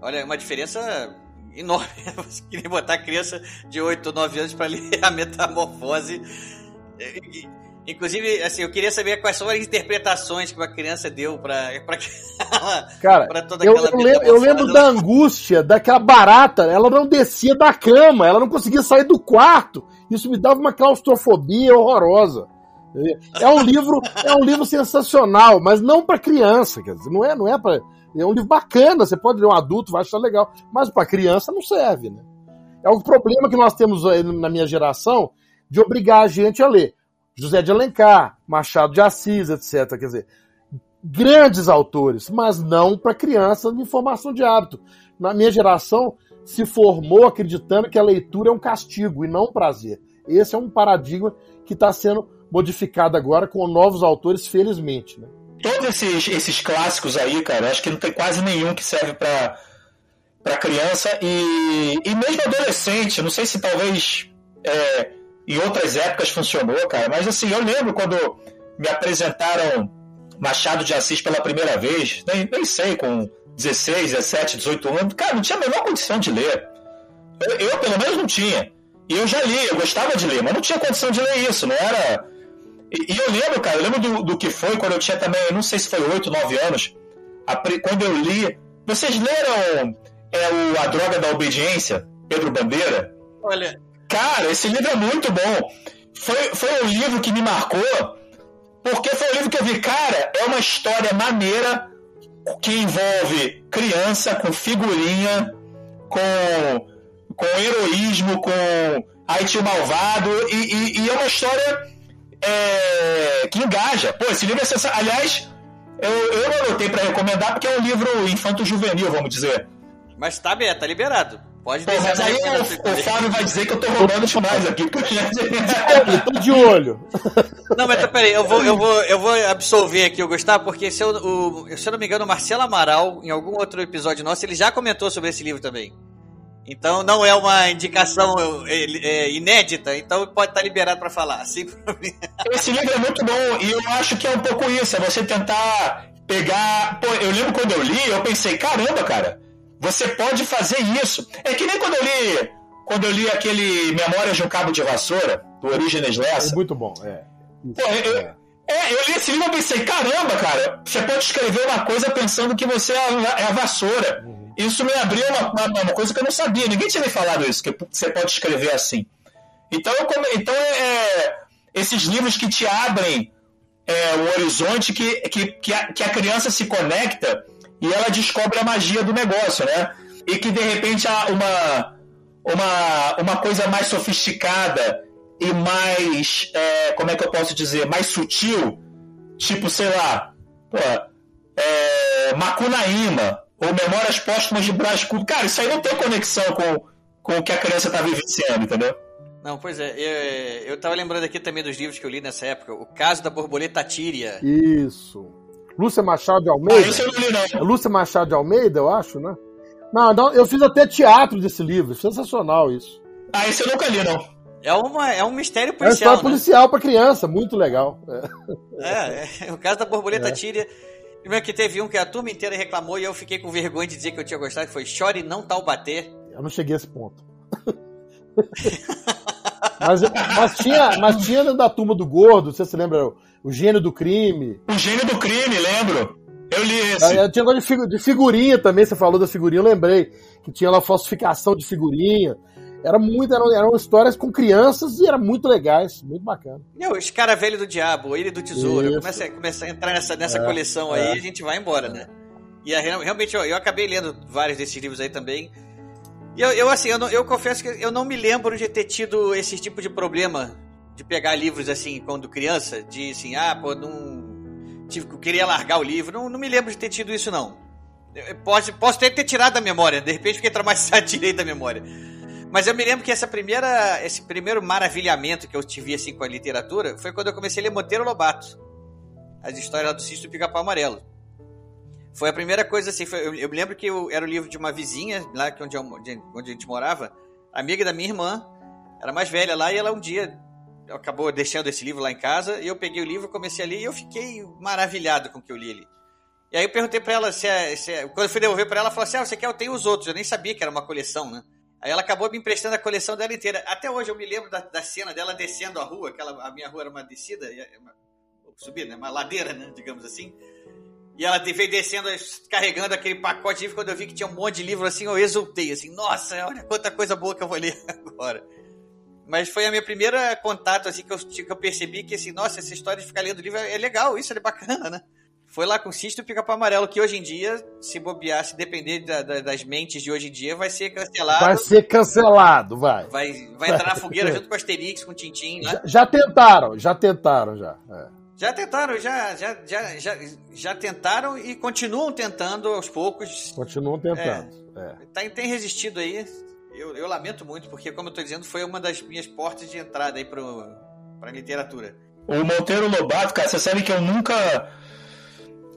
[SPEAKER 1] olha, é uma diferença enorme. Você queria botar a criança de 8 ou 9 anos para ler a metamorfose. Inclusive, assim, eu queria saber quais são as interpretações que uma criança deu para
[SPEAKER 2] Cara, pra toda eu, eu, lembro, eu lembro da angústia daquela barata. Ela não descia da cama, ela não conseguia sair do quarto. Isso me dava uma claustrofobia horrorosa. É um livro, é um livro sensacional, mas não para criança, quer dizer, não é, não é para é um livro bacana, você pode ler um adulto, vai achar legal, mas para criança não serve, né? É um problema que nós temos na minha geração de obrigar a gente a ler José de Alencar, Machado de Assis, etc. Quer dizer, grandes autores, mas não para criança de formação de hábito. Na minha geração se formou acreditando que a leitura é um castigo e não um prazer. Esse é um paradigma que está sendo modificada agora com novos autores, felizmente, né?
[SPEAKER 3] Todos esses, esses clássicos aí, cara, acho que não tem quase nenhum que serve para para criança e, e mesmo adolescente. Não sei se talvez é, em outras épocas funcionou, cara, mas assim, eu lembro quando me apresentaram Machado de Assis pela primeira vez, nem, nem sei, com 16, 17, 18 anos, cara, não tinha a menor condição de ler. Eu, eu, pelo menos, não tinha. E eu já li, eu gostava de ler, mas não tinha condição de ler isso, não era e, e, eu lembro, cara, eu lembro do, do, que foi quando eu tinha também, não sei se foi 8, 9 anos, a, quando eu li. Vocês leram é, o A Droga da Obediência, Pedro Bandeira?
[SPEAKER 1] Olha.
[SPEAKER 3] Cara, esse livro é muito bom. Foi, foi um livro que me marcou, porque foi um livro que eu vi, cara, é uma história maneira que envolve criança com figurinha, com, com heroísmo, com o malvado, e, e, e é uma história é, que engaja. Pô, esse livro é sensacional. Aliás, eu, eu não anotei para recomendar porque é um livro infanto-juvenil, vamos dizer.
[SPEAKER 1] Mas tá, bem, tá liberado. Pode
[SPEAKER 3] Pô, mas aí o, o Fábio vai dizer que eu tô roubando demais aqui.
[SPEAKER 2] eu tô de olho.
[SPEAKER 1] Não, mas tá, peraí, eu vou, eu, vou, eu vou absolver aqui o Gustavo, porque se eu, o, se eu não me engano, o Marcelo Amaral, em algum outro episódio nosso, ele já comentou sobre esse livro também. Então não é uma indicação é, é, inédita, então pode estar liberado para falar. Sem
[SPEAKER 3] Esse livro é muito bom e eu acho que é um pouco isso, é você tentar pegar. Pô, eu lembro quando eu li, eu pensei, caramba, cara, você pode fazer isso. É que nem quando eu li. Quando eu li aquele Memórias de um Cabo de Vassoura, do Orígenes Lessa.
[SPEAKER 2] É muito bom, é.
[SPEAKER 3] Pô, eu, é. é, eu li esse livro e pensei, caramba, cara, você pode escrever uma coisa pensando que você é a, é a vassoura. Uhum isso me abriu uma, uma, uma, coisa que eu não sabia. Ninguém tinha me falado isso, que você pode escrever assim. Então, então é, esses livros que te abrem é, o horizonte, que, que, que a, que, a, criança se conecta e ela descobre a magia do negócio, né? E que de repente há uma, uma, uma coisa mais sofisticada e mais, é, como é que eu posso dizer, mais sutil, tipo, sei lá, pô, é, Macunaíma, ou Memórias Póstumas de Brás Cubas. Cara, isso aí não tem conexão com, com o que a criança tá vivenciando, entendeu?
[SPEAKER 1] Não, pois é. Eu, eu tava lembrando aqui também dos livros que eu li nessa época. O Caso da Borboleta Tíria.
[SPEAKER 2] Isso. Lúcia Machado de Almeida.
[SPEAKER 3] Ah, isso eu não li, não.
[SPEAKER 2] Lúcia Machado de Almeida, eu acho, né? Não, não, eu fiz até teatro desse livro. Sensacional isso.
[SPEAKER 3] Ah, esse eu nunca li, não.
[SPEAKER 1] É, uma, é um mistério policial.
[SPEAKER 2] É uma história
[SPEAKER 1] né?
[SPEAKER 2] policial pra criança, muito legal.
[SPEAKER 1] É, é, é o caso da borboleta é. tíria. Primeiro que teve um que a turma inteira reclamou e eu fiquei com vergonha de dizer que eu tinha gostado, que foi Chore Não Tal Bater.
[SPEAKER 2] Eu não cheguei a esse ponto. mas, mas, tinha, mas tinha da turma do gordo, você se lembra? O gênio do crime.
[SPEAKER 3] O gênio do crime, lembro. Eu li esse.
[SPEAKER 2] Aí, tinha negócio de, figu- de figurinha também, você falou da figurinha, eu lembrei. Que tinha lá falsificação de figurinha. Era muito, eram, eram histórias com crianças e eram muito legais, muito bacana.
[SPEAKER 1] E os cara velho do diabo, ele do tesouro. Começa, começa a entrar nessa, nessa
[SPEAKER 2] É,
[SPEAKER 1] coleção
[SPEAKER 2] é.
[SPEAKER 1] aí, a gente vai embora, né? E real- realmente eu, eu acabei lendo vários desses livros aí também. E eu, eu, assim, eu, não- eu confesso que eu não me lembro de ter tido esse tipo de problema de pegar livros assim quando criança, de assim, ah, pô, não. Eu queria largar o livro. Não, não me lembro de ter tido isso, não. Eu- Posso, posso ter, ter tirado da memória, de repente fiquei traumatizado, tirei da memória. Mas eu me lembro que essa primeira, esse primeiro maravilhamento que eu tive assim com a literatura foi quando eu comecei a ler Monteiro Lobato. As histórias lá do Cício do Pica-Pau Amarelo. Foi a primeira coisa assim, foi- eu, eu me lembro que eu, era o livro de uma vizinha, lá que onde, eu, onde a gente morava, amiga da minha irmã, era mais velha lá, e ela um dia acabou deixando esse livro lá em casa, e eu peguei o livro, comecei a ler, e eu fiquei maravilhado com o que eu li ali. E aí eu perguntei pra ela se, é, se é- quando eu fui devolver pra ela, ela falou assim: Ah, você quer? Eu tenho os outros. Eu nem sabia que era uma coleção, né? Aí ela acabou me emprestando a coleção dela inteira. Até hoje eu me lembro da, da cena dela descendo a rua, aquela, a minha rua era uma descida, e- uma, subida, né? Uma ladeira, né? Digamos assim. E ela veio descendo, carregando aquele pacote livro. Quando eu vi que tinha um monte de livro assim, eu exultei, assim, nossa, olha quanta coisa boa que eu vou ler agora. Mas foi a minha primeira contato, assim, que eu, que eu percebi que, assim, nossa, essa história de ficar lendo livro é legal, isso é bacana, né? Foi lá com o Cisto e o Pica-Pau Amarelo, que hoje em dia, se bobear, se depender da- da- das mentes de hoje em dia, vai ser cancelado.
[SPEAKER 2] Vai ser cancelado, vai.
[SPEAKER 1] Vai, vai entrar na fogueira junto com Asterix, com Tintim, né?
[SPEAKER 2] Já, já tentaram, já tentaram, já. É.
[SPEAKER 1] Já tentaram, já, já, já, já, já tentaram e continuam tentando aos poucos.
[SPEAKER 2] Continuam tentando. É.
[SPEAKER 1] Tá- tem resistido aí. Eu, eu lamento muito, porque, como eu tô dizendo, foi uma das minhas portas de entrada aí pro, pra literatura.
[SPEAKER 3] O Monteiro Lobato, cara, você sabe que eu nunca.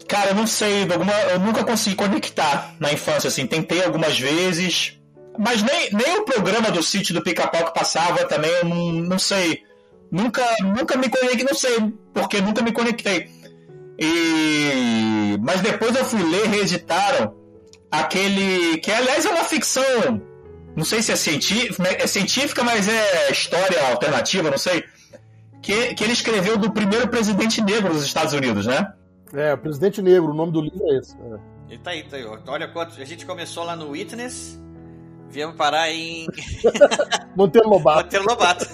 [SPEAKER 3] Cara, eu não sei, alguma... eu nunca consegui conectar na infância, assim. Tentei algumas vezes. Mas nem, nem o programa do sítio do pica-pau que passava também, eu não, não sei. Nunca, nunca me conectei, não sei porque nunca me conectei. E. Mas depois eu fui ler, reeditaram aquele. Que aliás é uma ficção. Não sei se é científica, é científica, mas é história alternativa, não sei que, que ele escreveu do primeiro presidente negro dos Estados Unidos, né?
[SPEAKER 2] É, o Presidente Negro, o nome do livro é esse. É.
[SPEAKER 1] E tá aí, tá aí. Olha quanto. A gente começou lá no Witness, viemos parar em
[SPEAKER 2] Monteiro Lobato.
[SPEAKER 1] Monteiro Lobato.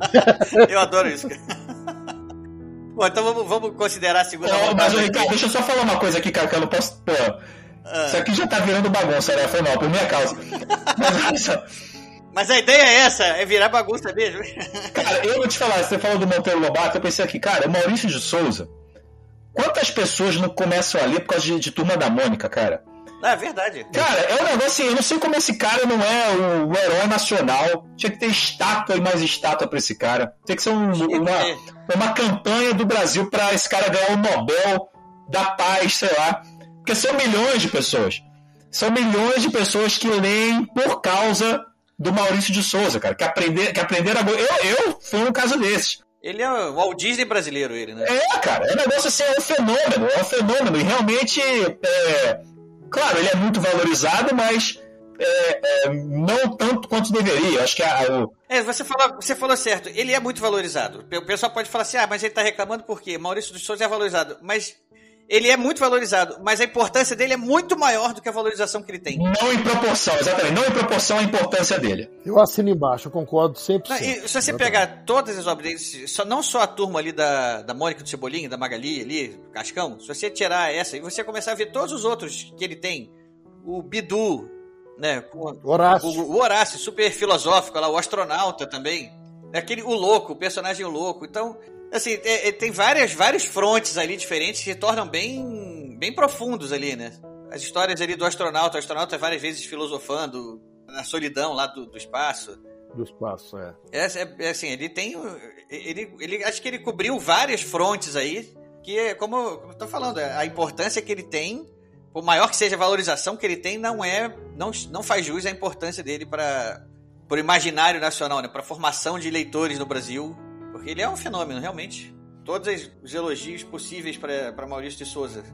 [SPEAKER 1] eu adoro isso. Bom, então vamos, vamos considerar a segunda
[SPEAKER 3] Ó, mas. Ricardo, deixa eu só falar uma coisa aqui, cara, que eu não posso. Pô,
[SPEAKER 1] Ah.
[SPEAKER 3] isso aqui já tá virando bagunça, né? Foi mal, por minha causa. Mas
[SPEAKER 1] Mas a ideia é essa, é virar bagunça mesmo.
[SPEAKER 3] cara, eu vou te falar, você falou do Monteiro Lobato, eu pensei aqui, cara, o Maurício de Souza. Quantas pessoas não começam a ler por causa de, de Turma da Mônica, cara?
[SPEAKER 1] Ah, é verdade.
[SPEAKER 3] Cara, é um negócio assim, eu não sei como esse cara não é o, o herói nacional. Tinha que ter estátua e mais estátua pra esse cara. Tem que ser um- uma, uma campanha do Brasil pra esse cara ganhar o Nobel da Paz, sei lá. Porque são milhões de pessoas. São milhões de pessoas que leem por causa do Maurício de Souza, cara. Que, aprender, que aprenderam a. Eu, eu fui um caso desses.
[SPEAKER 1] Ele é o Walt Disney brasileiro, ele, né?
[SPEAKER 3] É, cara, é um negócio assim, é um fenômeno, é um fenômeno. E realmente, é, claro, ele é muito valorizado, mas é, é, não tanto quanto deveria. Acho que a, o,
[SPEAKER 1] É, você falou, você falou certo. Ele é muito valorizado. O pessoal pode falar assim, ah, mas ele tá reclamando por quê? Maurício dos Souza é valorizado. Mas ele é muito valorizado, mas a importância dele é muito maior do que a valorização que ele tem.
[SPEAKER 3] não em proporção, exatamente, não em proporção à importância dele.
[SPEAKER 2] Eu assino embaixo, eu concordo 100%.
[SPEAKER 1] Não, e se você pegar todas as obras dele, só, não só a turma ali da, da Mônica do Cebolinha, da Magali ali, Cascão, se você tirar essa e você começar a ver todos os outros que ele tem, o Bidu, né, com-
[SPEAKER 2] Horácio.
[SPEAKER 1] o, o Horácio, super filosófico lá, o astronauta também, aquele, o louco, o personagem louco, então, assim, é- é- tem várias, vários frontes ali diferentes que se tornam bem, bem profundos ali, né, as histórias ali do astronauta, o astronauta várias vezes filosofando na solidão lá do- do espaço,
[SPEAKER 2] Do espaço, é.
[SPEAKER 1] é, é- é assim, ele tem. Ele, ele, acho que ele cobriu várias frontes aí, que é como eu tô falando, a importância que ele tem, por maior que seja a valorização que ele tem, não é. Não, não faz jus à importância dele para o imaginário nacional, né? Para a formação de leitores no Brasil. Porque ele é um fenômeno, realmente. Todos os elogios possíveis para Maurício de Souza.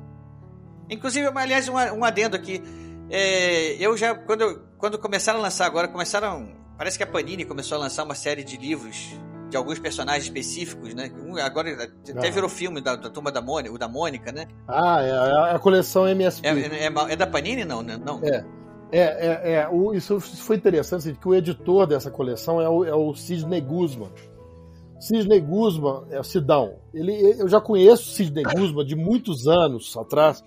[SPEAKER 1] Inclusive, aliás, um, um adendo aqui. É, eu já, quando, quando começaram a lançar agora, começaram. Parece que a Panini começou a lançar uma série de livros de alguns personagens específicos, né? Um, agora até
[SPEAKER 2] Ah.
[SPEAKER 1] virou filme da, da turma da Mônica, o da Mônica, né?
[SPEAKER 2] Ah, é, é a coleção MSP.
[SPEAKER 1] É, é- é- é da Panini, não, né? Não.
[SPEAKER 2] É. É, é, é, o, isso foi interessante, assim, que o editor dessa coleção é o, é o Sidney Guzman. Sidney Guzman é o Sidão. Ele, eu já conheço Sidney Guzman de muitos anos atrás,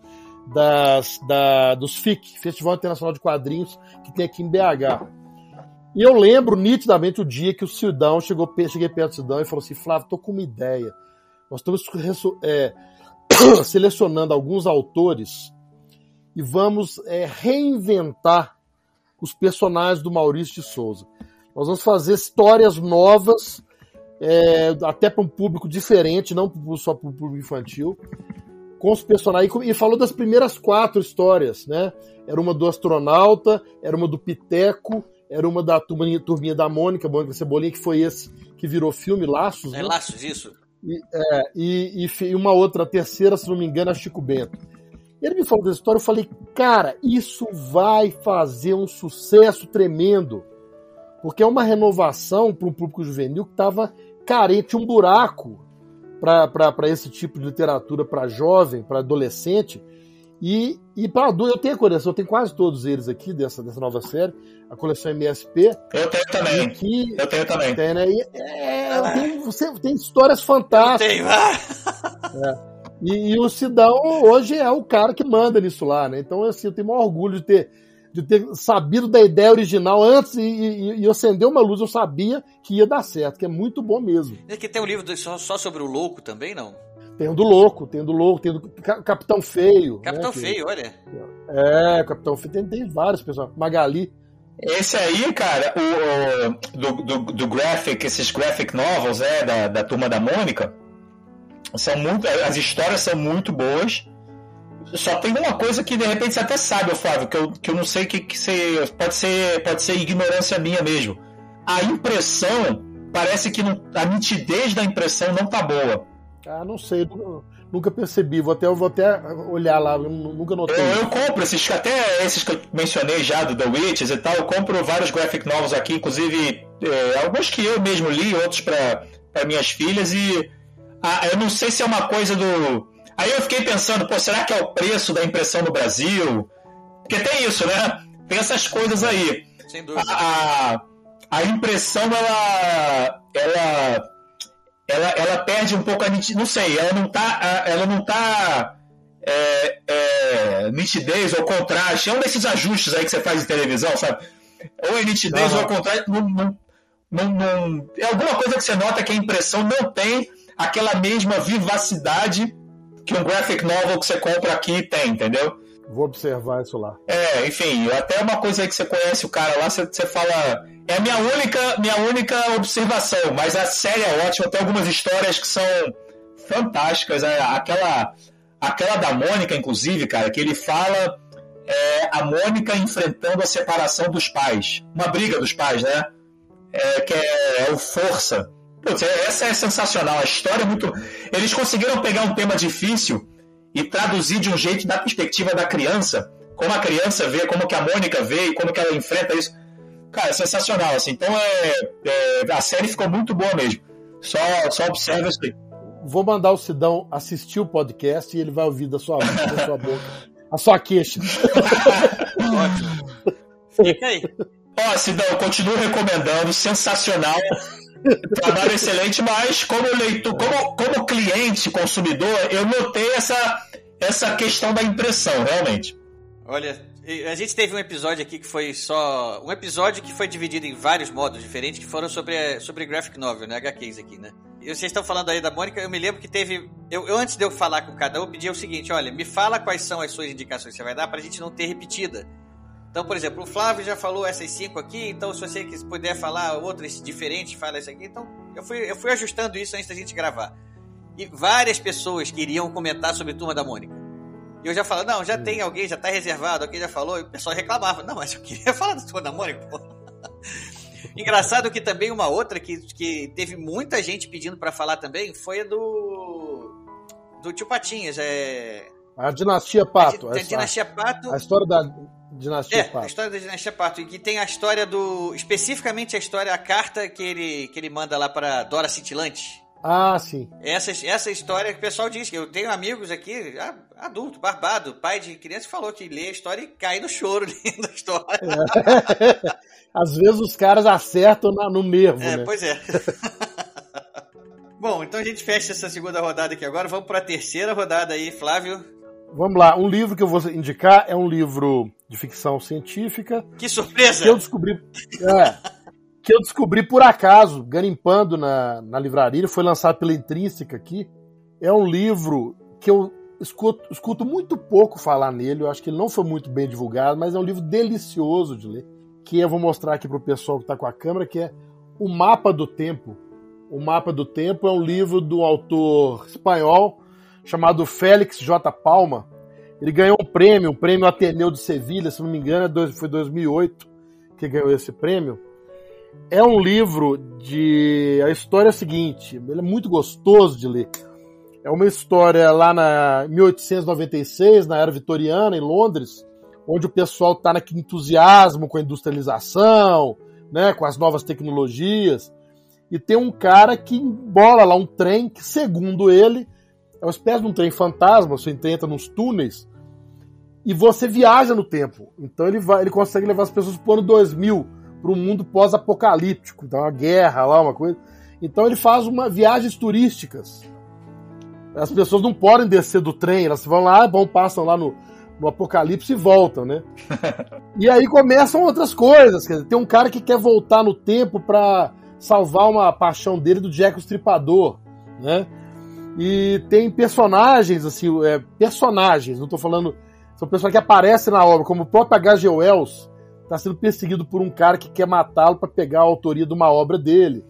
[SPEAKER 2] das, da, dos FIC, Festival Internacional de Quadrinhos, que tem aqui em BH. E eu lembro nitidamente o dia que o Sidão chegou, cheguei perto do Sidão e falou assim: Flávio, tô com uma ideia. Nós estamos é, selecionando alguns autores e vamos é, reinventar os personagens do Maurício de Souza. Nós vamos fazer histórias novas, é, até para um público diferente, não só para o público infantil, com os personagens. E falou das primeiras quatro histórias, né? Era uma do astronauta, era uma do Piteco, era uma da turminha, turminha da Mônica, Mônica Cebolinha, que foi esse que virou filme, Laços,
[SPEAKER 1] É
[SPEAKER 2] né?
[SPEAKER 1] laços, isso.
[SPEAKER 2] É, e, e e uma outra, a terceira, se não me engano, é Chico Bento. Ele me falou dessa história, eu falei, cara, isso vai fazer um sucesso tremendo. Porque é uma renovação para um público juvenil que estava carente, um buraco para esse tipo de literatura para jovem, para adolescente. E, e para adulto, eu tenho a coleção, eu tenho quase todos eles aqui dessa, dessa nova série, a coleção MSP.
[SPEAKER 3] Eu tenho também.
[SPEAKER 2] Que,
[SPEAKER 3] Eu tenho também.
[SPEAKER 2] tem, né? E, é, tem, você, tem histórias fantásticas.
[SPEAKER 1] Tem, ah!
[SPEAKER 2] E, e o Sidão hoje é o cara que manda nisso lá, né? Então, assim, eu tenho o maior orgulho de ter, de ter sabido da ideia original antes e, e, e acender uma luz, eu sabia que ia dar certo, que é muito bom mesmo.
[SPEAKER 1] É que tem um livro só, só sobre o louco também, não?
[SPEAKER 2] Tem o do louco, tem o do louco, tem o do Ca- Capitão Feio.
[SPEAKER 1] Capitão
[SPEAKER 2] né? Que-
[SPEAKER 1] Feio, olha.
[SPEAKER 2] É, Capitão Feio, tem, tem vários pessoal. Magali.
[SPEAKER 3] Esse aí, cara, o, o- do, do, do graphic, esses graphic novels, né, da, da turma da Mônica, são muito, as histórias são muito boas. Só tem uma coisa que de repente você até sabe, Flávio, que eu, que eu não sei que, que você, pode ser pode ser ignorância minha mesmo. A impressão parece que não, a nitidez da impressão não tá boa.
[SPEAKER 2] Ah, não sei, nu- nunca percebi. Vou até, vou até olhar lá, nunca notei.
[SPEAKER 3] Eu, eu compro esses, até esses que eu mencionei já do The Witches e tal, eu compro vários graphic novels aqui, inclusive é, alguns que eu mesmo li, outros para minhas filhas, e ah, eu não sei se é uma coisa do. Aí eu fiquei pensando, pô, será que é o preço da impressão no Brasil? Porque tem isso, né? Tem essas coisas aí.
[SPEAKER 1] Sem dúvida.
[SPEAKER 3] A, a impressão, ela. ela ela, ela perde um pouco a nitidez. Não sei, ela não tá. Ela não tá. é, é, nitidez ou contraste. É um desses ajustes aí que você faz em televisão, sabe? Ou é nitidez
[SPEAKER 2] Aham.
[SPEAKER 3] ou é contraste. Não, não, não, não- é alguma coisa que você nota que a impressão não tem aquela mesma vivacidade que um graphic novel que você compra aqui tem, entendeu?
[SPEAKER 2] Vou observar isso lá.
[SPEAKER 3] É, enfim, até uma coisa aí que você conhece o cara lá, você, você fala. É a minha única, minha única observação, mas a série é ótima, tem algumas histórias que são fantásticas. é, Aquela, aquela da Mônica, inclusive, cara, que ele fala é, a Mônica enfrentando a separação dos pais. Uma briga dos pais, né? É, que é, é o Força. Putz, é- essa é sensacional. A história é muito. Eles conseguiram pegar um tema difícil e traduzir de um jeito da perspectiva da criança, como a criança vê, como que a Mônica vê e como que ela enfrenta isso. Cara, é sensacional, assim. Então é, é- a série ficou muito boa mesmo. Só, só observa isso aí.
[SPEAKER 2] Vou mandar o Sidão assistir o podcast e ele vai ouvir da sua, da sua boca. A sua queixa.
[SPEAKER 1] Ótimo. Fica aí.
[SPEAKER 3] Ó, Sidão, eu continuo recomendando, sensacional. Trabalho excelente, mas como leitor, como, como cliente, consumidor, eu notei essa, essa questão da impressão, realmente.
[SPEAKER 1] Olha, a gente teve um episódio aqui que foi só. Um episódio que foi dividido em vários modos diferentes que foram sobre, sobre graphic novel, né? HQs aqui, né? E vocês estão falando aí da Mônica, eu me lembro que teve. Eu, eu, antes de eu falar com cada um, eu pedi o seguinte: olha, me fala quais são as suas indicações que você vai dar pra gente não ter repetida. Então, por exemplo, o Flávio já falou essas cinco aqui, então se você puder falar outras diferentes, fala isso aqui. Então, eu fui, eu fui ajustando isso antes da gente gravar. E várias pessoas queriam comentar sobre Turma da Mônica. E eu já falo, não, já tem alguém, já tá reservado, alguém já falou, e o pessoal reclamava. Não, mas eu queria falar do Turma da Mônica, pô. Engraçado que também uma outra que, que teve muita gente pedindo pra falar também foi a do. Do Tio Patinhas, é.
[SPEAKER 2] A dinastia Pato.
[SPEAKER 1] a,
[SPEAKER 2] A,
[SPEAKER 1] Dinastia Pato.
[SPEAKER 2] a história da, dinastia
[SPEAKER 1] É,
[SPEAKER 2] Pato.
[SPEAKER 1] a história da dinastia Pato. E que tem a história do. Especificamente a história, a carta que ele, que ele manda lá pra Dora Cintilante.
[SPEAKER 2] Ah, sim.
[SPEAKER 1] Essa, essa história que o pessoal diz, que eu tenho amigos aqui, adulto, barbado, pai de criança, que falou que lê a história e cai no choro lendo a história.
[SPEAKER 2] Às vezes os caras acertam no nervo,
[SPEAKER 1] É,
[SPEAKER 2] né?
[SPEAKER 1] pois é. Bom, então a gente fecha essa segunda rodada aqui agora. Vamos para a terceira rodada aí, Flávio.
[SPEAKER 2] Vamos lá, um livro que eu vou indicar é um livro de ficção científica
[SPEAKER 1] Que surpresa!
[SPEAKER 2] que eu descobri. É, que eu descobri por acaso, garimpando na, na livraria. Foi lançado pela Intrínseca aqui. É um livro que eu escuto, escuto muito pouco falar nele. Eu acho que ele não foi muito bem divulgado, mas é um livro delicioso de ler. Que eu vou mostrar aqui para o pessoal que está com a câmera, que é O Mapa do Tempo. O Mapa do Tempo é um livro do autor espanhol chamado Félix J. Palma. Ele ganhou um prêmio, um prêmio Ateneu de Sevilha, se não me engano, é foi 2008 que ganhou esse prêmio. É um livro de. A história é a seguinte: ele é muito gostoso de ler. É uma história lá na 1896, na era vitoriana, em Londres, onde o pessoal está naquele entusiasmo com a industrialização, né, com as novas tecnologias. E tem um cara que embola lá um trem que, segundo ele, é uma espécie de um trem fantasma. Você entra nos túneis e você viaja no tempo. Então ele, vai, ele consegue levar as pessoas para o ano 2000, para um mundo pós-apocalíptico. Então, uma guerra lá, uma coisa. Então ele faz uma viagens turísticas. As pessoas não podem descer do trem, elas vão lá, vão, passam lá no, no apocalipse e voltam, né? e aí começam outras coisas. Quer dizer, tem um cara que quer voltar no tempo para salvar uma paixão dele do Jack o Estripador, né? E tem personagens, assim, é, personagens, não tô falando. São pessoas que aparecem na obra, como o próprio H.G. Wells está sendo perseguido por um cara que quer matá-lo para pegar a autoria de uma obra dele.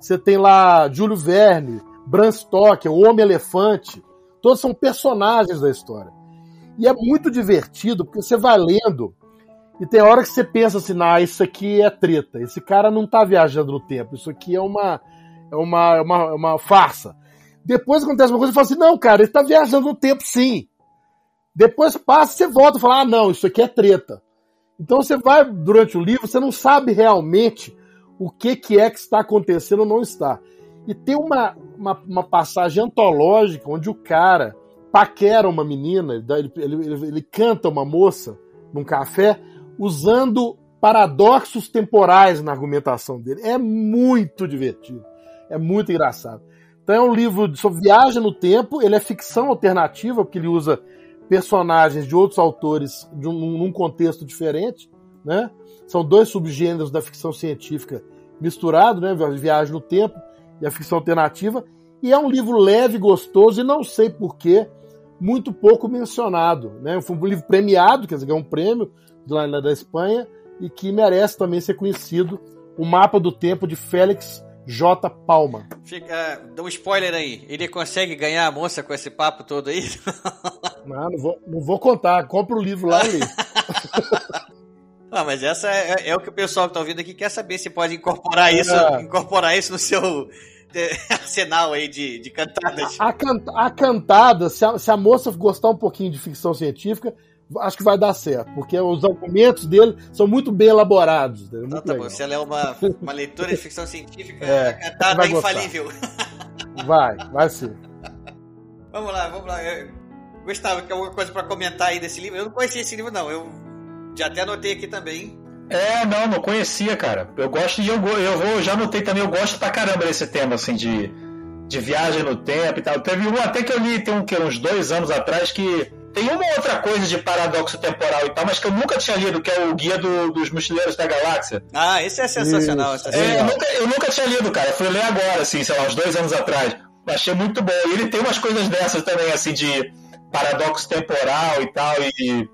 [SPEAKER 2] Você tem lá Júlio Verne, Bram Stoker, o Homem-Elefante. Todos são personagens da história. E é muito divertido, porque você vai lendo e tem hora que você pensa assim, ah, isso aqui é treta. Esse cara não tá viajando no tempo. Isso aqui é uma, é uma, é uma, é uma farsa. Depois acontece uma coisa e fala assim, não, cara, ele tá viajando no tempo sim. Depois passa e você volta e fala, ah, não, isso aqui é treta. Então você vai durante o livro, você não sabe realmente o que, que é que está acontecendo ou não está. E tem uma, uma, uma passagem antológica onde o cara paquera uma menina, ele, ele, ele, ele canta uma moça num café, usando paradoxos temporais na argumentação dele. É muito divertido. É muito engraçado. Então é um livro sobre viagem no tempo, ele é ficção alternativa, porque ele usa personagens de outros autores de um, num contexto diferente, né? São dois subgêneros da ficção científica misturados, né? Viagem no tempo e a ficção alternativa. E é um livro leve, gostoso e não sei porquê, muito pouco mencionado, né? Foi um livro premiado, quer dizer, ganhou um prêmio lá da Espanha e que merece também ser conhecido. O Mapa do Tempo de Félix J. Palma.
[SPEAKER 1] Fica, dá um spoiler aí. Ele consegue ganhar a moça com esse papo todo aí?
[SPEAKER 2] Não, não vou, não vou contar. Compra o livro lá e lê.
[SPEAKER 1] Ah, mas essa é, é o que o pessoal que tá ouvindo aqui quer saber se pode incorporar isso,
[SPEAKER 2] É.
[SPEAKER 1] incorporar isso no seu arsenal aí de, de cantadas.
[SPEAKER 2] A, can- a cantada, se a, se a moça gostar um pouquinho de ficção científica, acho que vai dar certo, porque os argumentos dele são muito bem elaborados.
[SPEAKER 1] Então
[SPEAKER 2] Muito
[SPEAKER 1] tá bom, se ela é uma, uma leitora de ficção científica,
[SPEAKER 2] É,
[SPEAKER 1] a cantada
[SPEAKER 2] vai
[SPEAKER 1] é
[SPEAKER 2] gostar.
[SPEAKER 1] infalível.
[SPEAKER 2] Vai, vai sim.
[SPEAKER 1] Vamos lá, vamos lá. Gustavo, tem alguma coisa pra comentar aí desse livro? Eu não conhecia esse livro, não. Eu já até anotei aqui também.
[SPEAKER 3] É, não, não conhecia, cara. Eu gosto e eu, eu vou, já notei também, eu gosto pra caramba desse tema, assim, de, de viagem no tempo e tal. Teve um até que eu li tem um, que, uns dois anos atrás que tem uma outra coisa de paradoxo temporal e tal, mas que eu nunca tinha lido, que é o Guia do- dos Mochileiros da Galáxia.
[SPEAKER 1] Ah, esse é sensacional.
[SPEAKER 2] Isso.
[SPEAKER 1] essa
[SPEAKER 3] É, eu,
[SPEAKER 1] sensacional.
[SPEAKER 3] nunca, eu nunca tinha lido, cara. Eu fui ler agora, assim, sei lá, uns dois anos atrás. Achei muito bom. E ele tem umas coisas dessas também, assim, de paradoxo temporal e tal, e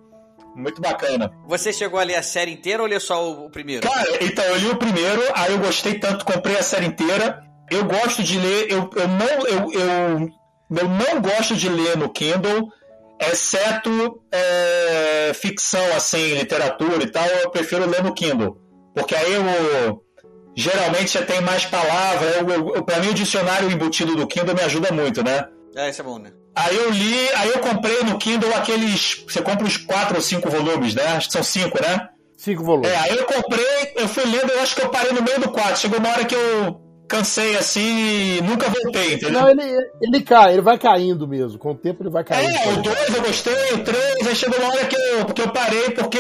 [SPEAKER 3] muito bacana.
[SPEAKER 1] Você chegou a ler a série inteira ou leu só o, o primeiro?
[SPEAKER 3] Cara, então eu li o primeiro, aí eu gostei tanto, comprei a série inteira. Eu gosto de ler, eu, eu não eu, eu, eu não gosto de ler no Kindle, exceto é, ficção assim, literatura e tal, eu prefiro ler no Kindle, porque aí eu geralmente você tem mais palavras. Eu, eu, pra mim o dicionário embutido do Kindle me ajuda muito, né?
[SPEAKER 1] Ah, esse é bom, né?
[SPEAKER 3] Aí eu li, aí eu comprei no Kindle aqueles. Você compra os quatro ou cinco volumes, né? Acho que são cinco, né?
[SPEAKER 2] Cinco volumes.
[SPEAKER 3] É, aí eu comprei, eu fui lendo, eu acho que eu parei no meio do quadro. Chegou uma hora que eu cansei assim e nunca voltei, entendeu?
[SPEAKER 2] Não, ele, ele cai, ele vai caindo mesmo. Com o tempo ele vai caindo.
[SPEAKER 3] É, o 2 eu gostei, o 3, aí chegou uma hora que eu, que eu parei porque.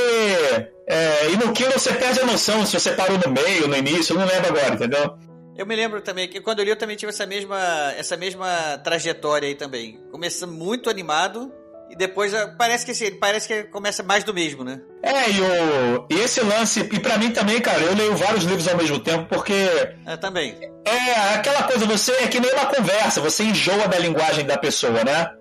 [SPEAKER 3] É, e no Kindle você perde a noção se você parou no meio, no início, eu não lembro agora, entendeu?
[SPEAKER 1] Eu me lembro também que quando eu li eu também tive essa mesma, essa mesma trajetória aí também. Começando muito animado e depois ah, parece que assim, parece que começa mais do mesmo, né?
[SPEAKER 3] É, e, o, e esse lance, e pra mim também, cara, eu leio vários livros ao mesmo tempo porque.
[SPEAKER 1] É, também.
[SPEAKER 3] É, aquela coisa, você é que nem uma conversa, você enjoa da linguagem da pessoa, né?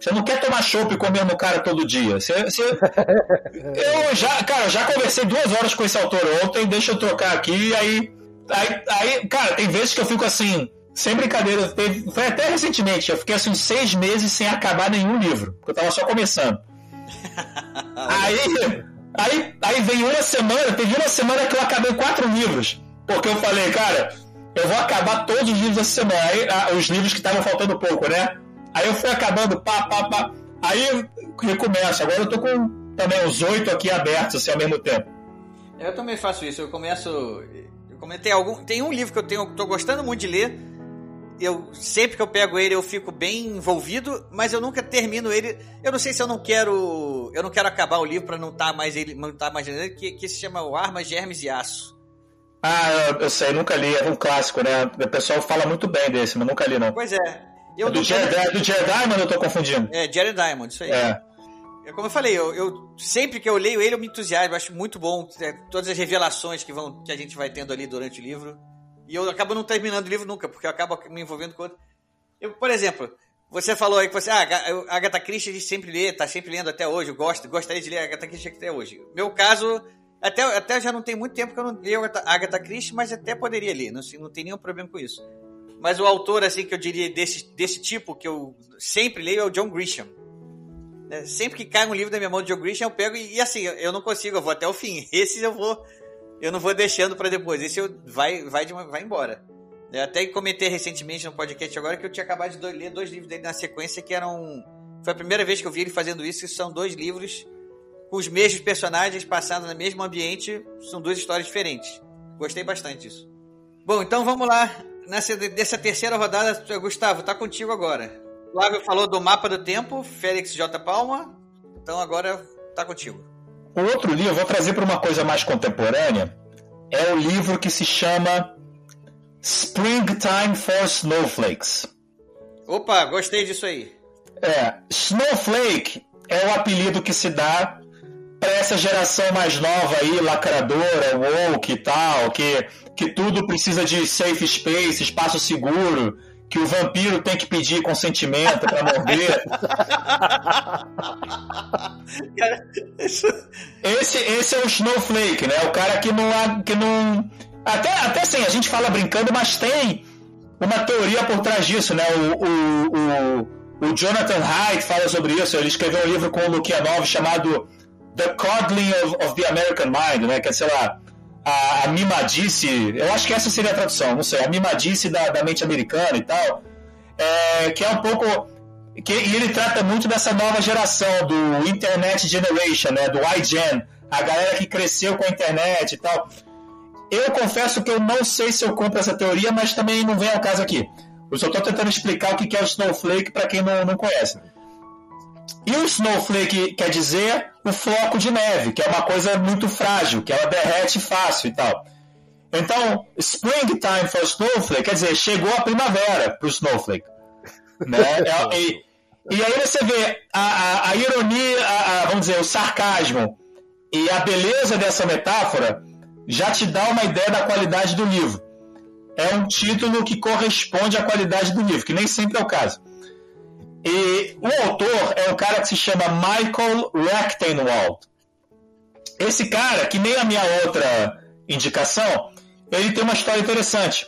[SPEAKER 3] Você não quer tomar chopp e comer no cara todo dia. Você, você... eu já, cara, já conversei duas horas com esse autor ontem, deixa eu trocar aqui, aí, aí, aí, cara, tem vezes que eu fico assim, sem brincadeira, teve, foi até recentemente, eu fiquei assim uns seis meses sem acabar nenhum livro, porque eu tava só começando. aí, aí, aí vem uma semana, teve uma semana que eu acabei quatro livros, porque eu falei, cara, eu vou acabar todos os livros essa semana, aí, ah, os livros que estavam faltando pouco, né? Aí eu fui acabando, pá, pá, pá. Aí eu recomeço. Agora eu tô com também os oito aqui abertos assim, ao mesmo tempo.
[SPEAKER 1] Eu também faço isso. Eu começo. Eu comentei algum. Tem um livro que eu tenho, tô gostando muito de ler. Eu sempre que eu pego ele eu fico bem envolvido, mas eu nunca termino ele. Eu não sei se eu não quero, eu não quero acabar o livro para não estar tá mais ele, não tá mais nele, que, que se chama o Armas, Germes e Aço.
[SPEAKER 3] Ah, eu, eu sei, nunca li, é um clássico, né? O pessoal fala muito bem desse, mas nunca li não.
[SPEAKER 1] Pois é. Eu
[SPEAKER 3] é do, Jared, é do Jared Diamond eu tô confundindo?
[SPEAKER 1] É, Jared Diamond, isso aí.
[SPEAKER 3] É.
[SPEAKER 1] Como eu falei, eu, eu, sempre que eu leio ele eu me entusiasmo, acho muito bom é, todas as revelações que, vão, que a gente vai tendo ali durante o livro. E eu acabo não terminando o livro nunca, porque eu acabo me envolvendo com outro. Eu, por exemplo, você falou aí que você. Ah, Agatha Christie a gente sempre lê, tá sempre lendo até hoje, eu gosto, gostaria de ler Agatha Christie até hoje. Meu caso, até, até já não tem muito tempo que eu não leio Agatha Christie, mas até poderia ler, não, não tem nenhum problema com isso. Mas o autor, assim, que eu diria desse, desse tipo, que eu sempre leio, é o John Grisham. É, sempre que cai um livro da minha mão do John Grisham, eu pego e, e, assim, eu não consigo, eu vou até o fim. Esse eu vou, eu não vou deixando para depois. Esse eu, vai, vai, vai embora. Eu até comentei recentemente no podcast agora que eu tinha acabado de ler dois livros dele na sequência que eram. Foi a primeira vez que eu vi ele fazendo isso, são dois livros com os mesmos personagens passando no mesmo ambiente, são duas histórias diferentes. Gostei bastante disso. Bom, então vamos lá nessa, dessa terceira rodada, Gustavo, tá contigo agora. Flávio falou do mapa do tempo, Félix J. Palma, então agora tá contigo.
[SPEAKER 3] O outro livro, eu vou trazer para uma coisa mais contemporânea, é o livro que se chama Springtime for Snowflakes.
[SPEAKER 1] Opa, gostei disso aí.
[SPEAKER 3] É, Snowflake é o apelido que se dá para essa geração mais nova aí, lacradora, woke e tal, que que tudo precisa de safe space, espaço seguro, que o vampiro tem que pedir consentimento para morder. esse, esse é o Snowflake, né? O cara que não. Que não até, até assim, a gente fala brincando, mas tem uma teoria por trás disso, né? O, o, o, o Jonathan Haidt fala sobre isso. Ele escreveu um livro com o Lukianov chamado The Coddling of, of the American Mind, né? Que é, sei lá, a, a, mimadice, eu acho que essa seria a tradução, não sei, a mimadice da, da mente americana e tal, é, que é um pouco. Que, e ele trata muito dessa nova geração, do Internet Generation, né, do iGen, a galera que cresceu com a internet e tal. Eu confesso que eu não sei se eu compro essa teoria, mas também não vem ao caso aqui. Eu só estou tentando explicar o que é o Snowflake para quem não, não conhece. E o snowflake quer dizer o floco de neve, que é uma coisa muito frágil, que ela derrete fácil e tal. Então, springtime for snowflake quer dizer, chegou a primavera para o snowflake. Né? É, e, e, aí você vê a, a, a ironia, a, vamos dizer, o sarcasmo e a beleza dessa metáfora já te dá uma ideia da qualidade do livro. É um título que corresponde à qualidade do livro, que nem sempre é o caso. E o autor é um cara que se chama Michael Rechtenwald. Esse cara, que nem a minha outra indicação, ele tem uma história interessante.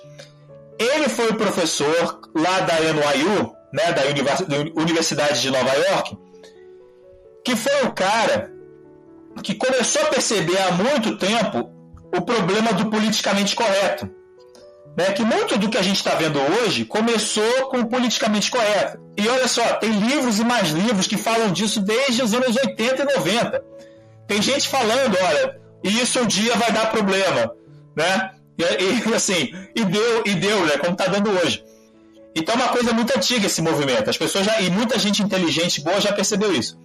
[SPEAKER 3] Ele foi professor lá da NYU, né, da Universidade de Nova York, que foi o cara que começou a perceber há muito tempo o problema do politicamente correto. Né, que muito do que a gente está vendo hoje começou com o politicamente correto. E olha só, tem livros e mais livros que falam disso desde os anos 80 e 90. Tem gente falando, olha, isso um dia vai dar problema, né? E, e assim, e deu, e deu, né? Como está dando hoje. Então é uma coisa muito antiga esse movimento. As pessoas já, e muita gente inteligente boa já percebeu isso.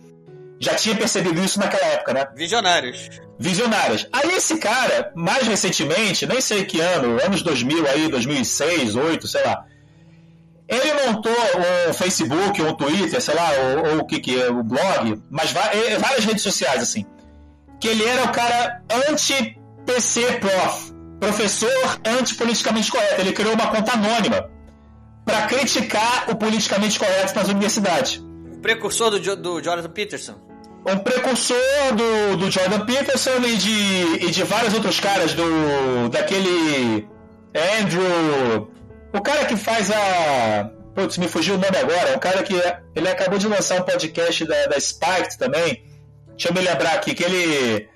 [SPEAKER 3] Já tinha percebido isso naquela época, né?
[SPEAKER 1] Visionários.
[SPEAKER 3] Visionários. Aí esse cara, mais recentemente, nem sei que ano, anos 2000 aí, 2006, 2008, sei lá. Ele montou um Facebook, um Twitter, sei lá, ou, o que que é, o blog, mas é, várias redes sociais assim. Que ele era o cara anti-PC prof, professor anti-politicamente correto. Ele criou uma conta anônima para criticar o politicamente correto nas universidades.
[SPEAKER 1] Precursor do, do Jonathan Peterson.
[SPEAKER 3] Um precursor do, do Jordan Peterson e de, e de vários outros caras, do daquele Andrew. O cara que faz a. Putz, me fugiu o nome agora. O cara que. Ele acabou de lançar um podcast da, da Spiked também. Deixa eu me lembrar aqui, que ele.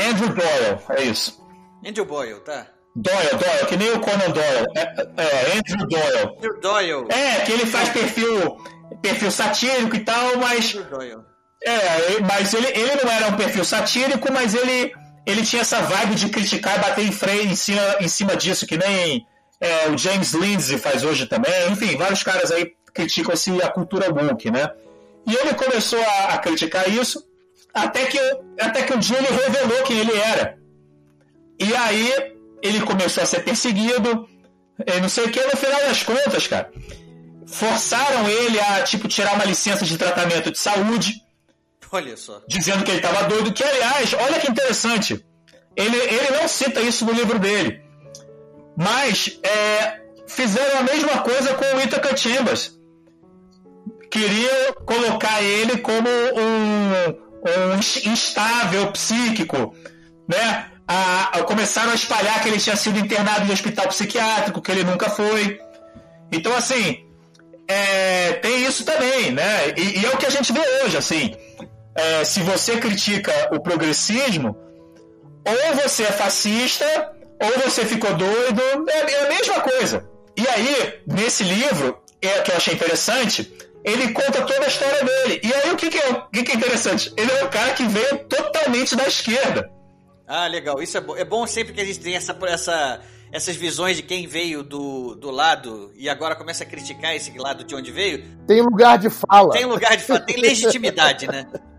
[SPEAKER 3] Andrew Doyle, é isso.
[SPEAKER 1] Andrew Boyle, tá?
[SPEAKER 3] Doyle, Doyle, que nem o Conan Doyle. É, é, Andrew Doyle.
[SPEAKER 1] Andrew Doyle.
[SPEAKER 3] É, que ele faz perfil, perfil satírico e tal, mas.
[SPEAKER 1] Andrew Doyle.
[SPEAKER 3] É, mas ele, ele não era um perfil satírico, mas ele, ele tinha essa vibe de criticar e bater em freio em cima, em cima disso, que nem é, o James Lindsay faz hoje também. Enfim, vários caras aí criticam assim, a cultura woke, né? E ele começou a, a criticar isso, até que, até que um dia ele revelou quem ele era. E aí ele começou a ser perseguido, não sei o que, no final das contas, cara, forçaram ele a, tipo, tirar uma licença de tratamento de saúde.
[SPEAKER 1] Olha só.
[SPEAKER 3] Dizendo que ele estava doido, que, aliás, olha que interessante, ele, ele não cita isso no livro dele, mas é, fizeram a mesma coisa com o Ithaca Chambers. Queriam colocar ele como um, um instável psíquico, né? a, a, começaram a espalhar que ele tinha sido internado em hospital psiquiátrico, que ele nunca foi. Então, assim, é, tem isso também, né? E, e, é o que a gente vê hoje, assim. É, se você critica o progressismo, ou você é fascista, ou você ficou doido, é, é a mesma coisa. E aí, nesse livro, é, que eu achei interessante, ele conta toda a história dele. E aí, o que, que, é, o que, que é interessante? Ele é um cara que veio totalmente da esquerda.
[SPEAKER 1] Ah, legal. Isso é bom. É bom sempre que a gente tem essa, essa, essas visões de quem veio do, do lado e agora começa a criticar esse lado de onde veio.
[SPEAKER 2] Tem lugar de fala.
[SPEAKER 1] Tem lugar de fala, tem legitimidade, né?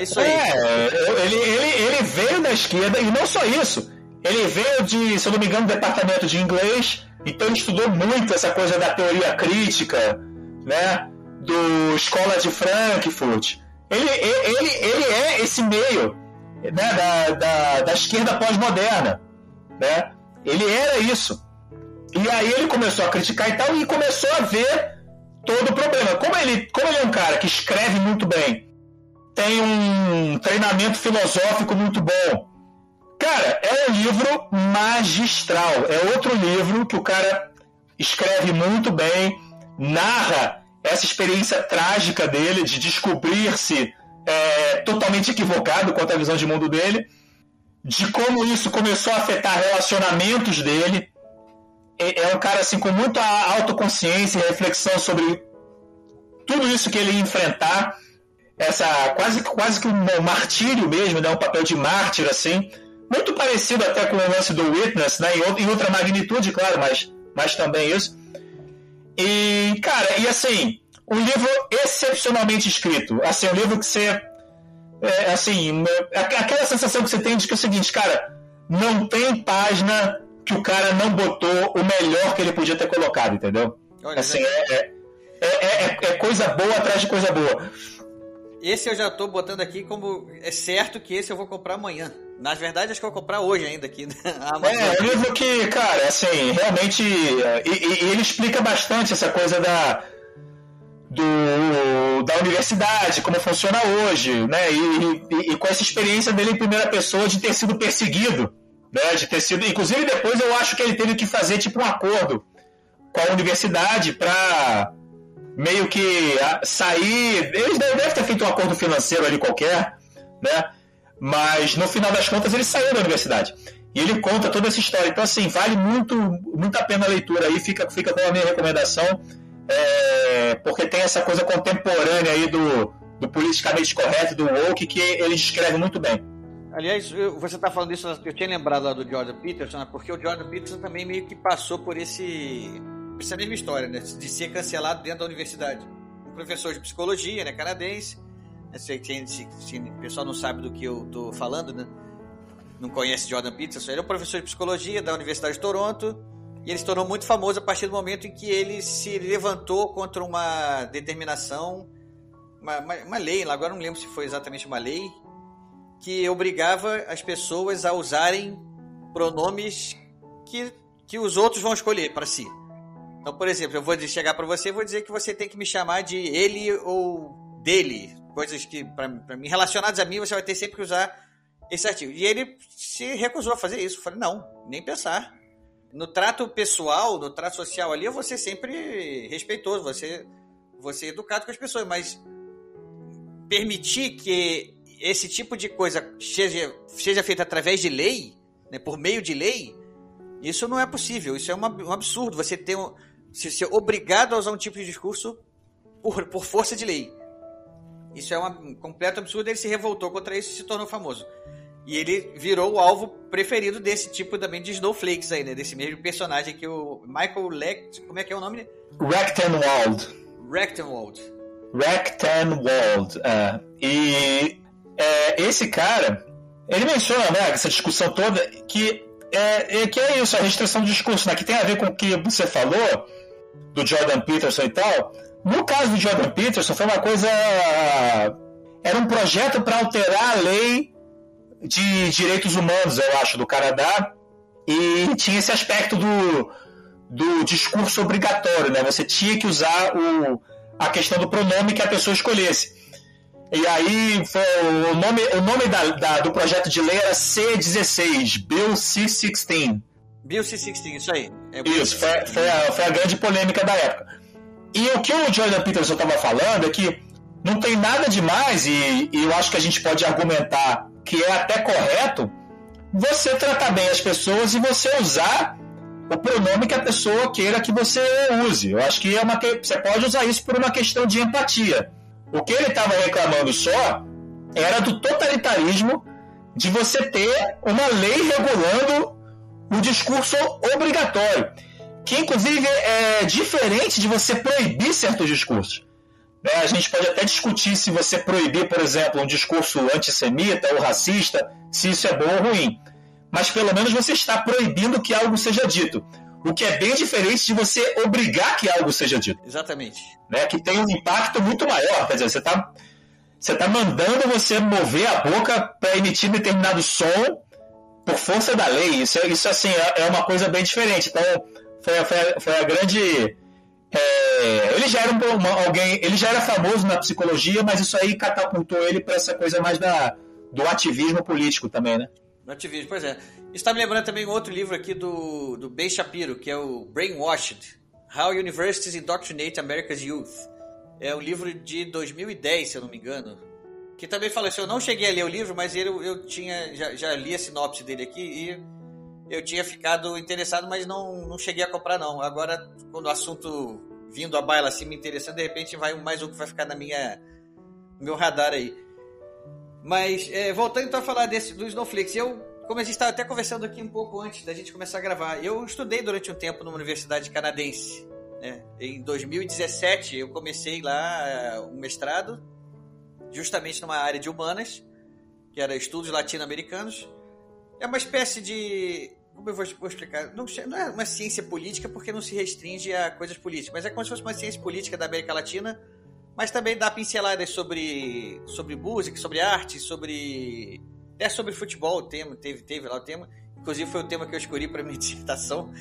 [SPEAKER 3] Isso aí. É, ele, ele, ele veio da esquerda e não só isso. Ele veio de, se eu não me engano, do departamento de inglês, então ele estudou muito essa coisa da teoria crítica, né? Do Escola de Frankfurt. Ele, ele, ele é esse meio né, da, da, da esquerda pós-moderna. Né? Ele era isso. E aí ele começou a criticar e tal, e começou a ver todo o problema. Como ele, como ele é um cara que escreve muito bem, tem um treinamento filosófico muito bom. Cara, é um livro magistral. É outro livro que o cara escreve muito bem, narra essa experiência trágica dele de descobrir-se é, totalmente equivocado quanto à visão de mundo dele, de como isso começou a afetar relacionamentos dele. É, é um cara assim com muita autoconsciência e reflexão sobre tudo isso que ele ia enfrentar, essa quase quase que um martírio mesmo, né, um papel de mártir assim, muito parecido até com o lance do Witness, né, em outra magnitude, claro, mas mas também isso. E cara, e assim, um livro excepcionalmente escrito. Assim, um livro que você. É, assim, é, aquela sensação que você tem de que é o seguinte, cara, não tem página que o cara não botou o melhor que ele podia ter colocado, entendeu? Olha, assim, é, é, é, coisa boa atrás de coisa boa.
[SPEAKER 1] Esse eu já tô botando aqui como. É certo que esse eu vou comprar amanhã. Na verdade, acho que eu vou comprar hoje ainda aqui.
[SPEAKER 3] é, um livro que, cara, assim, realmente. E, e, e ele explica bastante essa coisa da do, da universidade, como funciona hoje, né? E, e, e, com essa experiência dele em primeira pessoa de ter sido perseguido, né? De ter sido, inclusive depois eu acho que ele teve que fazer tipo um acordo com a universidade para meio que sair. Ele deve ter feito um acordo financeiro ali qualquer, né? Mas no final das contas ele saiu da universidade. E ele conta toda essa história. Então, assim, vale muito, muito a pena a leitura aí, fica, fica com a minha recomendação, é, porque tem essa coisa contemporânea aí do, do politicamente correto, do woke, que ele descreve muito bem.
[SPEAKER 1] Aliás, você está falando isso, eu tinha lembrado lá do Jordan Peterson, né? porque o Jordan Peterson também meio que passou por esse essa mesma história, né? De ser cancelado dentro da universidade. Um professor de psicologia, né? Canadense. Se, se, se, se o pessoal não sabe do que eu estou falando, né? Não conhece Jordan Peterson. Ele é um professor de psicologia da Universidade de Toronto. E ele se tornou muito famoso a partir do momento em que ele se levantou contra uma determinação, uma, uma, uma lei, agora não lembro se foi exatamente uma lei, que obrigava as pessoas a usarem pronomes que, que os outros vão escolher para si. Então, por exemplo, eu vou chegar para você e vou dizer que você tem que me chamar de ele ou dele. Coisas que, para mim, relacionadas a mim, você vai ter sempre que usar esse artigo. E ele se recusou a fazer isso. Eu falei, não, nem pensar. No trato pessoal, no trato social ali, eu vou ser sempre respeitoso, você, você educado com as pessoas, mas permitir que esse tipo de coisa seja, seja feita através de lei, né, por meio de lei, isso não é possível. Isso é um absurdo. Você ter um, se ser obrigado a usar um tipo de discurso por, por força de lei. Isso é um completo absurdo. Ele se revoltou contra isso e se tornou famoso. E ele virou o alvo preferido desse tipo também de snowflakes aí, né? Desse mesmo personagem que o Michael Lecht... Como é que é o nome?
[SPEAKER 3] Rectenwald.
[SPEAKER 1] Rectenwald.
[SPEAKER 3] Rectenwald. É. E é, esse cara, ele menciona, né, essa discussão toda, que é, é, que é isso, a restrição de discurso, né, que tem a ver com o que você falou, do Jordan Peterson e tal. No caso do Jordan Peterson, foi uma coisa. Era um projeto para alterar a lei de direitos humanos, eu acho, do Canadá, e tinha esse aspecto do, do discurso obrigatório, né? Você tinha que usar o, a questão do pronome que a pessoa escolhesse. E aí foi, o nome, o nome da, da, do projeto de lei era C16, Bill C16.
[SPEAKER 1] Bill C16, isso aí.
[SPEAKER 3] É isso, foi, foi, a, foi a grande polêmica da época. E o que o Jordan Peterson estava falando é que não tem nada demais, e, e eu acho que a gente pode argumentar que é até correto, você tratar bem as pessoas e você usar o pronome que a pessoa queira que você use. Eu acho que é uma você pode usar isso por uma questão de empatia. O que ele estava reclamando só era do totalitarismo de você ter uma lei regulando o discurso obrigatório, que inclusive é diferente de você proibir certos discursos. Né? A gente pode até discutir se você proibir, por exemplo, um discurso antissemita ou racista, se isso é bom ou ruim. Mas pelo menos você está proibindo que algo seja dito. O que é bem diferente de você obrigar que algo seja dito.
[SPEAKER 1] Exatamente.
[SPEAKER 3] Né? Que tem um impacto muito maior. Quer dizer, você está você tá mandando você mover a boca para emitir determinado som por força da lei. Isso, isso assim, é, é uma coisa bem diferente. Então, foi, foi, foi a grande. É, ele já era um, alguém, ele já era famoso na psicologia, mas isso aí catapultou ele para essa coisa mais da, do ativismo político também, né?
[SPEAKER 1] Ativismo, pois é. Está me lembrando também um outro livro aqui do, do Ben Shapiro, que é o Brainwashed: How Universities Indoctrinate America's Youth. É um livro de 2010, se eu não me engano. Que também fala assim: eu não cheguei a ler o livro, mas ele, eu tinha, já, já li a sinopse dele aqui e eu tinha ficado interessado, mas não, não cheguei a comprar, não. Agora, quando o assunto vindo à baila assim me interessando, de repente vai mais um que vai ficar na minha, no meu radar aí. Mas, é, voltando então a falar desse, do Snowflakes, eu, como a gente estava até conversando aqui um pouco antes da gente começar a gravar, eu estudei durante um tempo numa universidade canadense. Né? Em 2017, eu comecei lá um mestrado, justamente numa área de humanas, que era estudos latino-americanos. É uma espécie de. Como eu vou, explicar? Não, não, é uma ciência política porque não se restringe a coisas políticas, mas é como se fosse uma ciência política da América Latina mas também dá pinceladas sobre, sobre música, sobre arte, sobre. Até sobre futebol, o tema, teve, teve lá o tema. Inclusive foi o tema que eu escolhi para minha dissertação.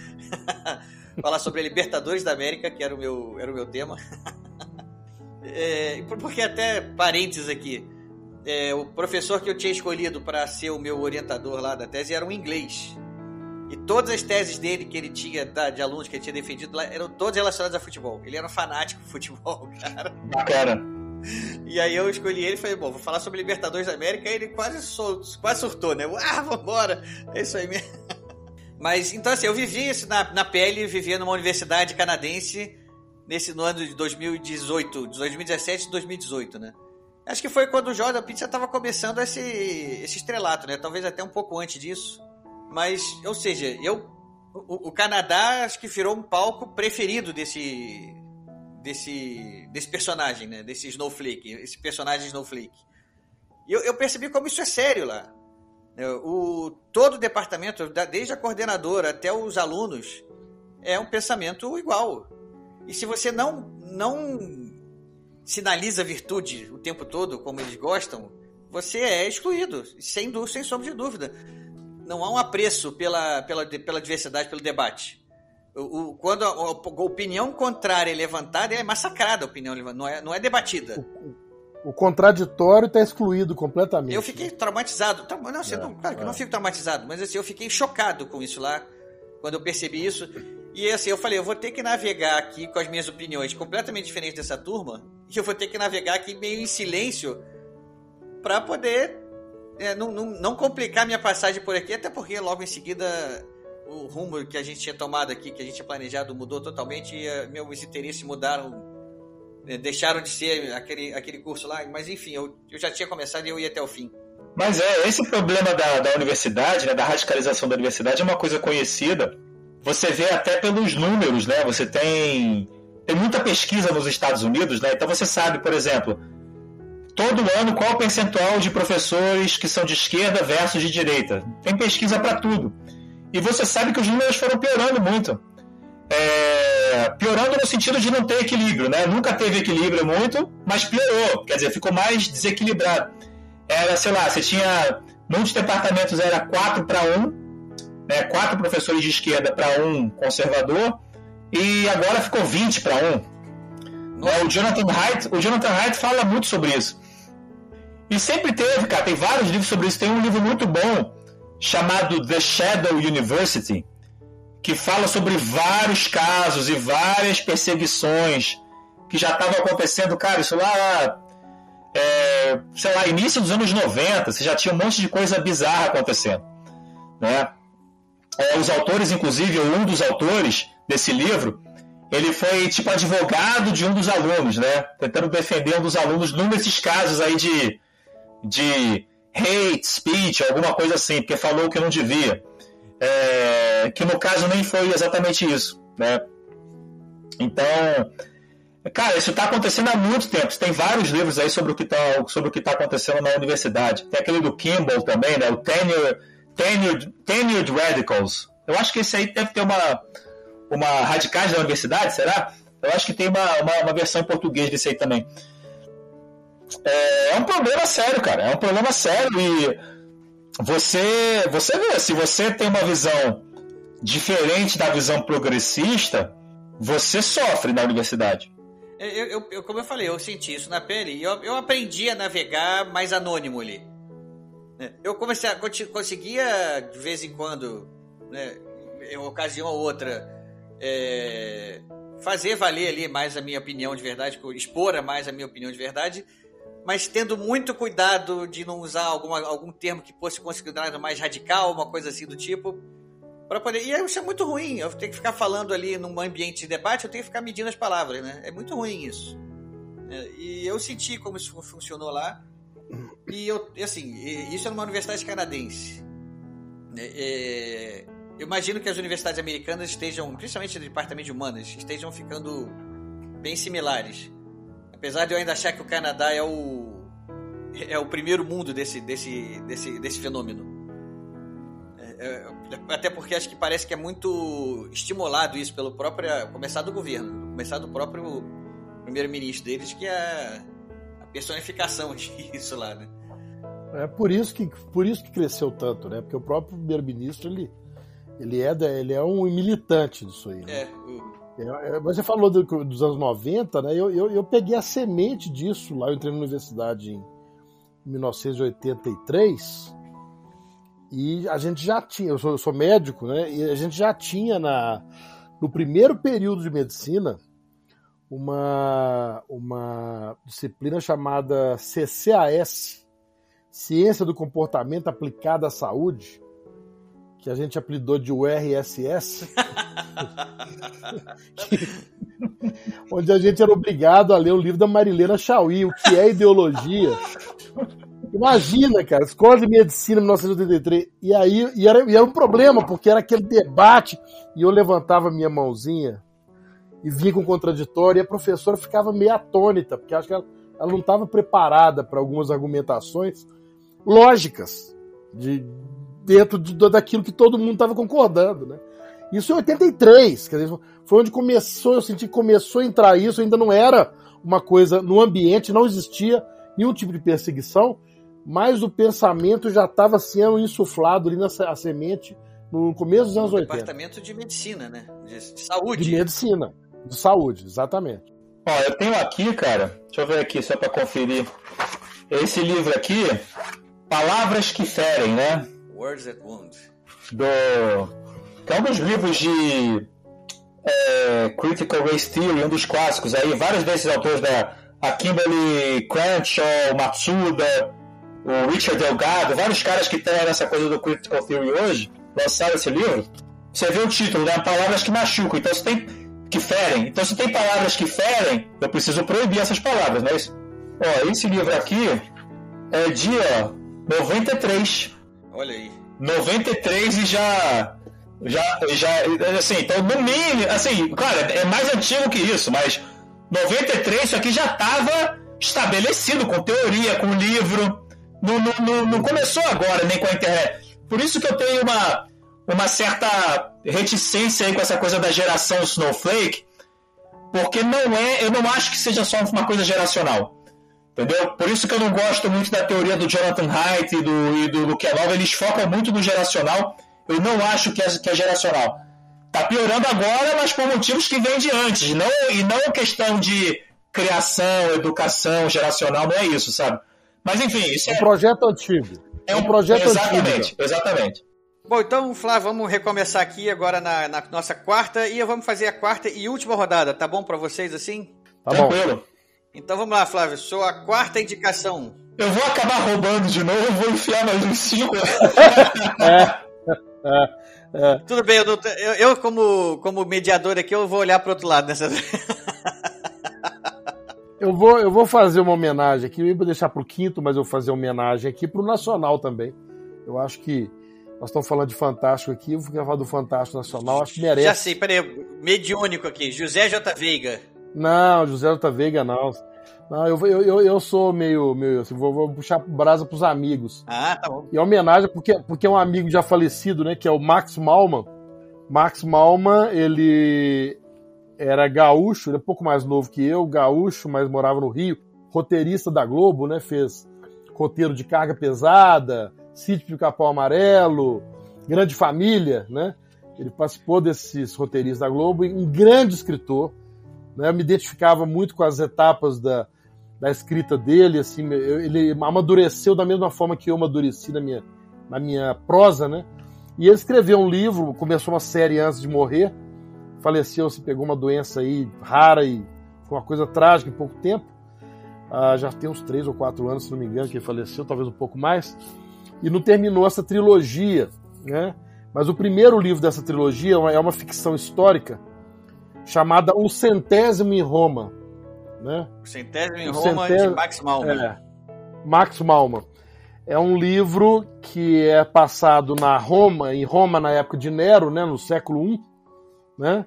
[SPEAKER 1] Falar sobre a Libertadores da América, que era o meu, era o meu tema. é, porque até parênteses aqui. É, o professor que eu tinha escolhido para ser o meu orientador lá da tese era um inglês. E todas as teses dele que ele tinha, de alunos que ele tinha defendido lá, eram todas relacionadas a futebol. Ele era um fanático de futebol, cara.
[SPEAKER 3] Bacana.
[SPEAKER 1] E aí eu escolhi ele e falei, bom, vou falar sobre Libertadores da América. E ele quase, sol, quase surtou, né? Ah, vambora! É isso aí mesmo. Mas, então assim, eu vivi isso na, na pele, vivia numa universidade canadense nesse no ano de 2018, 2017 e 2018, né? Acho que foi quando o Jordan Pizza estava começando esse, esse estrelato, né? Talvez até um pouco antes disso. Mas, ou seja, eu o, o, Canadá acho que virou um palco preferido desse desse desse personagem, né? Desse Snowflake, esse personagem Snowflake. E eu, eu percebi como isso é sério lá. É, o, todo o departamento, desde a coordenadora até os alunos, é um pensamento igual. E se você não, não sinaliza virtude o tempo todo, como eles gostam, você é excluído, sem, sem sombra de dúvida. Não há um apreço pela, pela, pela diversidade, pelo debate. O, o, quando a, a, opinião contrária é levantada, é massacrada a opinião, não é, não é debatida.
[SPEAKER 2] O contraditório está excluído completamente.
[SPEAKER 1] Eu fiquei traumatizado. Não, assim, é, não, claro que eu não é. fico traumatizado, mas assim, eu fiquei chocado com isso lá, quando eu percebi isso. E assim, eu falei, eu vou ter que navegar aqui com as minhas opiniões completamente diferentes dessa turma, e eu vou ter que navegar aqui meio em silêncio para poder é, não, não, não complicar minha passagem por aqui, até porque logo em seguida o rumo que a gente tinha tomado aqui, que a gente tinha planejado, mudou totalmente e uh, meus interesses mudaram é, deixaram de ser aquele, aquele curso lá, mas enfim, eu, eu já tinha começado e eu ia até o fim.
[SPEAKER 3] Mas é, esse problema da, da universidade, né, da radicalização da universidade é uma coisa conhecida. Você vê até pelos números, né? Você tem, tem muita pesquisa nos Estados Unidos, né? Então você sabe, por exemplo, todo ano qual o percentual de professores que são de esquerda versus de direita. Tem pesquisa para tudo. E você sabe que os números foram piorando muito. É, piorando no sentido de não ter equilíbrio, né? Nunca teve equilíbrio muito, mas piorou, quer dizer, ficou mais desequilibrado. Era, sei lá, você tinha muitos departamentos era 4 para 1, né? quatro professores de esquerda para um conservador, e agora ficou 20 para 1. É, o Jonathan Haidt, o Jonathan Haidt fala muito sobre isso. E sempre teve, cara, tem vários livros sobre isso. Tem um livro muito bom chamado The Shadow University, que fala sobre vários casos e várias perseguições que já estavam acontecendo, cara, isso lá, é, sei lá, início dos anos 90, você já tinha um monte de coisa bizarra acontecendo, né? É, os autores, inclusive, um dos autores desse livro, ele foi tipo advogado de um dos alunos, né? Tentando defender um dos alunos num desses casos aí de, de hate speech, alguma coisa assim, porque falou que não devia é, que no caso nem foi exatamente isso, né? Então, cara, isso está acontecendo há muito tempo. Tem vários livros aí sobre o que está sobre o que tá acontecendo na universidade. Tem aquele do Kimball também, né? O Tenure, Tenured, Tenured Radicals. Eu acho que esse aí deve ter uma uma radicais da universidade, será? Eu acho que tem uma, uma, uma versão em português desse aí também. É, é um problema sério, cara. É um problema sério e você, você vê, se você tem uma visão diferente da visão progressista, você sofre na universidade.
[SPEAKER 1] É, eu, eu, como eu falei, eu senti isso na pele eu, eu aprendi a navegar mais anônimo ali. É, eu comecei a, conseguia de vez em quando, né, em ocasião ou outra, é, fazer valer ali mais a minha opinião de verdade, expor mais a minha opinião de verdade, mas tendo muito cuidado de não usar alguma, algum termo que fosse considerado mais radical, uma coisa assim do tipo, para poder. E isso é muito ruim. Eu tenho que ficar falando ali num ambiente de debate, eu tenho que ficar medindo as palavras, né? É muito ruim isso. É, e eu senti como isso funcionou lá. E eu, assim, isso é numa universidade canadense. É, é, eu imagino que as universidades americanas estejam, principalmente no departamento de humanas, estejam ficando bem similares. Apesar de eu ainda achar que o Canadá é o é o primeiro mundo desse desse desse, desse fenômeno. É, é, até porque acho que parece que é muito estimulado isso pelo próprio começar do governo, começar do próprio primeiro-ministro deles que é a personificação disso lá, né?
[SPEAKER 2] É por isso que por isso que cresceu tanto, né? Porque o próprio primeiro-ministro ele ele é ele é um militante disso aí. Né?
[SPEAKER 1] É,
[SPEAKER 2] é, é, você falou do, dos anos 90, né? Eu, eu, eu, peguei a semente disso lá. Eu entrei na universidade em 1983 e a gente já tinha. Eu sou, eu sou médico, né? E a gente já tinha na, no primeiro período de medicina uma, uma disciplina chamada CCAS Ciência do Comportamento Aplicada à Saúde que a gente apelidou de URSS, onde a gente era obrigado a ler o livro da Marilena Chauí, o que é ideologia. Imagina, cara, escola de medicina 1983. E aí e era, e era um problema, porque era aquele debate, e eu levantava minha mãozinha e vinha com contraditório, e a professora ficava meio atônita, porque acho que ela, ela não estava preparada para algumas argumentações lógicas, de, dentro de, daquilo que todo mundo estava concordando, né? Isso em 83, quer dizer, foi onde começou, eu senti que começou a entrar isso, ainda não era uma coisa no ambiente, não existia nenhum tipo de perseguição, mas o pensamento já estava sendo insuflado ali na a semente no começo dos anos no 80.
[SPEAKER 1] Departamento de medicina, né? De, de, saúde.
[SPEAKER 2] De medicina, de saúde, exatamente.
[SPEAKER 3] Ó, eu tenho aqui, cara, deixa eu ver aqui só para conferir. Esse livro aqui, Palavras que Ferem, né?
[SPEAKER 1] Words that Wound.
[SPEAKER 3] Do. Que é um dos livros de é, Critical Race Theory, um dos clássicos aí, vários desses autores da a Kimberly Crenshaw, Matsuda, o Richard Delgado, vários caras que estão nessa coisa do Critical Theory hoje, lançaram esse livro. Você vê o título, né? Palavras que machucam. Então se tem que ferem. Então se tem palavras que ferem, eu preciso proibir essas palavras, é isso? Ó, esse livro aqui é dia 93.
[SPEAKER 1] Olha aí.
[SPEAKER 3] 93 e já. Já, já, assim, então no mínimo, assim, claro, é mais antigo que isso, mas 93 isso aqui já estava estabelecido com teoria, com livro. Não, não, não, não, começou agora, nem com a internet. Por isso que eu tenho uma, uma certa reticência aí com essa coisa da geração Snowflake, porque não é, eu não acho que seja só uma coisa geracional. Entendeu? Por isso que eu não gosto muito da teoria do Jonathan Haidt e do, e do Luke Love. Eles focam muito no geracional. Eu não acho que é, que é geracional. Tá piorando agora, mas por motivos que vêm de antes. Não, e não questão de criação, educação, geracional, não é isso, sabe? Mas enfim, isso é.
[SPEAKER 2] Um projeto antigo.
[SPEAKER 3] É um projeto exatamente, antigo. Exatamente, exatamente.
[SPEAKER 1] Bom, então, Flávio, vamos recomeçar aqui agora na, na, nossa quarta e vamos fazer a quarta e última rodada, tá bom para vocês assim?
[SPEAKER 2] Tá Tranquilo. Bom.
[SPEAKER 1] Então vamos lá, Flávio, sua quarta indicação.
[SPEAKER 3] Eu vou acabar roubando de novo, vou enfiar mais uns cinco.
[SPEAKER 1] é, é, é. Tudo bem, eu, eu, eu, como, como mediador aqui, eu vou olhar para outro lado nessa.
[SPEAKER 2] eu, vou, eu vou fazer uma homenagem aqui, eu ia deixar para o quinto, mas eu vou fazer uma homenagem aqui para o Nacional também. Eu acho que nós estamos falando de Fantástico aqui, eu vou falar do Fantástico Nacional, acho que merece.
[SPEAKER 1] Já sei, peraí, mediúnico aqui, José J. Veiga.
[SPEAKER 2] Não, José J. Veiga não. Não, eu, eu, eu sou meio, meio assim, vou, vou puxar brasa pros amigos.
[SPEAKER 1] Ah, tá bom.
[SPEAKER 2] E homenagem porque, porque é um amigo já falecido, né, que é o Max Malman. Max Malman, ele era gaúcho, ele é um pouco mais novo que eu, gaúcho, mas morava no Rio, roteirista da Globo, né, fez roteiro de carga pesada, Sítio do Capão Amarelo, Grande Família, né? Ele participou desses roteiristas da Globo, um grande escritor, né? Eu me identificava muito com as etapas da, da escrita dele, assim, ele amadureceu da mesma forma que eu amadureci na minha, na minha prosa, né? E ele escreveu um livro, começou uma série antes de morrer, faleceu, se pegou uma doença aí rara e foi uma coisa trágica em pouco tempo. Ah, já tem uns três ou quatro anos, se não me engano, que ele faleceu, talvez um pouco mais. E não terminou essa trilogia, né? Mas o primeiro livro dessa trilogia é uma ficção histórica chamada O Centésimo em Roma. Né?
[SPEAKER 1] O Centésimo em o Roma centésimo, de Max Malman.
[SPEAKER 2] É, Max Malman. É um livro que é passado na Roma, em Roma na época de Nero, né, no século I. Né?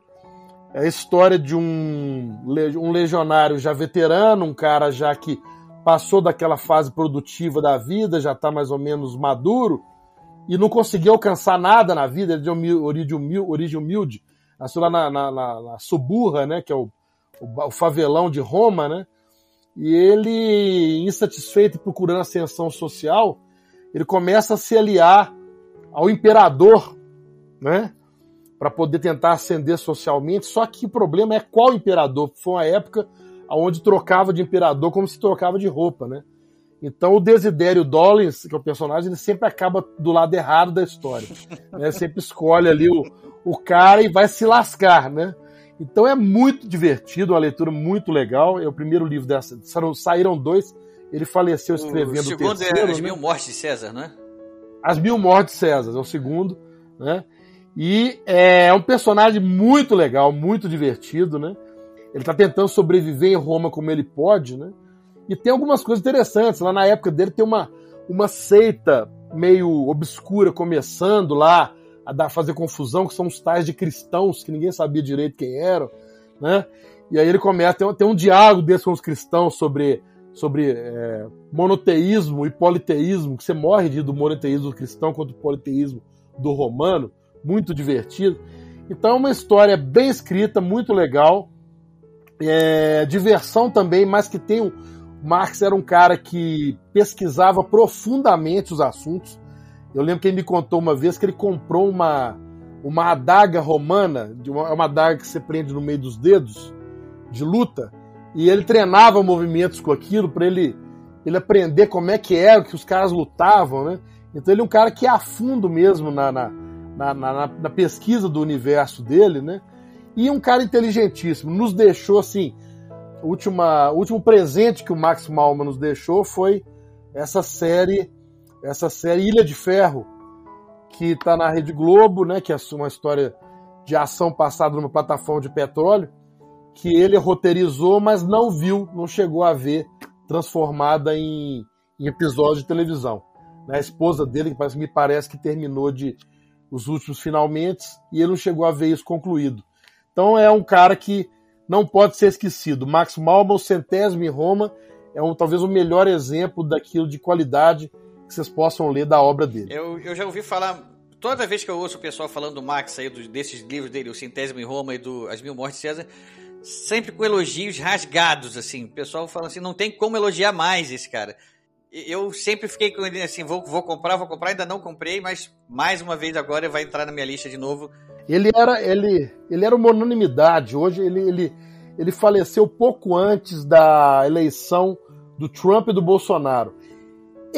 [SPEAKER 2] É a história de um, um legionário já veterano, um cara já que passou daquela fase produtiva da vida, já está mais ou menos maduro, e não conseguiu alcançar nada na vida, ele é de origem humilde, origem humilde nasceu lá na, na, na, na Suburra, né, que é o, o, o, favelão de Roma, né, e ele, insatisfeito e procurando ascensão social, ele começa a se aliar ao imperador, né, para poder tentar ascender socialmente, só que o problema é qual imperador, foi uma época onde trocava de imperador como se trocava de roupa, né, então o Desidério Dollins, que é o personagem, ele sempre acaba do lado errado da história. Né? Sempre escolhe ali o, o cara e vai se lascar, né? Então é muito divertido, uma leitura muito legal. É o primeiro livro dessa. Saíram dois. Ele faleceu escrevendo o,
[SPEAKER 1] segundo
[SPEAKER 2] o terceiro.
[SPEAKER 1] É As
[SPEAKER 2] né?
[SPEAKER 1] Mil Mortes de César, não é?
[SPEAKER 2] As Mil Mortes de César, é o segundo. né? E é um personagem muito legal, muito divertido, né? Ele está tentando sobreviver em Roma como ele pode, né? E tem algumas coisas interessantes. Lá na época dele tem uma, uma seita meio obscura começando lá a dar, fazer confusão, que são os tais de cristãos, que ninguém sabia direito quem eram, né? E aí ele começa, tem, um diálogo desse com os cristãos sobre, sobre é, monoteísmo e politeísmo, que você morre de do monoteísmo cristão contra o politeísmo do romano, muito divertido. Então é uma história bem escrita, muito legal, é, diversão também, mas que tem um, Marx era um cara que pesquisava profundamente os assuntos. Eu lembro que ele me contou uma vez que ele comprou uma, uma adaga romana, uma, uma adaga que você prende no meio dos dedos, de luta, e ele treinava movimentos com aquilo para ele, ele aprender como é que era, que os caras lutavam, né? Então ele é um cara que é a fundo mesmo na, na, na, na, na pesquisa do universo dele, né? E um cara inteligentíssimo. Nos deixou assim. Última, o último presente que o Max Malman nos deixou foi essa série, essa série Ilha de Ferro, que está na Rede Globo, né? Que é uma história de ação passada numa plataforma de petróleo que ele roteirizou, mas não viu, não chegou a ver transformada em, em episódio de televisão. Né? A esposa dele, que me parece que terminou de os últimos finalmente, e ele não chegou a ver isso concluído. Então é um cara que não pode ser esquecido. Max Malman, centésimo em Roma, é um, talvez o melhor exemplo daquilo de qualidade que vocês possam ler da obra dele.
[SPEAKER 1] Eu, eu já ouvi falar, toda vez que eu ouço o pessoal falando do Max aí, desses livros dele, o Centésimo em Roma e do As Mil Mortes de César, sempre com elogios rasgados, assim. O pessoal fala assim, não tem como elogiar mais esse cara. Eu sempre fiquei com ele assim, vou, vou comprar, vou comprar, ainda não comprei, mas mais uma vez agora vai entrar na minha lista de novo.
[SPEAKER 2] Ele era, ele, ele era uma unanimidade. Hoje ele, ele, ele faleceu pouco antes da eleição do Trump e do Bolsonaro.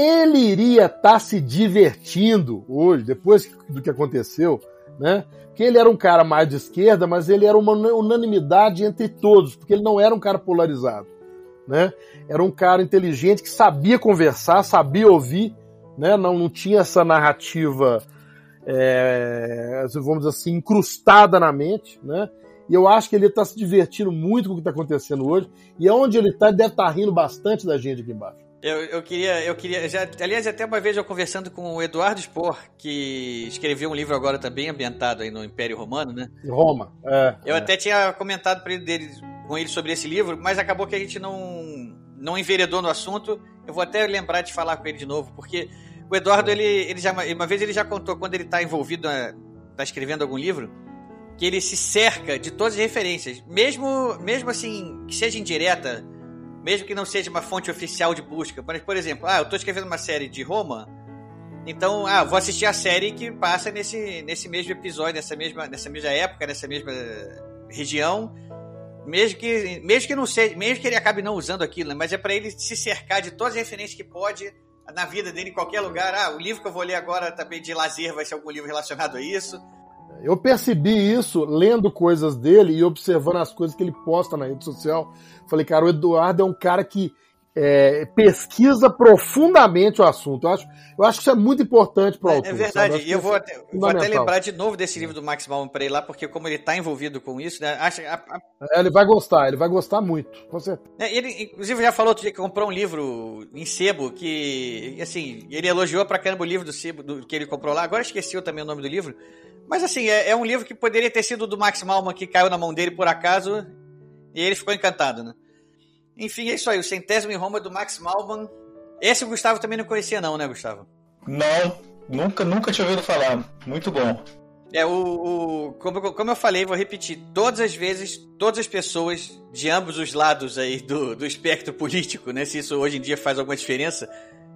[SPEAKER 2] Ele iria estar tá se divertindo hoje, depois do que aconteceu, né? que ele era um cara mais de esquerda, mas ele era uma unanimidade entre todos, porque ele não era um cara polarizado, né? Era um cara inteligente que sabia conversar, sabia ouvir, né? Não, não tinha essa narrativa, é, vamos dizer assim, incrustada na mente, né? E eu acho que ele está se divertindo muito com o que está acontecendo hoje. E onde ele está, deve estar tá rindo bastante da gente aqui embaixo.
[SPEAKER 1] Eu, eu queria, eu queria, já, aliás, até uma vez eu conversando com o Eduardo Spor, que escreveu um livro agora também ambientado aí no Império Romano, né?
[SPEAKER 2] Roma, é.
[SPEAKER 1] Eu
[SPEAKER 2] é.
[SPEAKER 1] até tinha comentado para ele dele, com ele sobre esse livro, mas acabou que a gente não, não enveredou no assunto. Eu vou até lembrar de falar com ele de novo, porque o Eduardo, ele, ele já, uma vez ele já contou quando ele está envolvido, está escrevendo algum livro, que ele se cerca de todas as referências, mesmo, mesmo assim, que seja indireta mesmo que não seja uma fonte oficial de busca. Mas, por exemplo, ah, eu estou escrevendo uma série de Roma, então, ah, vou assistir a série que passa nesse, nesse mesmo episódio, nessa mesma, nessa mesma época, nessa mesma região, mesmo que, mesmo que não seja, mesmo que ele acabe não usando aquilo, né? mas é para ele se cercar de todas as referências que pode na vida dele em qualquer lugar. Ah, o livro que eu vou ler agora também de lazer vai ser algum livro relacionado a isso.
[SPEAKER 2] Eu percebi isso lendo coisas dele e observando as coisas que ele posta na rede social. Falei, cara, o Eduardo é um cara que é, pesquisa profundamente o assunto. Eu acho, eu acho que isso é muito importante para o
[SPEAKER 1] é, autor. É verdade, e eu vou até, vou até, lembrar de novo desse livro do Max Malman para ir lá, porque como ele está envolvido com isso, né, acha, a, a...
[SPEAKER 2] É, ele vai gostar, ele vai gostar muito, com certeza.
[SPEAKER 1] É, ele, inclusive, já falou que comprou um livro em sebo, que, assim, ele elogiou pra caramba o livro do sebo do, que ele comprou lá, agora esqueci também o nome do livro, mas assim, é, é, um livro que poderia ter sido do Max Malman que caiu na mão dele por acaso e ele ficou encantado, né? Enfim, é isso aí. O Centésimo em Roma do Max Malman. Esse o Gustavo também não conhecia, não, né, Gustavo?
[SPEAKER 3] Não, nunca, nunca tinha ouvido falar. Muito bom.
[SPEAKER 1] É, o, o como, como, eu falei, vou repetir, todas as vezes, todas as pessoas de ambos os lados aí do, do espectro político, né? Se isso hoje em dia faz alguma diferença,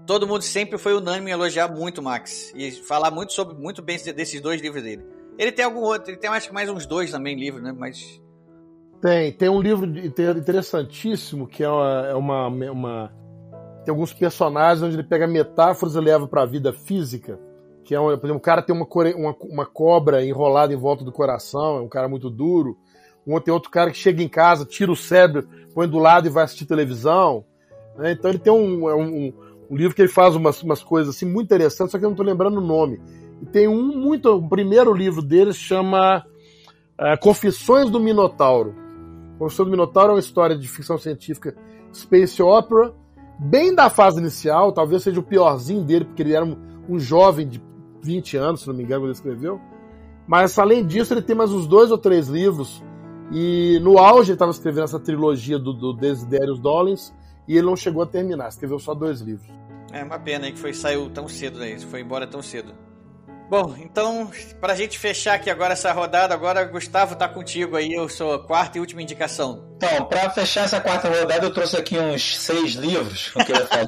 [SPEAKER 1] todo mundo sempre foi unânime em elogiar muito Max e falar muito sobre muito bem desses dois livros dele. Ele tem algum outro, ele tem acho que mais uns dois também livros, né? Mas
[SPEAKER 2] tem, tem um livro interessantíssimo que é uma, é uma, uma tem alguns personagens onde ele pega metáforas e leva para a vida física. Que é, um, por exemplo, o cara tem uma, uma, uma cobra enrolada em volta do coração, é um cara muito duro. Um, tem outro cara que chega em casa, tira o cérebro, põe do lado e vai assistir televisão. Né? Então ele tem um, é um, um livro que ele faz umas, umas coisas assim muito interessantes, só que eu não estou lembrando o nome. E tem um muito. O primeiro livro dele chama uh, Confissões do Minotauro. Confissões do Minotauro é uma história de ficção científica space opera, bem da fase inicial, talvez seja o piorzinho dele, porque ele era um, um jovem de 20 anos, se não me engano, quando ele escreveu. Mas além disso, ele tem mais uns dois ou três livros. E no auge ele estava escrevendo essa trilogia do, do Desiderius Dollins e ele não chegou a terminar, escreveu só dois livros.
[SPEAKER 1] É uma pena aí que foi, saiu tão cedo aí, foi embora tão cedo. Bom, então, para a gente fechar aqui agora essa rodada, agora Gustavo tá contigo aí, eu sou a quarta e última indicação.
[SPEAKER 3] Então, para fechar essa quarta rodada, eu trouxe aqui uns seis livros que eu queria falar.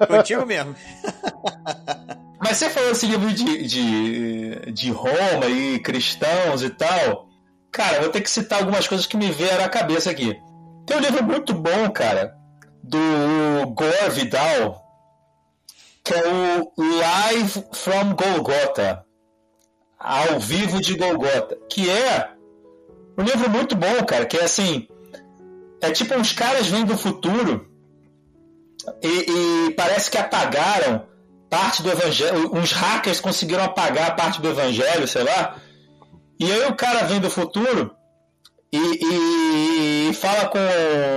[SPEAKER 1] Contigo mesmo.
[SPEAKER 3] Mas você falou esse livro de, de, de Roma e cristãos e tal. Cara, vou ter que citar algumas coisas que me vieram à cabeça aqui. Tem um livro muito bom, cara, do Gore Vidal, que é o Live from Golgotha ao vivo de Golgotha, que é um livro muito bom, cara, que é assim, é tipo uns caras vêm do futuro e, e parece que apagaram parte do evangelho, uns hackers conseguiram apagar parte do evangelho, sei lá, e aí o cara vem do futuro e, e, fala com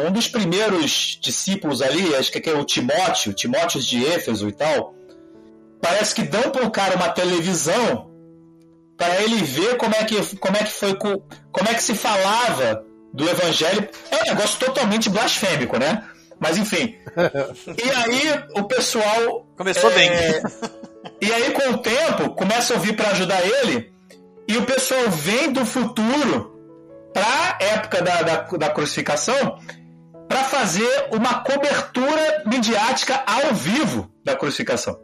[SPEAKER 3] um dos primeiros discípulos ali, acho que é o Timóteo, Timóteo de Éfeso e tal. Parece que dão para o cara uma televisão para ele ver como é que como é que foi como é que se falava do evangelho. É um negócio totalmente blasfêmico, né? Mas enfim. e aí o pessoal
[SPEAKER 1] começou é, bem.
[SPEAKER 3] E aí com o tempo começa a ouvir para ajudar ele e o pessoal vem do futuro para a época da, da, da crucificação para fazer uma cobertura midiática ao vivo da crucificação.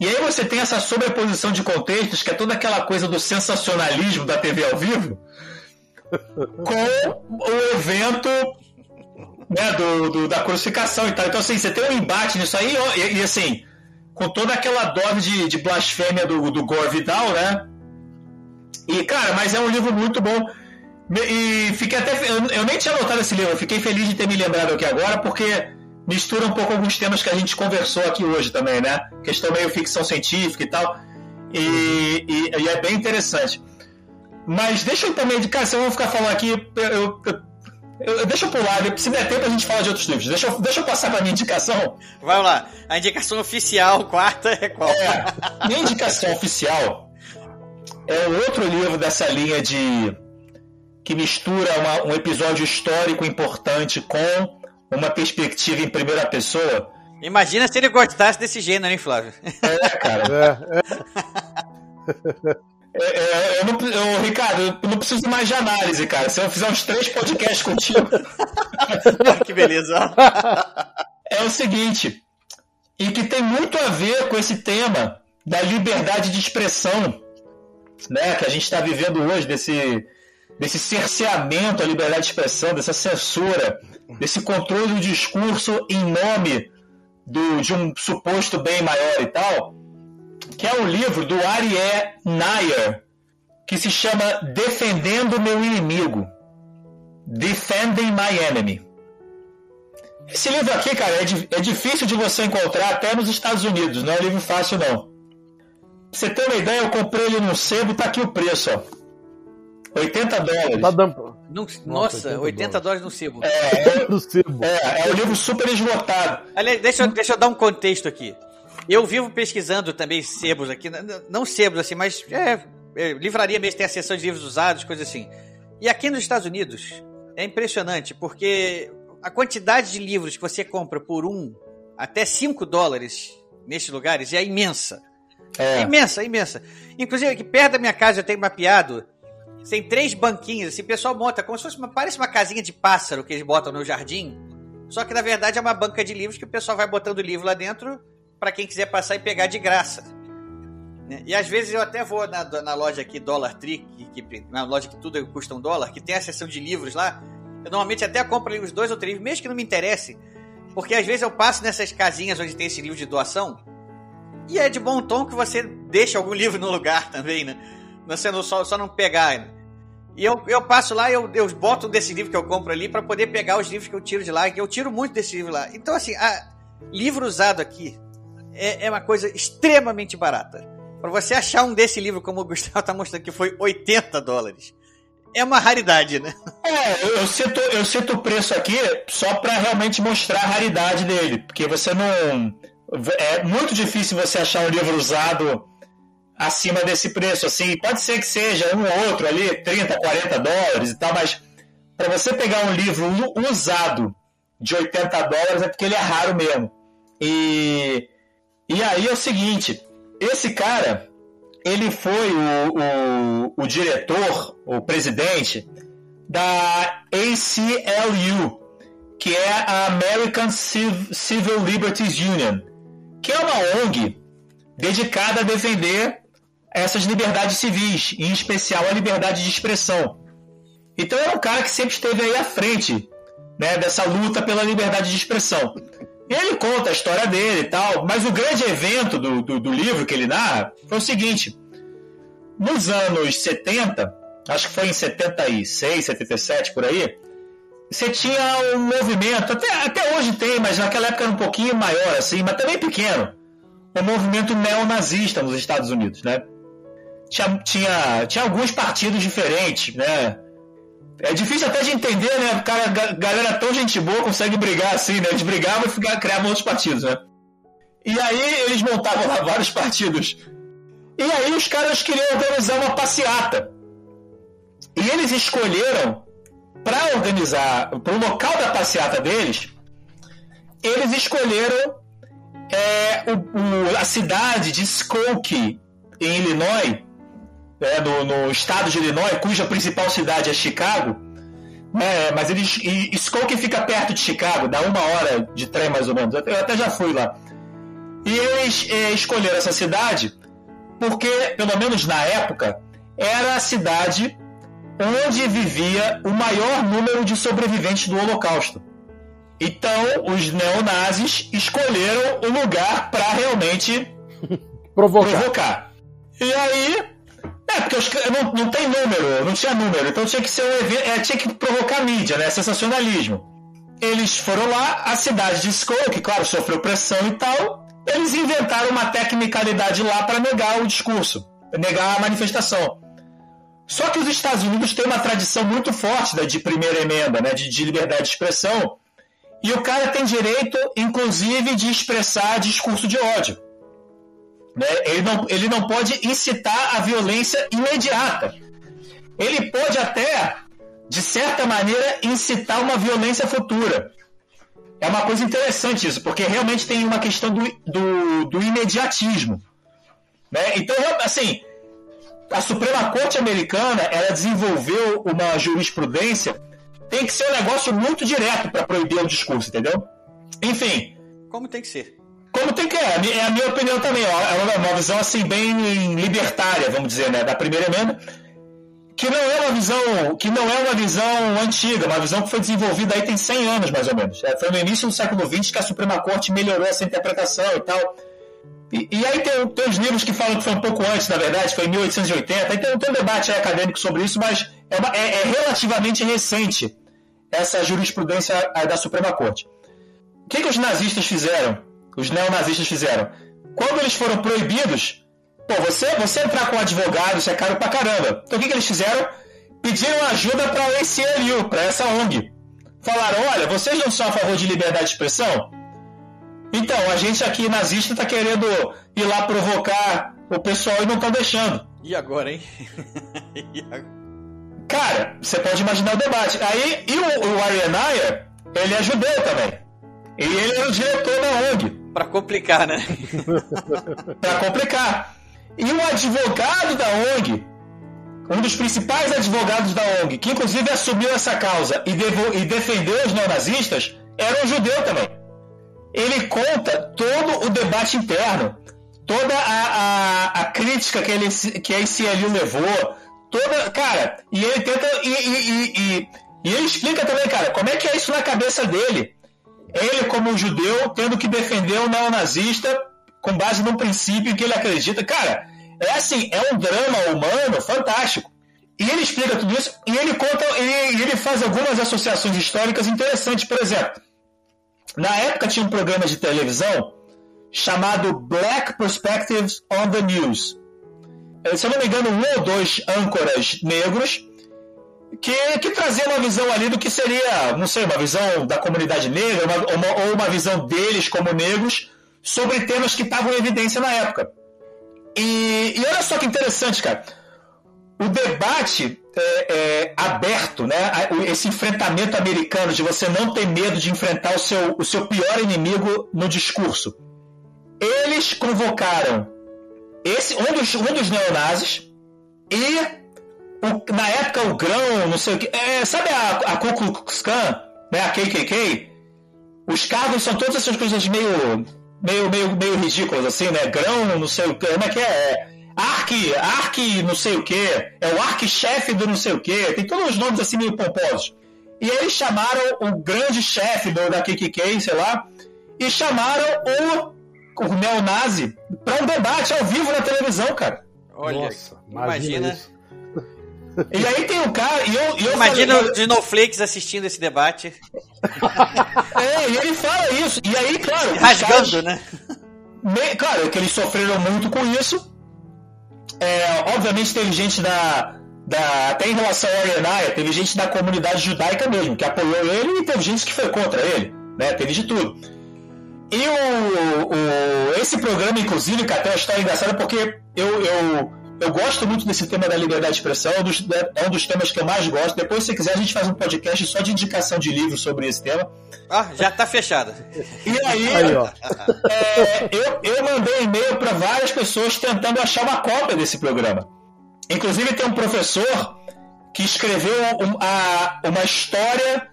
[SPEAKER 3] E aí você tem essa sobreposição de contextos, que é toda aquela coisa do sensacionalismo da TV ao vivo, com o evento né, do, do, da crucificação e tal. Então, assim, você tem um embate nisso aí, e, e assim, com toda aquela dose de, de blasfêmia do, do Gore Vidal, né? E, cara, mas é um livro muito bom. E fiquei até. Eu nem tinha notado esse livro, eu fiquei feliz de ter me lembrado aqui agora, porque mistura um pouco alguns temas que a gente conversou aqui hoje também, né? Questão meio ficção científica e tal. E, e, e é bem interessante. Mas deixa eu também, cara, se eu vou ficar falando aqui, eu, eu, eu, deixa eu pular, se der tempo a gente fala de outros livros. Deixa eu, deixa eu passar pra minha indicação.
[SPEAKER 1] Vai lá, a indicação oficial, quarta, é qual? É,
[SPEAKER 3] minha indicação oficial é outro livro dessa linha de que mistura uma, um episódio histórico importante com uma perspectiva em primeira pessoa.
[SPEAKER 1] Imagina se ele gostasse desse gênero, hein, Flávio?
[SPEAKER 3] É, cara. É, é. É, é, eu não, eu, Ricardo, eu não preciso mais de análise, cara. Se eu fizer uns três podcasts contigo.
[SPEAKER 1] que beleza.
[SPEAKER 3] É o seguinte, e que tem muito a ver com esse tema da liberdade de expressão, né, que a gente está vivendo hoje, desse, desse cerceamento à liberdade de expressão, dessa censura, desse controle do discurso em nome do, de um suposto bem maior e tal que é um livro do Arié Nair, que se chama Defendendo Meu Inimigo. Defending My Enemy. Esse livro aqui, cara, é, é difícil de você encontrar até nos Estados Unidos, não é um livro fácil não. Pra você ter uma ideia, eu comprei ele no sebo, tá aqui o preço, ó. 80 dólares. Tá
[SPEAKER 1] dando... Nossa, Nossa 80, dólares no sebo.
[SPEAKER 3] É, é, no sebo. É, é um livro super esgotado.
[SPEAKER 1] Aliás, deixa, deixa eu dar um contexto aqui. Eu vivo pesquisando também sebos aqui, não sebos assim, mas é, é, livraria mesmo tem a seção de livros usados, coisas assim. E aqui nos Estados Unidos é impressionante, porque a quantidade de livros que você compra por um até cinco dólares nestes lugares é imensa. É. é imensa, é imensa. Inclusive, aqui perto da minha casa eu tenho mapeado. Tem três banquinhos, assim, o pessoal monta como se fosse uma. Parece uma casinha de pássaro que eles botam no jardim. Só que na verdade é uma banca de livros que o pessoal vai botando livro lá dentro para quem quiser passar e pegar de graça. Né? E às vezes eu até vou na, na loja aqui, Dollar Tree, que, que, na loja que tudo custa um dólar, que tem a seção de livros lá. Eu normalmente até compro uns dois ou três, mesmo que não me interesse. Porque às vezes eu passo nessas casinhas onde tem esse livro de doação. E é de bom tom que você deixa algum livro no lugar também, né? Você não, só, só não pegar. Né? E eu, eu passo lá eu, eu boto desse livro que eu compro ali para poder pegar os livros que eu tiro de lá, que eu tiro muito desse livro lá. Então, assim, a, livro usado aqui é, é uma coisa extremamente barata. Para você achar um desse livro, como o Gustavo está mostrando que foi 80 dólares, é uma raridade, né?
[SPEAKER 3] É, eu cito, eu cito o preço aqui só para realmente mostrar a raridade dele, porque você não. É muito difícil você achar um livro usado acima desse preço. Assim, pode ser que seja um ou outro ali, 30, 40 dólares e tal, mas para você pegar um livro usado de 80 dólares é porque ele é raro mesmo. E, e aí é o seguinte: esse cara, ele foi o, o, o diretor, o presidente da ACLU, que é a American Civil Liberties Union, que é uma ONG dedicada a defender essas liberdades civis, em especial a liberdade de expressão. Então é um cara que sempre esteve aí à frente né, dessa luta pela liberdade de expressão. Ele conta a história dele e tal, mas o grande evento do, do, do livro que ele narra foi o seguinte: nos anos 70, acho que foi em 76, 77 por aí, você tinha um movimento, até, até hoje tem, mas naquela época era um pouquinho maior, assim, mas também pequeno, um movimento neonazista nos Estados Unidos, né? Tinha, tinha, tinha alguns partidos diferentes, né? É difícil até de entender, né? Cara, galera tão gente boa consegue brigar assim, né? Eles brigavam e ficavam, criavam outros partidos, né? E aí eles montavam lá vários partidos. E aí os caras queriam organizar uma passeata. E eles escolheram, para organizar, para o local da passeata deles, eles escolheram é, o, o, a cidade de Skokie, em Illinois, é, no, no, estado de Illinois, cuja principal cidade é Chicago. É, mas eles. E Skokie fica perto de Chicago, dá uma hora de trem mais ou menos. Eu até já fui lá. E eles é, escolheram essa cidade porque, pelo menos na época, era a cidade onde vivia o maior número de sobreviventes do Holocausto. Então, os neonazis escolheram o lugar para realmente
[SPEAKER 2] provocar.
[SPEAKER 3] provocar. E aí, é, porque os, não, não tem número, não tinha número, então tinha que ser um evento, é, tinha que provocar mídia, né? Sensacionalismo. Eles foram lá, a cidade de Skoll, que claro, sofreu pressão e tal, eles inventaram uma tecnicalidade lá para negar o discurso, negar a manifestação. Só que os Estados Unidos têm uma tradição muito forte né, de primeira emenda, né, de, de liberdade de expressão, e o cara tem direito, inclusive, de expressar discurso de ódio. Né? Ele, não, ele não pode incitar a violência imediata. Ele pode até, de certa maneira, incitar uma violência futura. É uma coisa interessante isso, porque realmente tem uma questão do, do, do imediatismo. Né? Então, assim, a Suprema Corte Americana ela desenvolveu uma jurisprudência tem que ser um negócio muito direto para proibir o discurso, entendeu? Enfim.
[SPEAKER 1] Como tem que ser.
[SPEAKER 3] Como tem que é, é a minha opinião também, é uma visão assim bem libertária, vamos dizer, né, da primeira emenda, que não é uma visão, que não é uma visão antiga, uma visão que foi desenvolvida aí tem 100 anos mais ou menos. É, foi no início do século XX que a Suprema Corte melhorou essa interpretação e tal. E, e aí tem, tem os livros que falam que foi um pouco antes, na verdade, foi em 1880. Aí tem, tem um debate acadêmico sobre isso, mas é, uma, é, é relativamente recente essa jurisprudência da Suprema Corte. O que, que os nazistas fizeram? Os neonazistas fizeram. Quando eles foram proibidos, pô, você, você entrar com um advogado, isso é caro pra caramba. Então o que, que eles fizeram? Pediram ajuda para o ACLU, para essa ONG. Falaram: olha, vocês não são a favor de liberdade de expressão? Então, a gente aqui nazista tá querendo ir lá provocar o pessoal e não tá deixando.
[SPEAKER 1] E agora, hein?
[SPEAKER 3] e agora? Cara, você pode imaginar o debate. Aí, e o, o ele é judeu também. E ele era o diretor da ONG.
[SPEAKER 1] Para complicar, né?
[SPEAKER 3] para complicar. E o advogado da ONG, um dos principais advogados da ONG, que inclusive assumiu essa causa e, e defendeu os neonazistas, era um judeu também. Ele conta todo o debate interno, toda a, a, a crítica que, ele, que a ICLU levou, toda. Cara, e ele tenta. E, e, e, e ele explica também, cara, como é que é isso na cabeça dele ele, como judeu, tendo que defender o neonazista com base num princípio que ele acredita. Cara, é assim, é um drama humano fantástico. E ele explica tudo isso e ele conta, e ele faz algumas associações históricas interessantes. Por exemplo, na época tinha um programa de televisão chamado Black Perspectives on the News. Se eu não me engano, um ou dois âncoras negros que, que traziam uma visão ali do que seria, não sei, uma visão da comunidade negra uma, uma, ou uma visão deles como negros sobre temas que estavam em evidência na época. E, e olha só que interessante, cara. O debate é, é, aberto, né? esse enfrentamento americano de você não ter medo de enfrentar o seu, o seu pior inimigo no discurso. Eles convocaram esse, um, dos, um dos neonazis e o, na época o grão, não sei o que. É, sabe a, a Ku Klux Klan, né, a KKK? Os cargos são todas essas coisas meio, meio, meio, meio ridículas, assim, né? Grão, não sei o que. Como é que é? é arque, arque, não sei o que. É o arque-chefe do não sei o que. Tem todos os nomes assim meio pomposos. E eles chamaram o grande chefe da KKK, sei lá, e chamaram o o neonazi para um debate ao vivo na televisão, cara.
[SPEAKER 1] Olha, Nossa, imagina. imagina.
[SPEAKER 3] E aí tem um cara. E eu, e eu
[SPEAKER 1] imagina falei, o Dinoflakes assistindo esse debate.
[SPEAKER 3] é, e ele fala isso. E aí, claro.
[SPEAKER 1] Rasgando, caras, né?
[SPEAKER 3] claro, que eles sofreram muito com isso. É, obviamente teve gente da, da. Até em relação ao Arenaya, teve gente da comunidade judaica mesmo, que apoiou ele e teve gente que foi contra ele. Né? Teve de tudo. E o, o, esse programa, inclusive, que até uma história engraçada, porque eu, eu, eu gosto muito desse tema da liberdade de expressão, é um, dos, é um dos temas que eu mais gosto. Depois, se quiser, a gente faz um podcast só de indicação de livros sobre esse tema.
[SPEAKER 1] Ah, já tá fechado.
[SPEAKER 3] E aí, aí é, eu, eu mandei e-mail para várias pessoas tentando achar uma cópia desse programa. Inclusive, tem um professor que escreveu um, a, uma história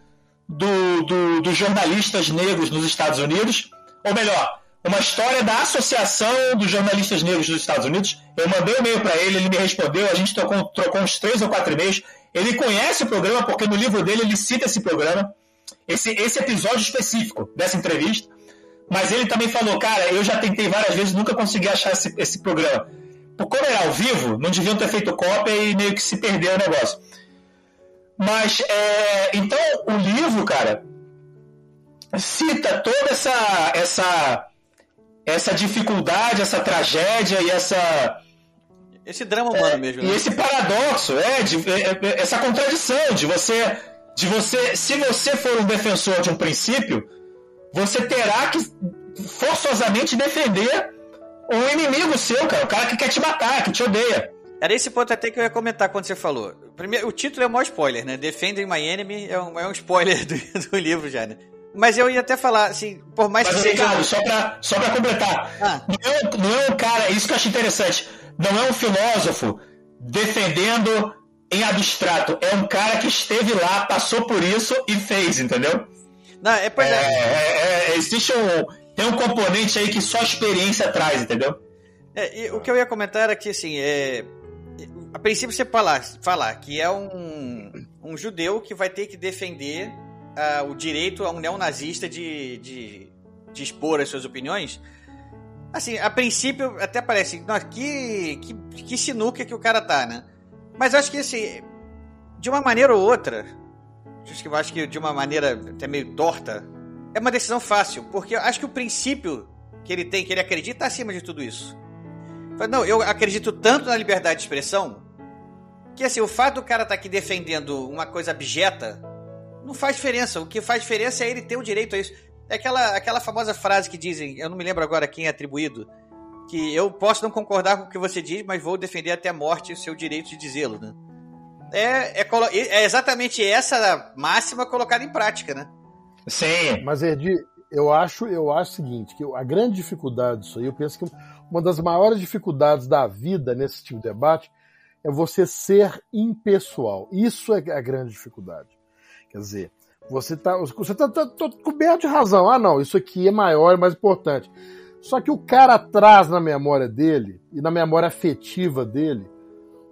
[SPEAKER 3] do, do, dos jornalistas negros nos Estados Unidos ou melhor, uma história da Associação dos Jornalistas Negros dos Estados Unidos. Eu mandei um e-mail para ele, ele me respondeu, a gente trocou, trocou uns três ou quatro e-mails. Ele conhece o programa porque no livro dele ele cita esse programa, esse, esse episódio específico dessa entrevista. Mas ele também falou, cara, eu já tentei várias vezes, nunca consegui achar esse, esse programa. Como era ao vivo, não deviam ter feito cópia e meio que se perdeu o negócio. Mas, é, então, o livro, cara, cita toda essa, essa, essa dificuldade, essa tragédia e essa.
[SPEAKER 1] Esse drama humano
[SPEAKER 3] é,
[SPEAKER 1] mesmo.
[SPEAKER 3] Né? E esse paradoxo, é, de, é, é, essa contradição de você, de você. Se você for um defensor de um princípio, você terá que forçosamente defender um inimigo seu, cara. O cara que quer te matar, que te odeia.
[SPEAKER 1] Era esse ponto até que eu ia comentar quando você falou. Primeiro, o título é o maior spoiler, né? Defending My Enemy é um, é um spoiler do, do livro já, né? Mas eu ia até falar, assim, por mais
[SPEAKER 3] Mas,
[SPEAKER 1] que seja.
[SPEAKER 3] Ricardo, só pra, só pra completar. Ah. Não, é, não é um cara, isso que eu acho interessante. Não é um filósofo defendendo em abstrato. É um cara que esteve lá, passou por isso e fez, entendeu?
[SPEAKER 1] Não, é, pois é.
[SPEAKER 3] é, é, é existe um. Tem um componente aí que só a experiência traz, entendeu?
[SPEAKER 1] É, o que eu ia comentar era que, assim, é, a princípio você falar, falar que é um, um judeu que vai ter que defender uh, o direito a um neonazista de, de, de expor as suas opiniões, assim, a princípio até parece, que, que, que sinuca que o cara tá, né? Mas acho que, assim, de uma maneira ou outra, acho que acho que de uma maneira até meio torta, é uma decisão fácil, porque eu acho que o princípio que ele tem, que ele acredita, tá acima de tudo isso. Não, eu acredito tanto na liberdade de expressão que assim, o fato do cara estar tá aqui defendendo uma coisa abjeta não faz diferença. O que faz diferença é ele ter o direito a isso. É aquela, aquela famosa frase que dizem, eu não me lembro agora quem é atribuído, que eu posso não concordar com o que você diz, mas vou defender até a morte o seu direito de dizê-lo, né? É, é, é, exatamente essa máxima colocada em prática, né?
[SPEAKER 2] Sim. Mas, Edi, eu acho, eu acho o seguinte, que a grande dificuldade disso aí, eu penso que uma das maiores dificuldades da vida nesse tipo de debate é você ser impessoal. Isso é a grande dificuldade. Quer dizer, você está você tá, tá, tá, coberto de razão. Ah, não, isso aqui é maior, é mais importante. Só que o cara traz na memória dele e na memória afetiva dele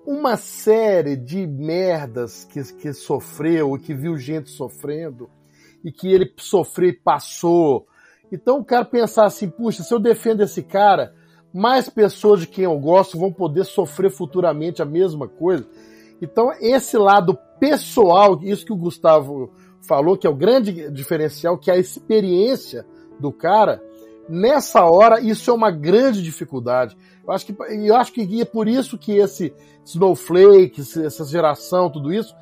[SPEAKER 2] uma série de merdas que, que sofreu e que viu gente sofrendo e que ele sofreu e passou. Então o cara pensar assim, puxa, se eu defendo esse cara, mais pessoas de quem eu gosto vão poder sofrer futuramente a mesma coisa. Então, esse lado pessoal, isso que o Gustavo falou, que é o grande diferencial, que é a experiência do cara, nessa hora isso é uma grande dificuldade. Eu acho que, eu acho que é por isso que esse snowflake, essa geração, tudo isso,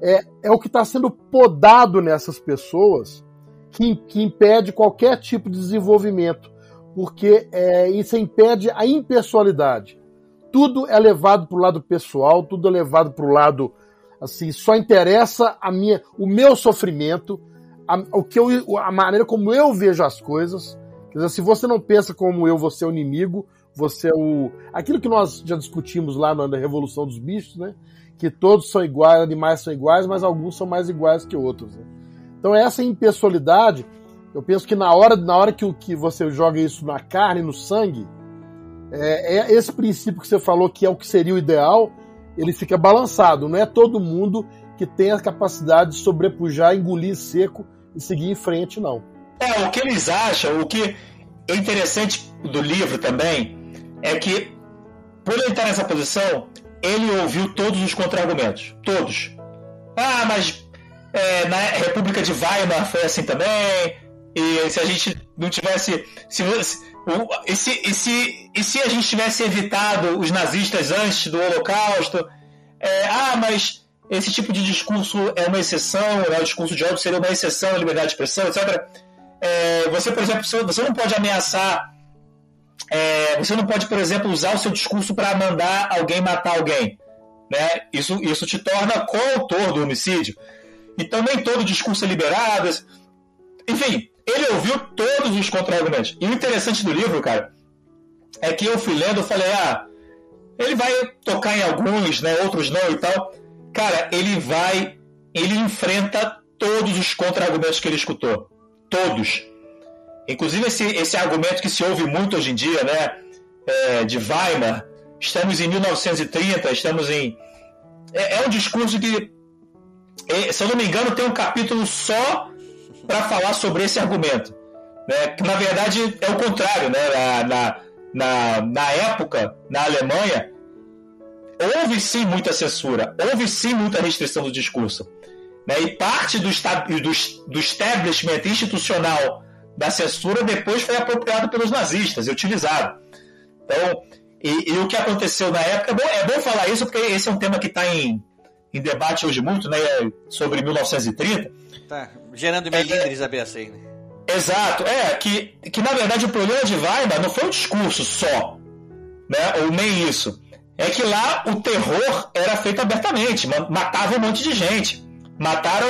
[SPEAKER 2] é, é o que está sendo podado nessas pessoas que, que impede qualquer tipo de desenvolvimento, porque é, isso impede a impessoalidade. Tudo é levado para o lado pessoal, tudo é levado para o lado assim, só interessa a minha, o meu sofrimento, a, o que eu, a maneira como eu vejo as coisas. Quer dizer, se você não pensa como eu, você é o inimigo, você é o. Aquilo que nós já discutimos lá na Revolução dos Bichos, né? Que todos são iguais, animais são iguais, mas alguns são mais iguais que outros. Né? Então essa impessoalidade, eu penso que na hora, na hora que, que você joga isso na carne, no sangue, é, é esse princípio que você falou que é o que seria o ideal, ele fica balançado. Não é todo mundo que tem a capacidade de sobrepujar, engolir seco e seguir em frente, não.
[SPEAKER 3] É, o que eles acham, o que é interessante do livro também, é que, por ele estar nessa posição, ele ouviu todos os contra-argumentos. Todos. Ah, mas é, na República de Weimar foi assim também. E se a gente não tivesse. Se, e, se, e, se, e se a gente tivesse evitado os nazistas antes do Holocausto? É, ah, mas esse tipo de discurso é uma exceção, né? o discurso de ódio seria uma exceção à liberdade de expressão, etc. É, você, por exemplo, você não pode ameaçar. É, você não pode, por exemplo, usar o seu discurso para mandar alguém matar alguém. Né? Isso, isso te torna coautor do homicídio. Então nem todo discurso é liberado. Enfim, ele ouviu todos os contra-argumentos. E o interessante do livro, cara, é que eu fui lendo, eu falei, ah, ele vai tocar em alguns, né, outros não e tal. Cara, ele vai, ele enfrenta todos os contra-argumentos que ele escutou. Todos. Inclusive esse, esse argumento que se ouve muito hoje em dia, né, é, de Weimar, estamos em 1930, estamos em... É, é um discurso que se eu não me engano, tem um capítulo só para falar sobre esse argumento. Né? Que na verdade é o contrário. Né? Na, na, na época, na Alemanha, houve sim muita censura, houve sim muita restrição do discurso. Né? E parte do, do, do establishment institucional da censura depois foi apropriado pelos nazistas e utilizado. Então, e, e, o que aconteceu na época, é bom, é bom falar isso porque esse é um tema que está em, em debate hoje muito, né, sobre 1930.
[SPEAKER 1] Tá, gerando melindres é, a né?
[SPEAKER 3] Exato, é, que, que na verdade o problema de Weimar não foi o discurso só, né, ou nem isso. É que lá o terror era feito abertamente, matava um monte de gente. Mataram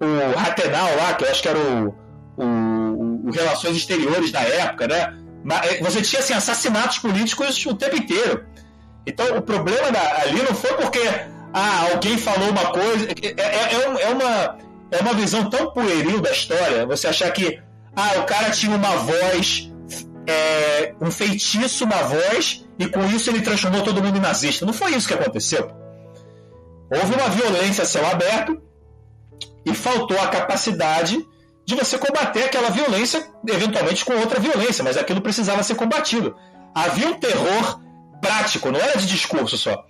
[SPEAKER 3] o, o Rathenau lá, que eu acho que era o, o, o Relações Exteriores da época, né? É, você tinha assim, assassinatos políticos o tempo inteiro. Então o problema da, ali não foi porque ah, alguém falou uma coisa. É, é, é, é, uma, é uma visão tão pueril da história. Você achar que ah, o cara tinha uma voz, é, um feitiço na voz, e com isso ele transformou todo mundo em nazista. Não foi isso que aconteceu. Houve uma violência a céu aberto e faltou a capacidade de você combater aquela violência, eventualmente com outra violência, mas aquilo precisava ser combatido. Havia um terror prático, não era de discurso só.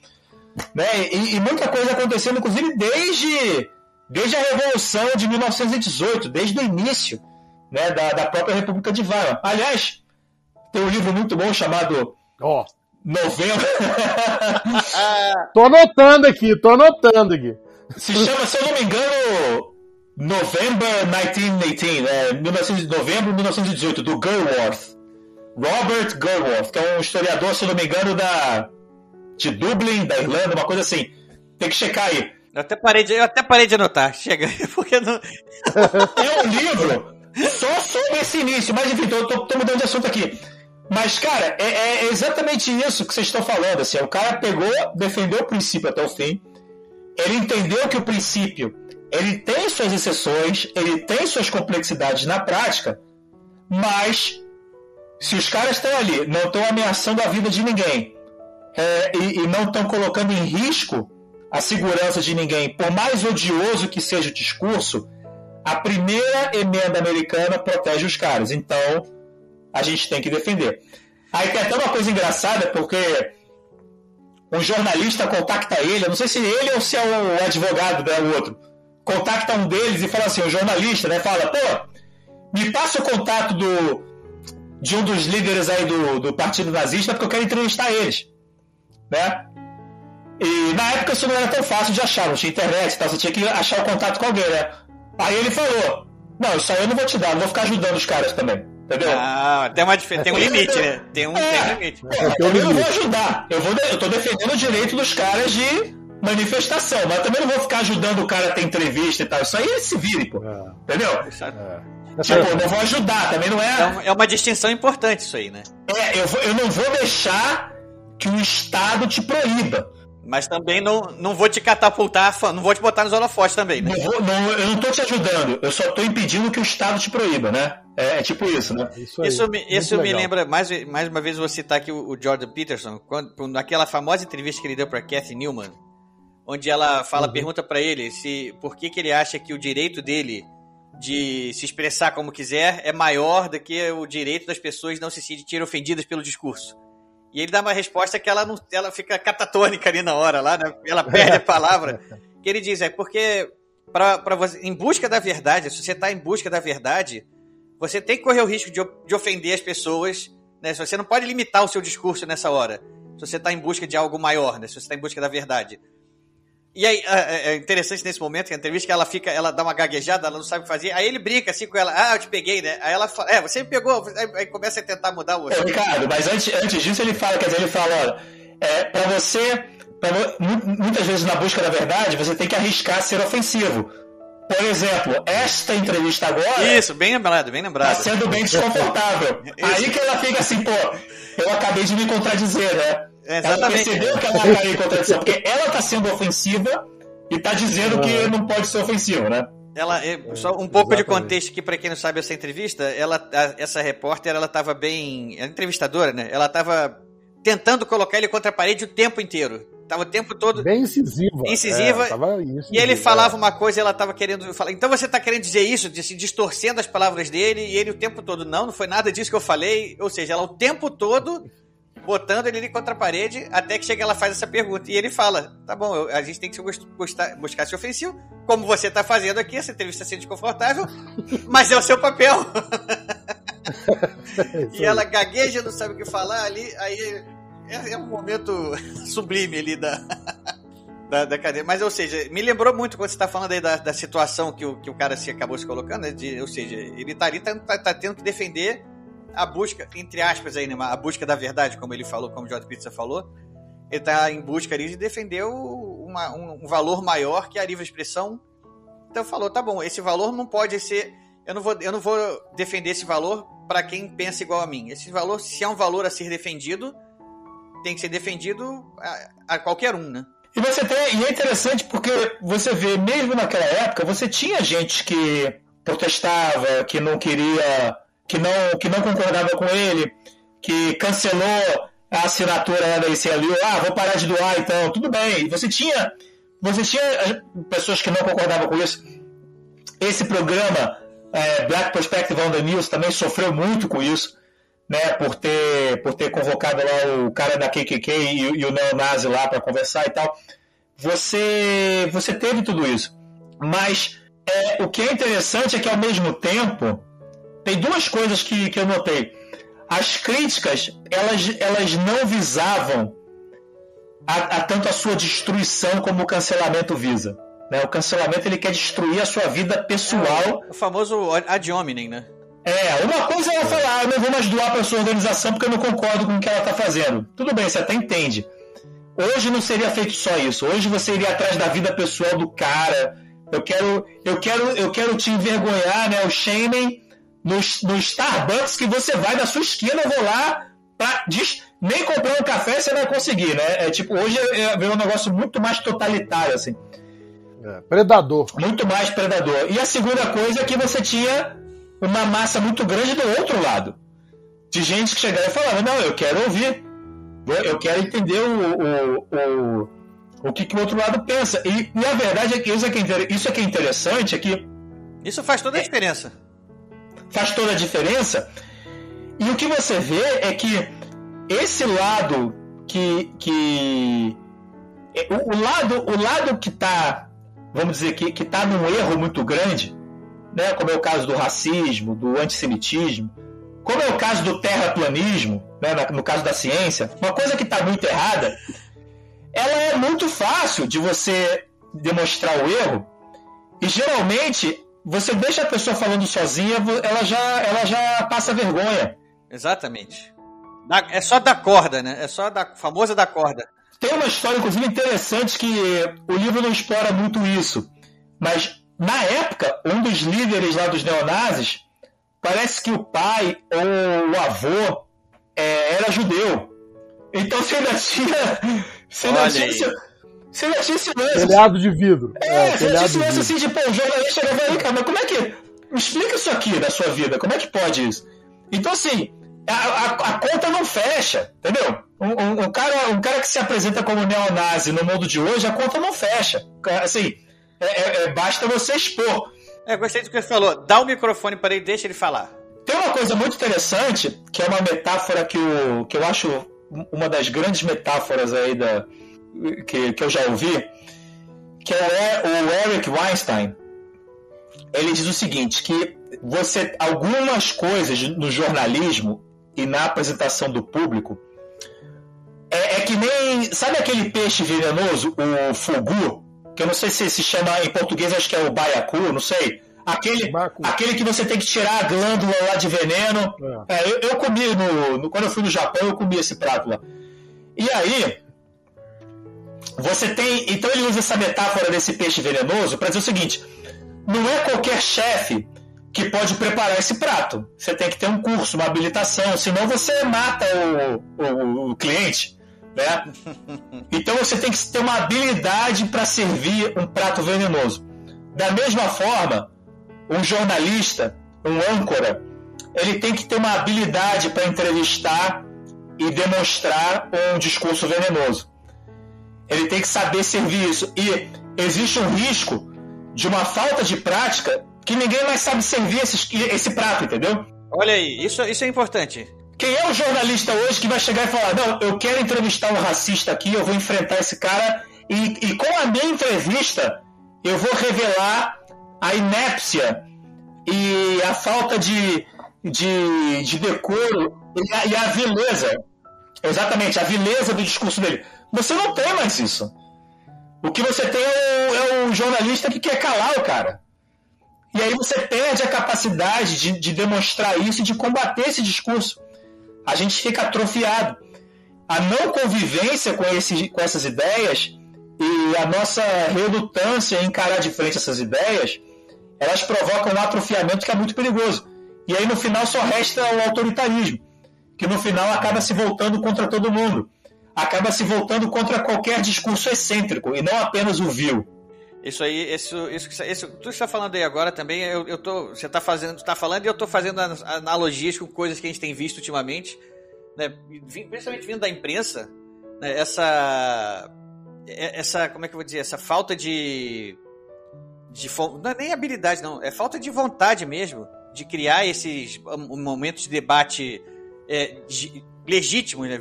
[SPEAKER 3] Né? E, e, muita coisa acontecendo, inclusive, desde, desde a Revolução de 1918, desde o início né, da, da própria República de Weimar. Aliás, tem um livro muito bom chamado
[SPEAKER 2] oh.
[SPEAKER 3] Novembro.
[SPEAKER 2] tô anotando aqui, tô anotando aqui.
[SPEAKER 3] Se chama, se eu não me engano, November 1918, né? 19, novembro de 1918, do Gerworth. Robert Gerworth, que é um historiador, se eu não me engano, da de Dublin, da Irlanda, uma coisa assim. Tem que checar aí.
[SPEAKER 1] Eu até parei de, eu até parei de anotar. Chega, porque não.
[SPEAKER 3] É um livro só sobre esse início, mas enfim, tô, tô, tô mudando de assunto aqui. Mas, cara, é, é, exatamente isso que vocês estão falando. Assim, o cara pegou, defendeu o princípio até o fim. Ele entendeu que o princípio ele tem suas exceções, ele tem suas complexidades na prática, mas se os caras estão ali, não estão ameaçando a vida de ninguém, é, e, e não estão colocando em risco a segurança de ninguém, por mais odioso que seja o discurso, a primeira emenda americana protege os caras. Então, a gente tem que defender. Aí tem até uma coisa engraçada, porque um jornalista contacta ele, eu não sei se ele ou se é o advogado, né, o outro, contacta um deles e fala assim, o jornalista, né, fala, pô, me passa o contato do, de um dos líderes aí do, do partido nazista porque eu quero entrevistar eles, né? E na época isso não era tão fácil de achar, não tinha internet, então você tinha que achar o contato com alguém, né? Aí ele falou: Não, isso aí eu não vou te dar, não vou ficar ajudando os caras também. Entendeu?
[SPEAKER 1] Ah, tem, uma, tem um limite, né? Tem um,
[SPEAKER 3] É.
[SPEAKER 1] tem um limite.
[SPEAKER 3] Pô, eu também não vou ajudar. Eu, vou, eu tô defendendo o direito dos caras de manifestação, mas eu também não vou ficar ajudando o cara a ter entrevista e tal. Isso aí ele se vire, pô.
[SPEAKER 2] É,
[SPEAKER 3] Entendeu?
[SPEAKER 2] É.
[SPEAKER 3] Tipo, eu não vou ajudar, também não
[SPEAKER 1] É
[SPEAKER 3] é.
[SPEAKER 1] uma, é uma distinção importante isso aí, né?
[SPEAKER 3] É, eu, vou- eu não vou deixar que o Estado te proíba.
[SPEAKER 1] Mas também não, não vou te catapultar, fã- não vou te botar nos holofotes também, né?
[SPEAKER 3] Não vou- não- eu não tô te ajudando, eu só tô impedindo que o Estado te proíba, né? É, é tipo isso, né?
[SPEAKER 2] Isso, aí.
[SPEAKER 1] Isso, me, isso me lembra, mais, mais uma vez, vou citar aqui o, o Jordan Peterson, quando, naquela famosa entrevista que ele deu para Kathy Newman, onde ela fala,
[SPEAKER 2] Uhum.
[SPEAKER 1] pergunta para ele se por que, que ele acha que o direito dele de se expressar como quiser é maior do que o direito das pessoas não se sentirem ofendidas pelo discurso. E ele dá uma resposta que ela não, ela fica catatônica ali na hora, lá, né? ela perde a palavra. Que ele diz é porque para você, em busca da verdade, se você está em busca da verdade, você tem que correr o risco de, de ofender as pessoas, né? Você não pode limitar o seu discurso nessa hora. Se você está em busca de algo maior, né? Se você está em busca da verdade. E aí, é é interessante nesse momento, que a entrevista que ela fica, ela dá uma gaguejada, ela não sabe o que fazer. Aí ele brinca assim com ela, ah, eu te peguei, né? Aí ela fala, é, você me pegou. Aí, começa a tentar mudar o.
[SPEAKER 3] Ô, Ricardo, mas antes, antes disso ele fala, quer dizer, ele fala, olha, é, para você, pra muitas vezes na busca da verdade, você tem que arriscar ser ofensivo. Por exemplo, esta entrevista agora
[SPEAKER 1] Isso, bem lembrado, bem
[SPEAKER 3] tá
[SPEAKER 1] lembrado.
[SPEAKER 3] sendo bem desconfortável. Aí que ela fica assim, pô, eu acabei de me contradizer, né?
[SPEAKER 1] É,
[SPEAKER 3] ela percebeu que ela caiu em contradição, porque ela tá sendo ofensiva e tá dizendo que não pode ser ofensivo, né?
[SPEAKER 1] Ela, é, só um pouco de
[SPEAKER 2] exatamente.
[SPEAKER 1] contexto aqui para quem não sabe essa entrevista, ela, a- essa repórter, ela tava bem, a entrevistadora, né? Ela tava tentando colocar ele contra a parede o tempo inteiro. Tava o tempo todo
[SPEAKER 2] Bem incisiva.
[SPEAKER 1] Incisiva.
[SPEAKER 2] É, tava isso,
[SPEAKER 1] E ele
[SPEAKER 2] é.
[SPEAKER 1] falava uma coisa e ela tava querendo falar. Então você tá querendo dizer isso, de- se distorcendo as palavras dele, e ele o tempo todo, não, não foi nada disso que eu falei. Ou seja, ela o tempo todo botando ele contra a parede, até que chega ela faz essa pergunta. E ele fala: tá bom, eu- a gente tem que se gostar- buscar ser ofensivo, como você tá fazendo aqui, essa entrevista sendo desconfortável, mas é o seu papel.
[SPEAKER 2] É
[SPEAKER 1] e ela gagueja, não sabe o que falar ali, aí é, é um momento sublime ali da, da, da cadeia. Mas, ou seja, me lembrou muito quando você está falando aí da, da situação que o, que o cara se acabou se colocando, né? De, ou seja, ele tá ali, tá, tá, tá tendo que defender a busca, entre aspas aí, né? A busca da verdade, como ele falou, como o J. Pizza falou. Ele tá em busca ali de defender uma- um, um valor maior que a livre expressão. Então falou, tá bom, esse valor não pode ser. Eu não vou, eu não vou defender esse valor para quem pensa igual a mim. Esse valor, se é um valor a ser defendido, tem que ser defendido a, a qualquer um, né?
[SPEAKER 3] E você tem, e é interessante porque você vê, mesmo naquela época, você tinha gente que protestava, que não queria, que não, que não concordava com ele, que cancelou a assinatura da ICLU, ah, vou parar de doar então, tudo bem. Você tinha, você tinha eh, pessoas que não concordavam com isso. Esse programa, eh, Black Perspective on the News, também sofreu muito com isso né, por ter, por ter convocado lá o cara da KKK e, e o neonazi lá para conversar e tal. Você, você teve tudo isso. Mas é, o que é interessante é que, ao mesmo tempo, tem duas coisas que, que eu notei. As críticas, elas, elas não visavam a, a tanto a sua destruição como o cancelamento visa. Né? O cancelamento ele quer destruir a sua vida pessoal
[SPEAKER 1] O famoso ad hominem, né?
[SPEAKER 3] é, uma coisa é ela falar, ah, eu não vou mais doar para sua organização porque eu não concordo com o que ela está fazendo. Tudo bem, você até entende. Hoje não seria feito só isso. Hoje você iria atrás da vida pessoal do cara. Eu quero, eu quero, eu quero te envergonhar, né? O shaming no, no Starbucks que você vai na sua esquina, eu vou lá pra, diz, nem comprar um café você vai conseguir, né? É tipo, hoje é, é um negócio muito mais totalitário, assim
[SPEAKER 2] É, predador.
[SPEAKER 3] muito mais predador. E a segunda coisa é que você tinha uma massa muito grande do outro lado. De gente que chegava e falava, não, eu quero ouvir. Eu quero entender o, o, o, o que, que o outro lado pensa. E, e a verdade é que isso é que, é isso é que é interessante, é que
[SPEAKER 1] Isso faz toda a diferença.
[SPEAKER 3] Faz toda a diferença. E o que você vê é que esse lado que. que o, o lado, o lado que está, vamos dizer, que, que tá num erro muito grande, né, como é o caso do racismo, do antissemitismo, como é o caso do terraplanismo, né, no caso da ciência, uma coisa que está muito errada, ela é muito fácil de você demonstrar o erro, e geralmente você deixa a pessoa falando sozinha, ela já, ela já passa vergonha.
[SPEAKER 1] Exatamente. É só da corda, né? É só da famosa da corda.
[SPEAKER 3] Tem uma história, inclusive, interessante que o livro não explora muito isso. Mas, na época, um dos líderes lá dos neonazis, parece que o pai ou o avô é, era judeu. Então você ainda tinha. Você ainda tinha, você ainda tinha silêncio.
[SPEAKER 2] Telhado de vidro.
[SPEAKER 3] É, é você ainda tinha silêncio assim de, pô, o jornalista chegava aí, cara, mas como é que. Me explica isso aqui na sua vida, como é que pode isso? Então, assim, a, a, a conta não fecha, entendeu? Um, um, um, cara, um cara que se apresenta como neonazi no mundo de hoje, a conta não fecha. Assim, é, é, é, basta você expor.
[SPEAKER 1] É, gostei do que você falou. Dá o microfone para ele, deixa ele falar.
[SPEAKER 3] Tem uma coisa muito interessante, que é uma metáfora que eu, que eu acho uma das grandes metáforas aí da, que, que eu já ouvi, que é o Eric Weinstein. Ele diz o seguinte, que você algumas coisas no jornalismo e na apresentação do público é, é que nem sabe aquele peixe venenoso, o fugu, que eu não sei se se chama em português, acho que é o baiacu, não sei. Aquele, aquele que você tem que tirar a glândula lá de veneno. É. É, eu, eu, comi no, no, Quando eu fui no Japão, eu comi esse prato lá. E aí, você tem. Então ele usa essa metáfora desse peixe venenoso para dizer o seguinte: não é qualquer chefe que pode preparar esse prato. Você tem que ter um curso, uma habilitação, senão você mata o, o, o cliente. Né? Então você tem que ter uma habilidade para servir um prato venenoso. Da mesma forma, um jornalista, um âncora, ele tem que ter uma habilidade para entrevistar e demonstrar um discurso venenoso. Ele tem que saber servir isso. E existe um risco de uma falta de prática que ninguém mais sabe servir esse, esse prato, entendeu?
[SPEAKER 1] Olha aí, isso, isso é importante.
[SPEAKER 3] Quem é o jornalista hoje que vai chegar e falar: Não, eu quero entrevistar um racista aqui, eu vou enfrentar esse cara, e, e com a minha entrevista eu vou revelar a inépcia e a falta de, de, de decoro e a, e a vileza. Exatamente, a vileza do discurso dele. Você não tem mais isso. O que você tem é o, é o jornalista que quer calar o cara. E aí você perde a capacidade de, de demonstrar isso e de combater esse discurso. A gente fica atrofiado. A não convivência com, esse, com essas ideias e a nossa relutância em encarar de frente essas ideias, elas provocam um atrofiamento que é muito perigoso. E aí no final só resta o autoritarismo, que no final acaba se voltando contra todo mundo. Acaba se voltando contra qualquer discurso excêntrico e não apenas o vil.
[SPEAKER 1] Isso aí, isso, isso, isso, tudo que você está falando aí agora também, eu, eu tô, você está fazendo, está falando e eu estou fazendo analogias com coisas que a gente tem visto ultimamente, né, principalmente vindo da imprensa, né, essa, é, essa, como é que eu vou dizer, essa falta de, de não é nem habilidade não, é falta de vontade mesmo de criar esses momentos de debate é, de, legítimos, né,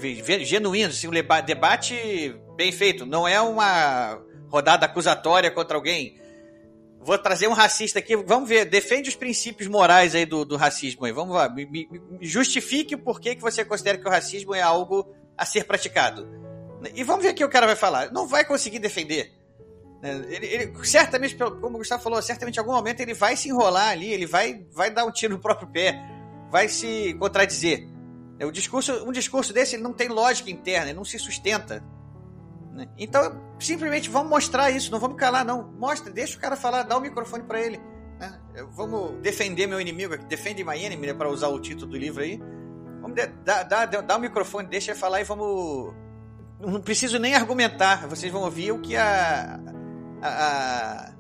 [SPEAKER 1] assim, um debate bem feito, não é uma rodada acusatória contra alguém. Vou trazer um racista aqui, vamos ver, defende os princípios morais aí do, do racismo aí, vamos lá, me, me, justifique o porquê que você considera que o racismo é algo a ser praticado. E vamos ver o que o cara vai falar. Não vai conseguir defender. Né? Ele, ele, certamente, como o Gustavo falou, certamente em algum momento ele vai se enrolar ali, ele vai, vai dar um tiro no próprio pé, vai se contradizer. O discurso, um discurso desse ele não tem lógica interna, ele não se sustenta. Né? Então, simplesmente vamos mostrar isso, não vamos calar, não. Mostra, deixa o cara falar, dá o microfone para ele. Né? Vamos defender meu inimigo, defende my enemy, né, para usar o título do livro aí. Vamos dar, dar o microfone, deixa ele falar e vamos. Não preciso nem argumentar, vocês vão ouvir o que a. a,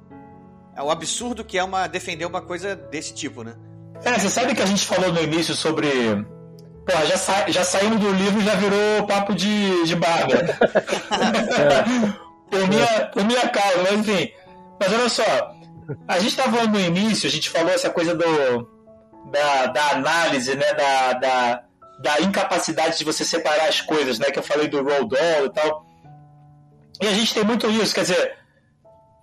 [SPEAKER 1] a o absurdo que é uma defender uma coisa desse tipo, né?
[SPEAKER 3] É, você sabe que a gente falou no início sobre Pô, já, sa já saímos do livro já virou papo de, de barba. por, minha, por minha causa, mas enfim. Mas olha só, a gente estava falando no início, a gente falou essa coisa do, da, da análise, né? Da, da, da incapacidade de você separar as coisas, né? Que eu falei do roll doll e tal. E a gente tem muito isso, quer dizer,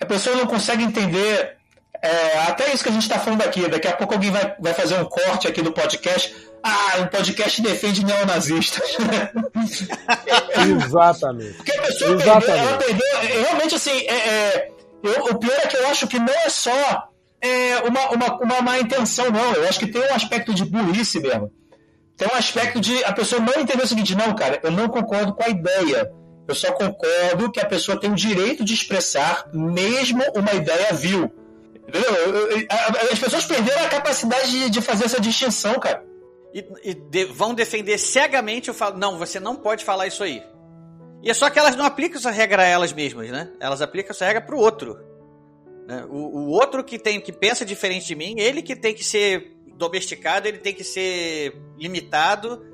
[SPEAKER 3] a pessoa não consegue entender É, até isso que a gente está falando aqui. Daqui a pouco alguém vai, vai fazer um corte aqui do podcast. Ah, um podcast defende neonazistas.
[SPEAKER 2] Exatamente.
[SPEAKER 3] Porque a pessoa
[SPEAKER 2] Exatamente.
[SPEAKER 3] perdeu, ela perdeu. Realmente, assim, é, é, eu- o pior é que eu acho que não é só é, uma, uma, uma má intenção, não. Eu acho que tem um aspecto de burrice mesmo. Tem um aspecto de a pessoa não entender o seguinte: não, cara, eu não concordo com a ideia. Eu só concordo que a pessoa tem o direito de expressar mesmo uma ideia vil. Entendeu? As pessoas perderam a capacidade de, de fazer essa distinção, cara.
[SPEAKER 1] E, e de- vão defender cegamente o falo, não, você não pode falar isso aí. E é só que elas não aplicam essa regra a elas mesmas, né? Elas aplicam essa regra outro. né? O, o outro que tem que pensa diferente de mim, ele que tem que ser domesticado, ele tem que ser limitado,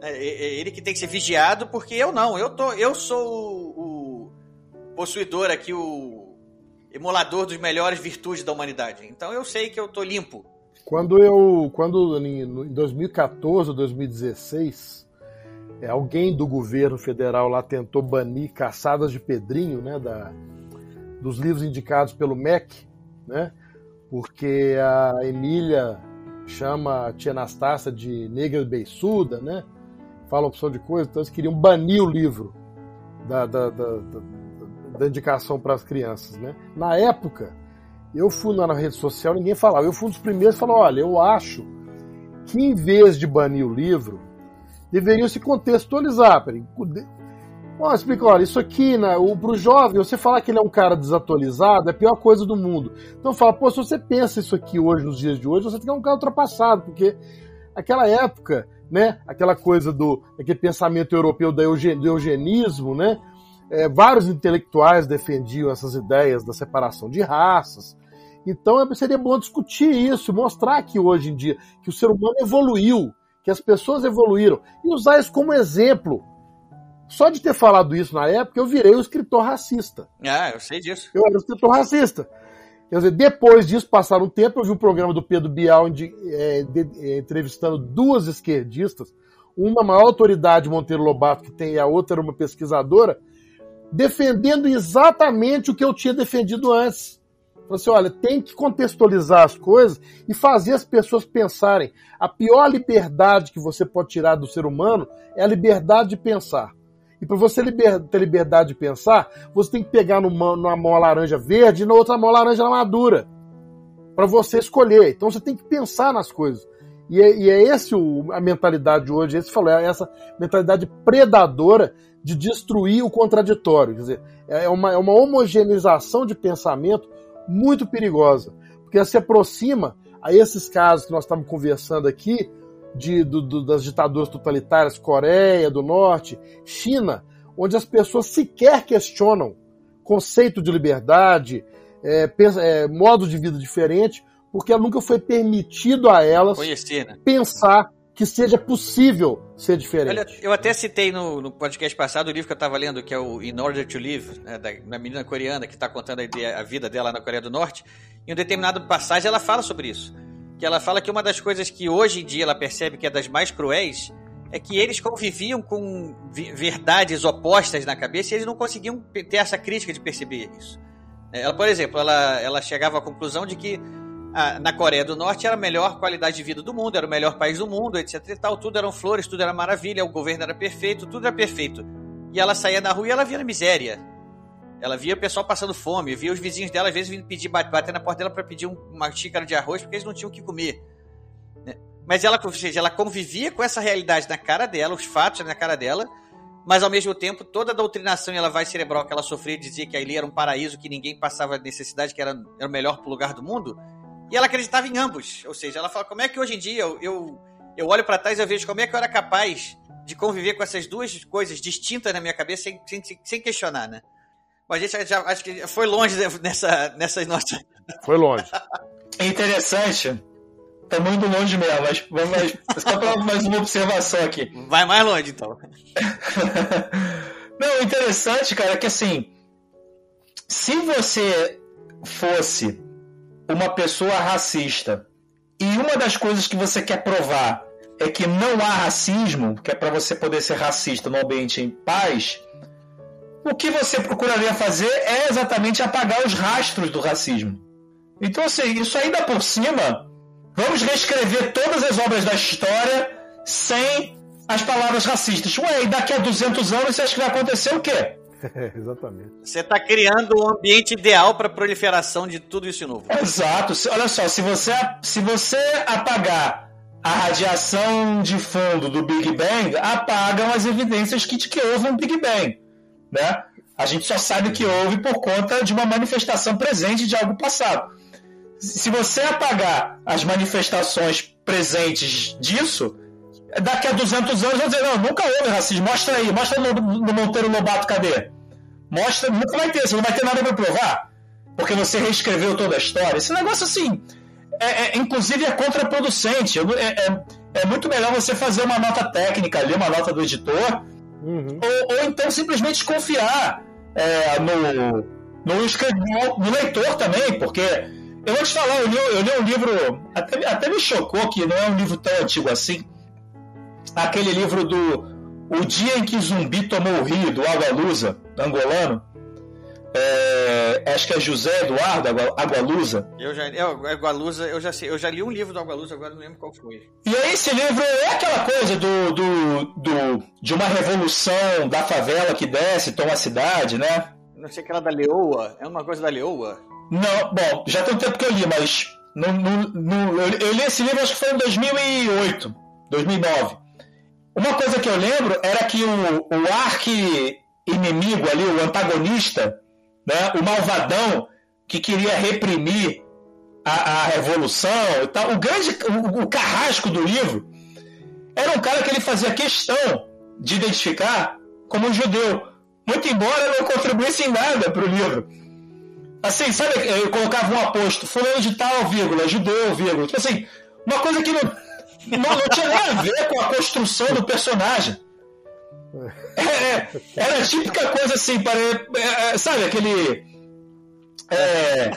[SPEAKER 1] né? E- e- ele que tem que ser vigiado, porque eu não, eu tô, eu sou o, o possuidor aqui, o emulador dos melhores virtudes da humanidade. Então eu sei que eu tô limpo.
[SPEAKER 2] Quando eu, quando em no- em 2014 ou 2016, é, alguém do governo federal lá tentou banir caçadas de Pedrinho, né, da, dos livros indicados pelo MEC, né, porque a Emília chama a tia Anastácia de negra beiçuda, né, fala opção de coisa, então eles queriam banir o livro da, da, da, da- da indicação para as crianças, né. Na época, eu fui lá na rede social, ninguém falava. Eu fui um dos primeiros que falou: olha, eu acho que em vez de banir o livro, deveriam se contextualizar. Explica, olha, isso aqui, né, para o jovem, você falar que ele é um cara desatualizado é a pior coisa do mundo. Então fala, pô, se você pensa isso aqui hoje, nos dias de hoje, você é um cara ultrapassado, porque aquela época, né, aquela coisa do aquele pensamento europeu do eugenismo, né, é, vários intelectuais defendiam essas ideias da separação de raças. Então é- seria bom discutir isso, mostrar que hoje em dia que o ser humano evoluiu, que as pessoas evoluíram e usar isso como exemplo. Só de ter falado isso na época, eu virei um escritor racista.
[SPEAKER 1] Ah, eu sei disso.
[SPEAKER 2] Eu era um escritor racista. Quer dizer, depois disso, passaram um tempo, eu vi um programa do Pedro Bial onde, é, de- é, entrevistando duas esquerdistas, uma maior autoridade, Monteiro Lobato, que tem, e a outra era uma pesquisadora, defendendo exatamente o que eu tinha defendido antes. Falou assim, olha, tem que contextualizar as coisas e fazer as pessoas pensarem. A pior liberdade que você pode tirar do ser humano é a liberdade de pensar. E para você liber- ter liberdade de pensar, você tem que pegar numa, numa mão laranja verde e na outra mão laranja madura. Para você escolher. Então você tem que pensar nas coisas. E é, e é esse o, a mentalidade hoje, esse falou, é essa mentalidade predadora de destruir o contraditório. Quer dizer, é uma, é uma homogeneização de pensamento muito perigosa. Porque se aproxima a esses casos que nós estamos conversando aqui, de, do- do- das ditaduras totalitárias, Coreia do Norte, China, onde as pessoas sequer questionam conceito de liberdade, é, é, modo de vida diferente, porque nunca foi permitido a elas
[SPEAKER 1] Conhecer, né?
[SPEAKER 2] pensar que seja possível ser diferente.
[SPEAKER 1] Olha, eu até citei no, no podcast passado o livro que eu estava lendo, que é o In Order to Live, né, da, da menina coreana que está contando a, a vida dela na Coreia do Norte. Em um determinado passagem ela fala sobre isso. Que ela fala que uma das coisas que hoje em dia ela percebe que é das mais cruéis é que eles conviviam com verdades opostas na cabeça e eles não conseguiam ter essa crítica de perceber isso. Ela, por exemplo, ela, ela chegava à conclusão de que na Coreia do Norte era a melhor qualidade de vida do mundo, era o melhor país do mundo, etc e tal. Tudo eram flores, tudo era maravilha, o governo era perfeito, tudo era perfeito. E ela saía na rua e ela via a miséria. Ela via o pessoal passando fome, via os vizinhos dela às vezes vindo pedir, bat- bater na porta dela para pedir um- uma xícara de arroz porque eles não tinham o que comer. né? Mas ela, ou seja, ela convivia com essa realidade na cara dela, os fatos na cara dela, mas ao mesmo tempo toda a doutrinação e ela vai cerebral que ela sofria dizia que ali era um paraíso, que ninguém passava necessidade, que era, era o melhor lugar do mundo. E ela acreditava em ambos. Ou seja, ela fala: como é que hoje em dia eu, eu, eu olho para trás e eu vejo como é que eu era capaz de conviver com essas duas coisas distintas na minha cabeça sem, sem, sem questionar, né? Mas a gente já, acho que foi longe nessa, nessas nossas.
[SPEAKER 2] Foi longe.
[SPEAKER 3] É interessante. Estamos indo longe mesmo, mas vamos mais, só para mais uma observação aqui.
[SPEAKER 1] Vai mais longe, então.
[SPEAKER 3] Não, o interessante, cara, é que assim, se você fosse uma pessoa racista e uma das coisas que você quer provar é que não há racismo, que é para você poder ser racista no ambiente em paz, o que você procuraria fazer é exatamente apagar os rastros do racismo. Então, assim, isso ainda por cima, vamos reescrever todas as obras da história sem as palavras racistas. Ué, e daqui a 200 anos você acha que vai acontecer o quê?
[SPEAKER 2] É, exatamente.
[SPEAKER 1] Você está criando um ambiente ideal para proliferação de tudo isso novo.
[SPEAKER 3] Exato. Olha só, se você, se você apagar a radiação de fundo do Big Bang, apagam as evidências que, que houve um Big Bang. Né? A gente só sabe que houve por conta de uma manifestação presente de algo passado. Se você apagar as manifestações presentes disso, daqui a 200 anos vão dizer: não, nunca houve racismo. Mostra aí, mostra no, no Monteiro Lobato, cadê? Mostra, nunca vai ter, você não vai ter nada para provar, porque você reescreveu toda a história. Esse negócio assim, é, é, inclusive é contraproducente. É, é, é, muito melhor você fazer uma nota técnica ali, uma nota do editor, uhum. ou, ou, então simplesmente confiar é, no, no, escritor, no leitor também, porque eu vou te falar, eu li, eu li um livro, até, até me chocou que não é um livro tão antigo assim, aquele livro do O Dia em que Zumbi Tomou o Rio, do Agualusa, angolano. É, acho que é José Eduardo Agualusa.
[SPEAKER 1] Eu já, eu, Agualusa, eu já sei, eu já li um livro do Agualusa, agora não lembro qual foi.
[SPEAKER 3] E aí esse livro é aquela coisa do, do, do, de uma revolução da favela que desce, toma a cidade, né?
[SPEAKER 1] Não sei que era da Leoa, é uma coisa da Leoa.
[SPEAKER 3] Não, bom, já tem um tempo que eu li, mas no, no, no, eu, eu li esse livro acho que foi em 2008, 2009. Uma coisa que eu lembro era que o, o arque inimigo ali, o antagonista, né, o malvadão que queria reprimir a, a revolução e tal, o grande, o, o, carrasco do livro era um cara que ele fazia questão de identificar como um judeu, muito embora não contribuísse em nada para o livro. Assim, sabe, eu colocava um aposto, fulano de tal, vírgula, judeu, vírgula. Tipo assim, uma coisa que não, não, não tinha nada a ver com a construção do personagem. É, é, era a típica coisa assim, para, é, é, sabe, aquele. É,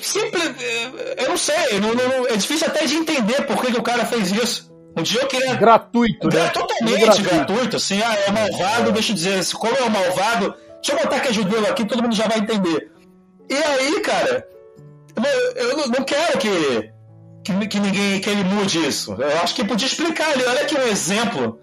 [SPEAKER 3] simples, é, eu não sei, não, não, é difícil até de entender por que, que o cara fez isso. Um dia eu queria.
[SPEAKER 2] Gratuito, né?
[SPEAKER 3] Totalmente gratuito. gratuito, assim, ah, é malvado, deixa eu dizer, como é malvado, deixa eu botar que é judeu aqui, todo mundo já vai entender. E aí, cara, eu, eu não quero que que, que ninguém que ele mude isso. Eu acho que podia explicar ali. Olha aqui um exemplo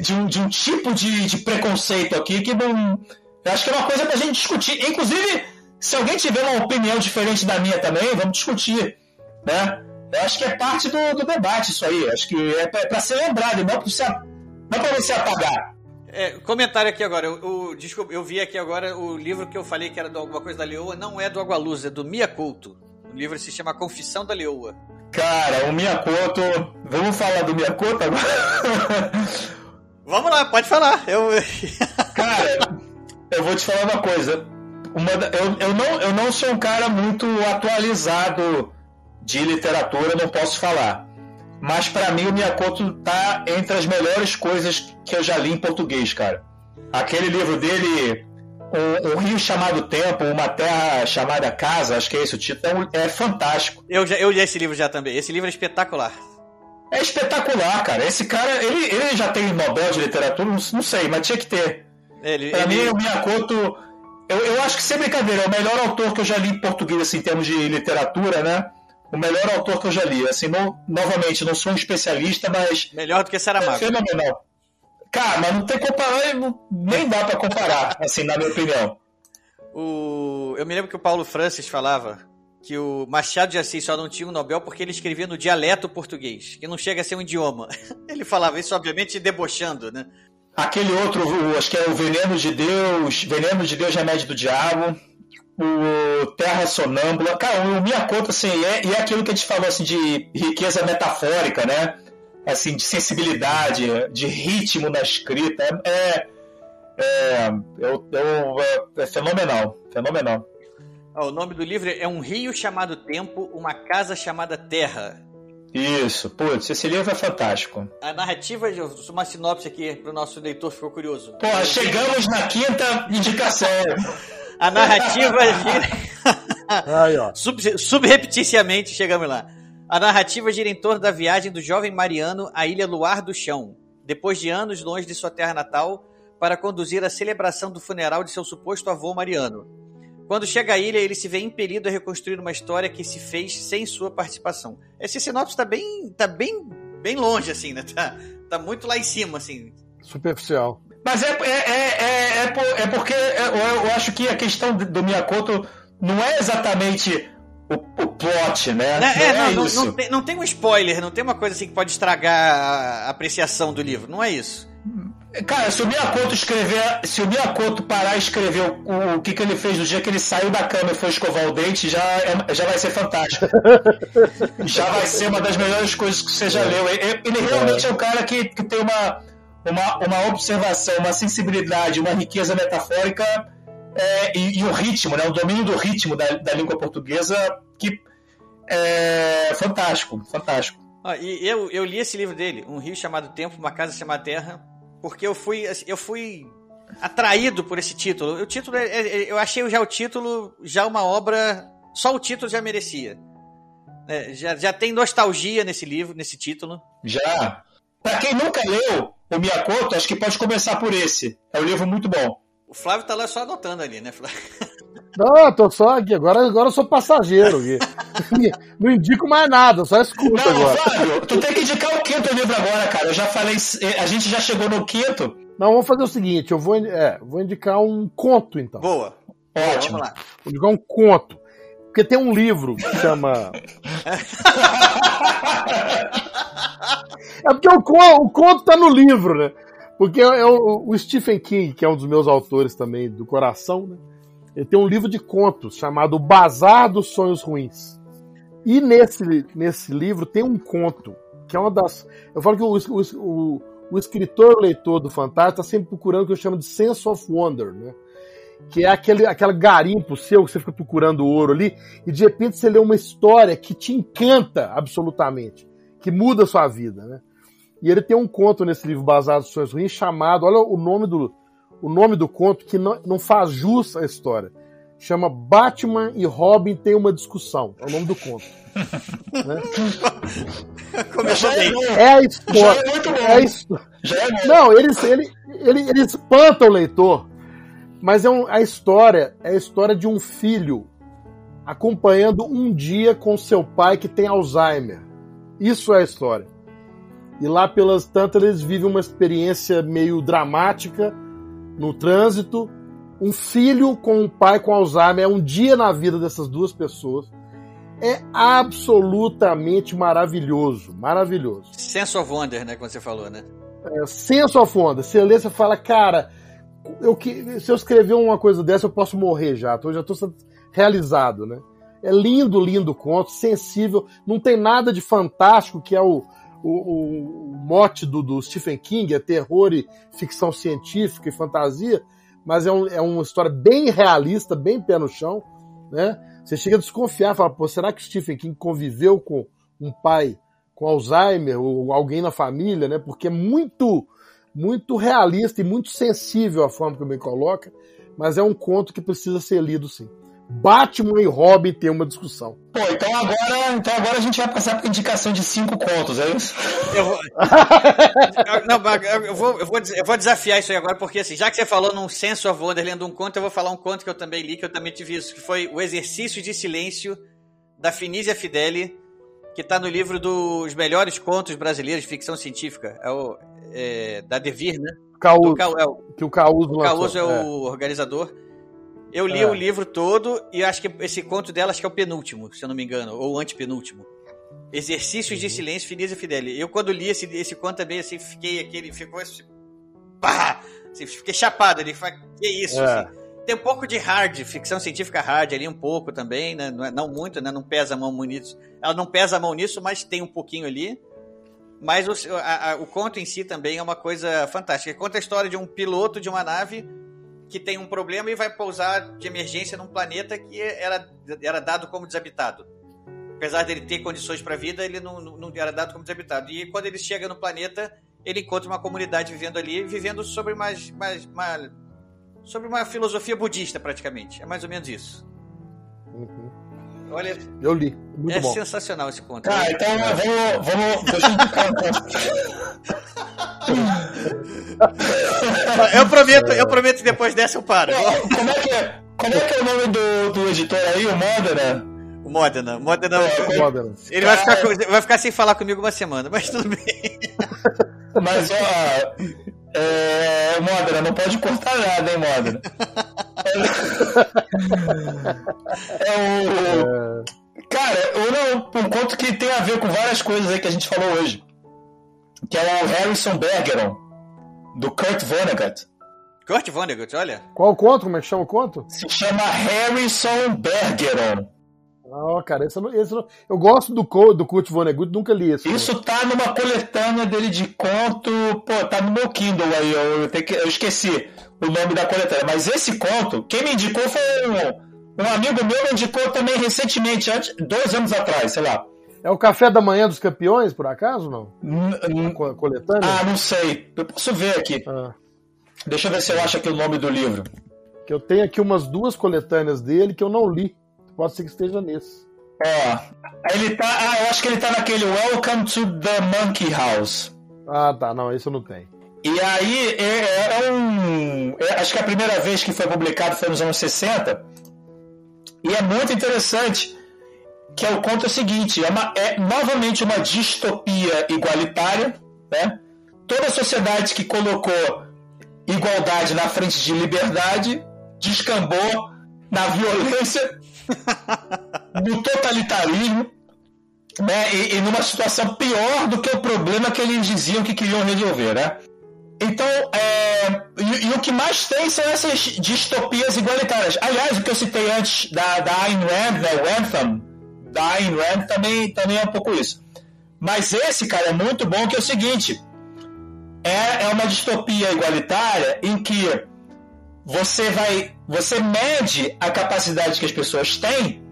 [SPEAKER 3] de um, de um tipo de, de preconceito aqui que não. Eu acho que é uma coisa pra gente discutir. Inclusive, se alguém tiver uma opinião diferente da minha também, vamos discutir. Né? Eu acho que é parte do, do debate isso aí. Acho que é para ser lembrado, não não você apagar.
[SPEAKER 1] É, comentário aqui agora. Eu, eu, desculpa, eu vi aqui agora o livro que eu falei que era de alguma coisa da Leoa, não é do Agualuz, é do Mia Couto. O livro se chama Confissão da Leoa.
[SPEAKER 3] Cara, o Miyakoto. Vamos falar do Miyakoto agora?
[SPEAKER 1] Vamos lá, pode falar. Eu...
[SPEAKER 3] Cara, eu vou te falar uma coisa. Uma, eu, eu, não, eu não sou um cara muito atualizado de literatura, não posso falar. Mas para mim o Miyakoto tá entre as melhores coisas que eu já li em português, cara. Aquele livro dele, um, um, rio chamado Tempo, uma terra chamada Casa, acho que é esse o título, é, é fantástico.
[SPEAKER 1] Eu, já, eu li esse livro já também. Esse livro é espetacular.
[SPEAKER 3] É espetacular, cara. Esse cara, ele, ele já tem Nobel de literatura, não, não sei, mas tinha que ter. Ele, pra ele... mim, o Miyakoto, eu, eu acho que sem brincadeira, é o melhor autor que eu já li em português, assim, em termos de literatura, né? O melhor autor que eu já li. Assim, não, novamente, não sou um especialista, mas.
[SPEAKER 1] Melhor do que Saramago.
[SPEAKER 3] É fenomenal. Cara, mas não tem comparar, nem dá para comparar, assim, na minha opinião.
[SPEAKER 1] O... Eu me lembro que o Paulo Francis falava que o Machado de Assis só não tinha um Nobel porque ele escrevia no dialeto português, que não chega a ser um idioma. Ele falava isso, obviamente, debochando, né?
[SPEAKER 3] Aquele outro, acho que é o Veneno de Deus, Veneno de Deus, Remédio do Diabo, o Terra Sonâmbula. Cara, o Miyakoto, assim, é, e é aquilo que a gente falou, assim, de riqueza metafórica, né? Assim, de sensibilidade, de ritmo na escrita. É, é, é, eu, eu, é, é fenomenal, fenomenal.
[SPEAKER 1] o nome do livro é Um Rio Chamado Tempo, Uma Casa Chamada Terra.
[SPEAKER 3] Isso, putz, esse livro é fantástico.
[SPEAKER 1] A narrativa, uma sinopse aqui para o nosso leitor ficou curioso.
[SPEAKER 3] Pô, chegamos na quinta indicação.
[SPEAKER 1] A narrativa gira. Sub, subrepticiamente chegamos lá. A narrativa gira em torno da viagem do jovem Mariano à ilha Luar do Chão, depois de anos longe de sua terra natal, para conduzir a celebração do funeral de seu suposto avô Mariano. Quando chega à ilha, ele se vê impelido a reconstruir uma história que se fez sem sua participação. Esse sinopse tá bem, tá bem, bem longe, assim, né? Tá, tá muito lá em cima, assim.
[SPEAKER 2] Superficial.
[SPEAKER 3] Mas é, é, é, é, por- é porque eu, eu acho que a questão do Miyakoto não é exatamente o, o plot, né?
[SPEAKER 1] Né? É, não, não,
[SPEAKER 3] isso.
[SPEAKER 1] não tem, não tem um spoiler, não tem uma coisa assim que pode estragar a apreciação do livro, não é isso.
[SPEAKER 3] Cara, se o Miyakoto escrever, se o Miyakoto parar e escrever o, o que, que ele fez no dia que ele saiu da cama e foi escovar o dente, já, é- já vai ser fantástico. já vai ser uma das melhores coisas que você já leu. Ele, ele realmente é um cara que, que tem uma, uma, uma observação, uma sensibilidade, uma riqueza metafórica é, e, e o ritmo, né, o domínio do ritmo da, da língua portuguesa que é fantástico, fantástico.
[SPEAKER 1] Ó, e eu, eu li esse livro dele, Um Rio Chamado Tempo, Uma Casa Chamada Terra, porque eu fui, assim, eu fui atraído por esse título. O título, é- é- eu achei já o título, já uma obra, só o título já merecia. É, já, já tem nostalgia nesse livro, nesse título.
[SPEAKER 3] Já. Pra quem nunca leu o Miyakoto, acho que pode começar por esse. É um livro muito bom.
[SPEAKER 1] O Flávio tá lá só anotando ali, né, Flávio?
[SPEAKER 2] Não, eu tô só aqui. Agora, agora eu sou passageiro aqui. Não indico mais nada, só escuto
[SPEAKER 3] Não,
[SPEAKER 2] agora.
[SPEAKER 3] Flávio, tu tem que indicar o quinto livro agora, cara. Eu já falei, a gente já chegou no quinto.
[SPEAKER 2] Não, vamos fazer o seguinte: eu vou, é, vou indicar um conto, então.
[SPEAKER 1] Boa.
[SPEAKER 3] Ótimo.
[SPEAKER 1] Vamos lá.
[SPEAKER 2] Vou indicar um conto. Porque tem um livro que chama. é porque o, o conto tá no livro, né? Porque é o, o Stephen King, que é um dos meus autores também do coração, né? Ele tem um livro de contos chamado Bazar dos Sonhos Ruins. E nesse, nesse livro tem um conto, que é uma das. Eu falo que o, o, o, escritor, leitor do Fantástico, está sempre procurando o que eu chamo de sense of wonder, né? Que é aquele, aquela garimpo seu que você fica procurando ouro ali, e de repente você lê uma história que te encanta absolutamente, que muda a sua vida, né? E ele tem um conto nesse livro Bazar dos Sonhos Ruins chamado, olha o nome do, o nome do conto que não, não faz jus à história. Chama Batman e Robin tem uma discussão. É o nome do conto.
[SPEAKER 1] Começou
[SPEAKER 3] Já é
[SPEAKER 1] bem.
[SPEAKER 2] É a história.
[SPEAKER 3] Já é muito bom.
[SPEAKER 2] É a histó-
[SPEAKER 3] Já é bom.
[SPEAKER 2] Não, ele, ele, ele, ele espanta o leitor. Mas é um, a história é a história de um filho acompanhando um dia com seu pai que tem Alzheimer. Isso é a história. E lá pelas tantas eles vivem uma experiência meio dramática no trânsito. Um filho com um pai com Alzheimer é um dia na vida dessas duas pessoas. É absolutamente maravilhoso, maravilhoso.
[SPEAKER 1] Sense of Wonder, né, como você falou, né?
[SPEAKER 2] É, senso of wonder. Você lê, você fala, cara, eu, que- se eu escrever uma coisa dessa, eu posso morrer já. Eu já estou realizado, né? É lindo, lindo conto, sensível. Não tem nada de fantástico, que é o, o, o mote do, do Stephen King, é terror e ficção científica e fantasia, mas é, um- é uma história bem realista, bem pé no chão, né? Você chega a desconfiar, fala, pô, será que o Stephen King conviveu com um pai com Alzheimer ou alguém na família, né? Porque é muito, muito realista e muito sensível a forma que o Ben coloca, mas é um conto que precisa ser lido sim. Batman e Robin têm uma discussão.
[SPEAKER 3] Pô, então agora, então agora a gente vai passar por indicação de cinco contos, é isso?
[SPEAKER 1] Eu vou... Não, eu, vou, eu, vou, eu vou desafiar isso aí agora, porque assim, já que você falou num senso of wonder lendo um conto, eu vou falar um conto que eu também li, que eu também tive isso, que foi O Exercício de Silêncio, da Finísia Fideli, que tá no livro dos melhores contos brasileiros de ficção científica. É o, é, da Devir, né?
[SPEAKER 2] Caú,
[SPEAKER 1] Do Ca- é, o
[SPEAKER 2] que o Causo
[SPEAKER 1] o. Causo é o organizador. Eu li
[SPEAKER 2] É.
[SPEAKER 1] o livro todo e acho que esse conto dela acho que é o penúltimo, se eu não me engano, ou o antepenúltimo. Exercícios de Silêncio, Finísia Fideli. Eu, quando li esse, esse conto também, assim, fiquei aquele. Ficou esse. Pá! Assim, fiquei chapado ali. Falei, que isso?
[SPEAKER 2] É.
[SPEAKER 1] assim. Tem um pouco de hard, ficção científica hard ali, um pouco também, né? Não, é- não muito, né? Não pesa a mão nisso. Ela não pesa a mão nisso, mas tem um pouquinho ali. Mas o, a- a- o conto em si também é uma coisa fantástica. Conta a história de um piloto de uma nave que tem um problema e vai pousar de emergência num planeta que era, era dado como desabitado. Apesar dele ter condições para vida, ele não, não, não era dado como desabitado. E quando ele chega no planeta, ele encontra uma comunidade vivendo ali, vivendo sobre uma, uma- sobre uma filosofia budista, praticamente. É mais ou menos isso.
[SPEAKER 2] Uhum.
[SPEAKER 1] Olha,
[SPEAKER 2] Eu li. Muito
[SPEAKER 1] é
[SPEAKER 2] bom.
[SPEAKER 1] sensacional esse conto.
[SPEAKER 3] Tá, então vamos, vamos. Deixa eu indicar um.
[SPEAKER 1] Eu prometo, eu prometo que depois dessa eu paro.
[SPEAKER 3] Como é que é? como é que é o nome do, do editor aí, o Modena?
[SPEAKER 1] O Modena. O Modena.
[SPEAKER 2] Modena.
[SPEAKER 1] Ele vai ficar, co- vai ficar sem falar comigo uma semana, mas tudo bem.
[SPEAKER 3] Mas, ó, é, Modena, não pode cortar nada, hein, Modena? É o... Cara, eu não, um conto que tem a ver com várias coisas aí que a gente falou hoje. Que é o Harrison Bergeron, do Kurt Vonnegut.
[SPEAKER 1] Kurt Vonnegut, olha.
[SPEAKER 2] Qual o conto? Como é que chama o conto?
[SPEAKER 3] Se chama Harrison Bergeron.
[SPEAKER 2] Ah, cara, esse eu, não, esse eu, não- gosto do, do Kurt Vonnegut, nunca li esse.
[SPEAKER 3] Isso tá numa coletânea dele de conto. Pô, tá no meu Kindle aí. Eu, eu que- eu esqueci o nome da coletânea. Mas esse conto, quem me indicou foi um, um amigo meu, me indicou também recentemente, antes, dois anos atrás, sei lá.
[SPEAKER 2] É o Café da Manhã dos Campeões, por acaso, não?
[SPEAKER 3] N-
[SPEAKER 2] Coletânea?
[SPEAKER 3] Ah, não sei. Eu posso ver aqui.
[SPEAKER 2] Ah,
[SPEAKER 3] Deixa eu ver se eu acho aqui o nome do livro.
[SPEAKER 2] que eu tenho aqui umas duas coletâneas dele que eu não li. Pode ser que esteja nesse.
[SPEAKER 3] Ó, ele tá. Ah, eu acho que ele tá naquele Welcome to the Monkey House.
[SPEAKER 2] Ah, tá, não, esse eu não tenho.
[SPEAKER 3] E aí é, é um. é- acho que a primeira vez que foi publicado foi nos anos 60. E é muito interessante. Que é o conto é o seguinte: é, uma- é novamente uma distopia igualitária. Né? Toda a sociedade que colocou igualdade na frente de liberdade descambou na violência, no totalitarismo né, e, e numa situação pior do que o problema que eles diziam que queriam resolver, né? Então, é, e, e o que mais tem são essas distopias igualitárias. Aliás, o que eu citei antes da, da Ayn Rand, né, o Anthem, da Ayn Rand também, também é um pouco isso. Mas esse, cara, é muito bom, que é o seguinte, é, é uma distopia igualitária em que você vai, você mede a capacidade que as pessoas têm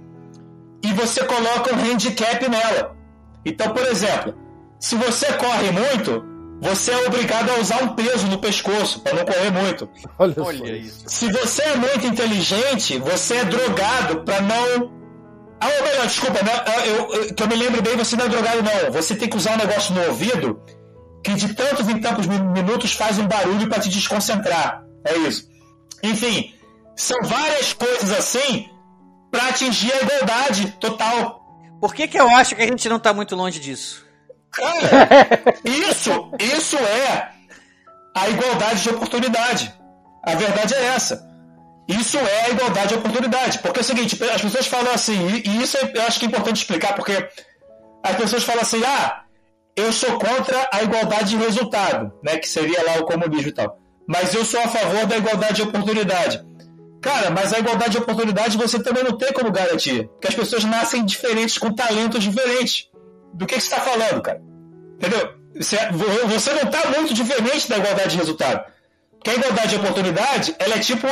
[SPEAKER 3] e você coloca um handicap nela. Então, por exemplo, se você corre muito, você é obrigado a usar um peso no pescoço para não correr muito.
[SPEAKER 2] Olha,
[SPEAKER 1] Olha isso.
[SPEAKER 3] Se você é muito inteligente, você é drogado para não. Ah, ou melhor, desculpa, não, eu, eu- que eu me lembro bem, você não é drogado, não. Você tem que usar um negócio no ouvido que de tantos em tantos mi- minutos faz um barulho para te desconcentrar. É isso. Enfim, são várias coisas assim para atingir a igualdade total.
[SPEAKER 1] Por que, que eu acho que a gente não tá muito longe disso?
[SPEAKER 3] Cara, isso, isso é a igualdade de oportunidade. A verdade é essa. Isso é a igualdade de oportunidade. Porque é o seguinte, as pessoas falam assim, e isso eu acho que é importante explicar, porque as pessoas falam assim, ah, eu sou contra a igualdade de resultado, né? Que seria lá o comunismo e tal. Mas eu sou a favor da igualdade de oportunidade. Cara, mas a igualdade de oportunidade você também não tem como garantir. Porque as pessoas nascem diferentes, com talentos diferentes. Do que, que você está falando, cara? Entendeu? Você, não está muito diferente da igualdade de resultado. Porque a igualdade de oportunidade, ela é tipo.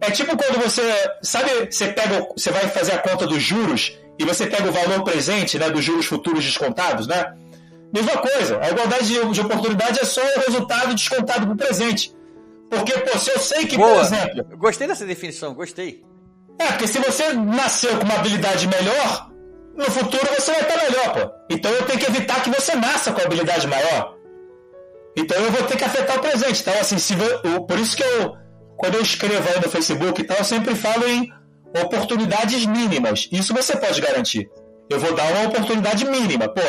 [SPEAKER 3] É tipo quando você. Sabe, você pega. o- Você vai fazer a conta dos juros e você pega o valor presente, né? Dos juros futuros descontados, né? Mesma coisa. A igualdade de, de oportunidade é só o resultado descontado pro presente. Porque, pô, se eu sei que, por
[SPEAKER 1] Boa.
[SPEAKER 3] exemplo.
[SPEAKER 1] Gostei dessa definição, gostei.
[SPEAKER 3] É, porque se você nasceu com uma habilidade melhor, no futuro você vai estar melhor, pô. Então eu tenho que evitar que você nasça com a habilidade maior. Então eu vou ter que afetar o presente. Então, assim, se eu- por isso que eu, quando eu escrevo aí no Facebook e tal, eu sempre falo em oportunidades mínimas. Isso você pode garantir. Eu vou dar uma oportunidade mínima, pô.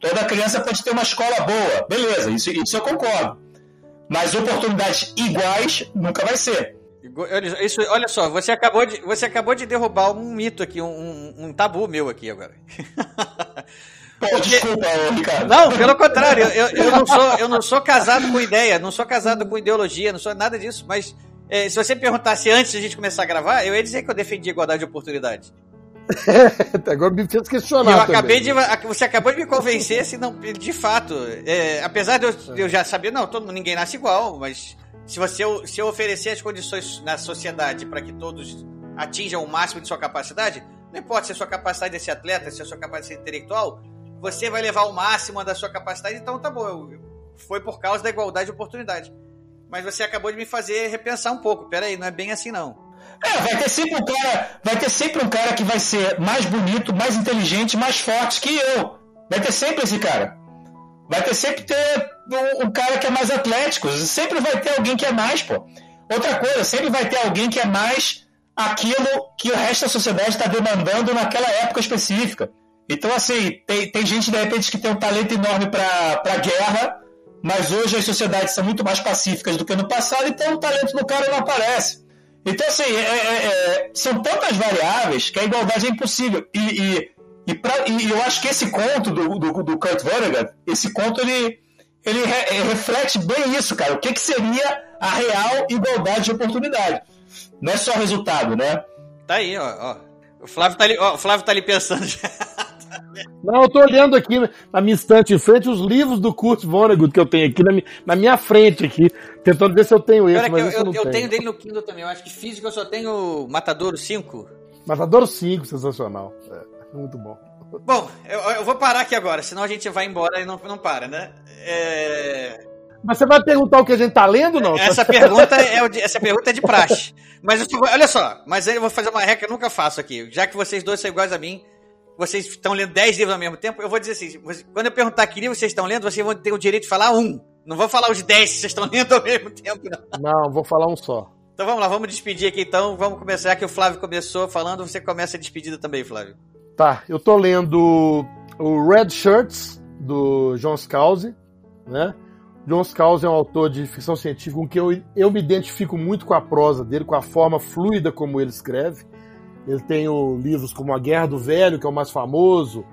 [SPEAKER 3] Toda criança pode ter uma escola boa, beleza, isso, isso eu concordo. Mas oportunidades iguais nunca vai ser.
[SPEAKER 1] Isso, olha só, você acabou, de, você acabou de derrubar um mito aqui, um, um- tabu meu aqui agora.
[SPEAKER 3] Pô, desculpa, Ricardo.
[SPEAKER 1] Não, pelo contrário, eu, eu- não sou, eu não sou casado com ideia, não sou casado com ideologia, não sou nada disso, mas é, se você me perguntasse antes de a gente começar a gravar, eu ia dizer que eu defendia igualdade de oportunidade.
[SPEAKER 2] Agora me fez questionar.
[SPEAKER 1] eu acabei
[SPEAKER 2] também.
[SPEAKER 1] de. Você acabou de me convencer, se não, de fato. é, apesar de eu, de eu já saber, não, todo, ninguém nasce igual, mas se você se eu oferecer as condições na sociedade para que todos atinjam o máximo de sua capacidade, não importa se a sua capacidade é ser atleta, se a sua capacidade é intelectual, você vai levar o máximo da sua capacidade, então tá bom. eu- foi por causa da igualdade de oportunidade. Mas você acabou de me fazer repensar um pouco. Peraí, não é bem assim não.
[SPEAKER 3] É, vai ter sempre um cara, vai ter sempre um cara que vai ser mais bonito, mais inteligente, mais forte que eu. Vai ter sempre esse cara. Vai ter sempre ter um, um cara que é mais atlético. Sempre vai ter alguém que é mais, pô. Outra coisa, sempre vai ter alguém que é mais aquilo que o resto da sociedade está demandando naquela época específica. Então, assim, tem, tem gente, de repente, que tem um talento enorme para guerra, mas hoje as sociedades são muito mais pacíficas do que no passado, então o talento do cara não aparece. Então, assim, é, é, é, são tantas variáveis que a igualdade é impossível. E, e, e, pra, e eu acho que esse conto do, do, do Kurt Vonnegut, esse conto, ele, ele re, reflete bem isso, cara. O que, que seria a real igualdade de oportunidade. Não é só resultado, né?
[SPEAKER 1] Tá aí, ó. ó. O, Flávio tá ali, ó, Flávio tá ali pensando já.
[SPEAKER 2] Não, eu tô olhando aqui na minha estante em frente os livros do Kurt Vonnegut que eu tenho aqui na minha, na minha frente aqui, tentando ver se eu tenho esse, mas
[SPEAKER 1] eu,
[SPEAKER 2] eu,
[SPEAKER 1] eu,
[SPEAKER 2] eu
[SPEAKER 1] tenho. tenho dele no Kindle também, eu acho que físico eu só tenho Matadouro 5.
[SPEAKER 2] Matadouro 5, sensacional. É, muito bom.
[SPEAKER 1] Bom, eu, eu, vou parar aqui agora, senão a gente vai embora e não, não para, né? É...
[SPEAKER 2] Mas você vai perguntar o que a gente tá lendo, não?
[SPEAKER 1] Essa pergunta é, essa pergunta é de praxe. Mas eu, olha só, mas aí eu vou fazer uma regra que eu nunca faço aqui. Já que vocês dois são iguais a mim, vocês estão lendo 10 livros ao mesmo tempo, eu vou dizer assim: quando eu perguntar que livro vocês estão lendo, vocês vão ter o direito de falar um. Não vou falar os 10 que vocês estão lendo ao mesmo tempo, não.
[SPEAKER 2] Não, vou falar um só.
[SPEAKER 1] Então vamos lá, vamos despedir aqui então. Vamos começar, que o Flávio começou falando, você começa a despedida também, Flávio.
[SPEAKER 2] Tá, eu tô lendo o Red Shirts, do John Scalzi, né? John Scalzi é um autor de ficção científica com quem eu, eu me identifico muito com a prosa dele, com a forma fluida como ele escreve. Ele tem o, livros como A Guerra do Velho, que é o mais famoso,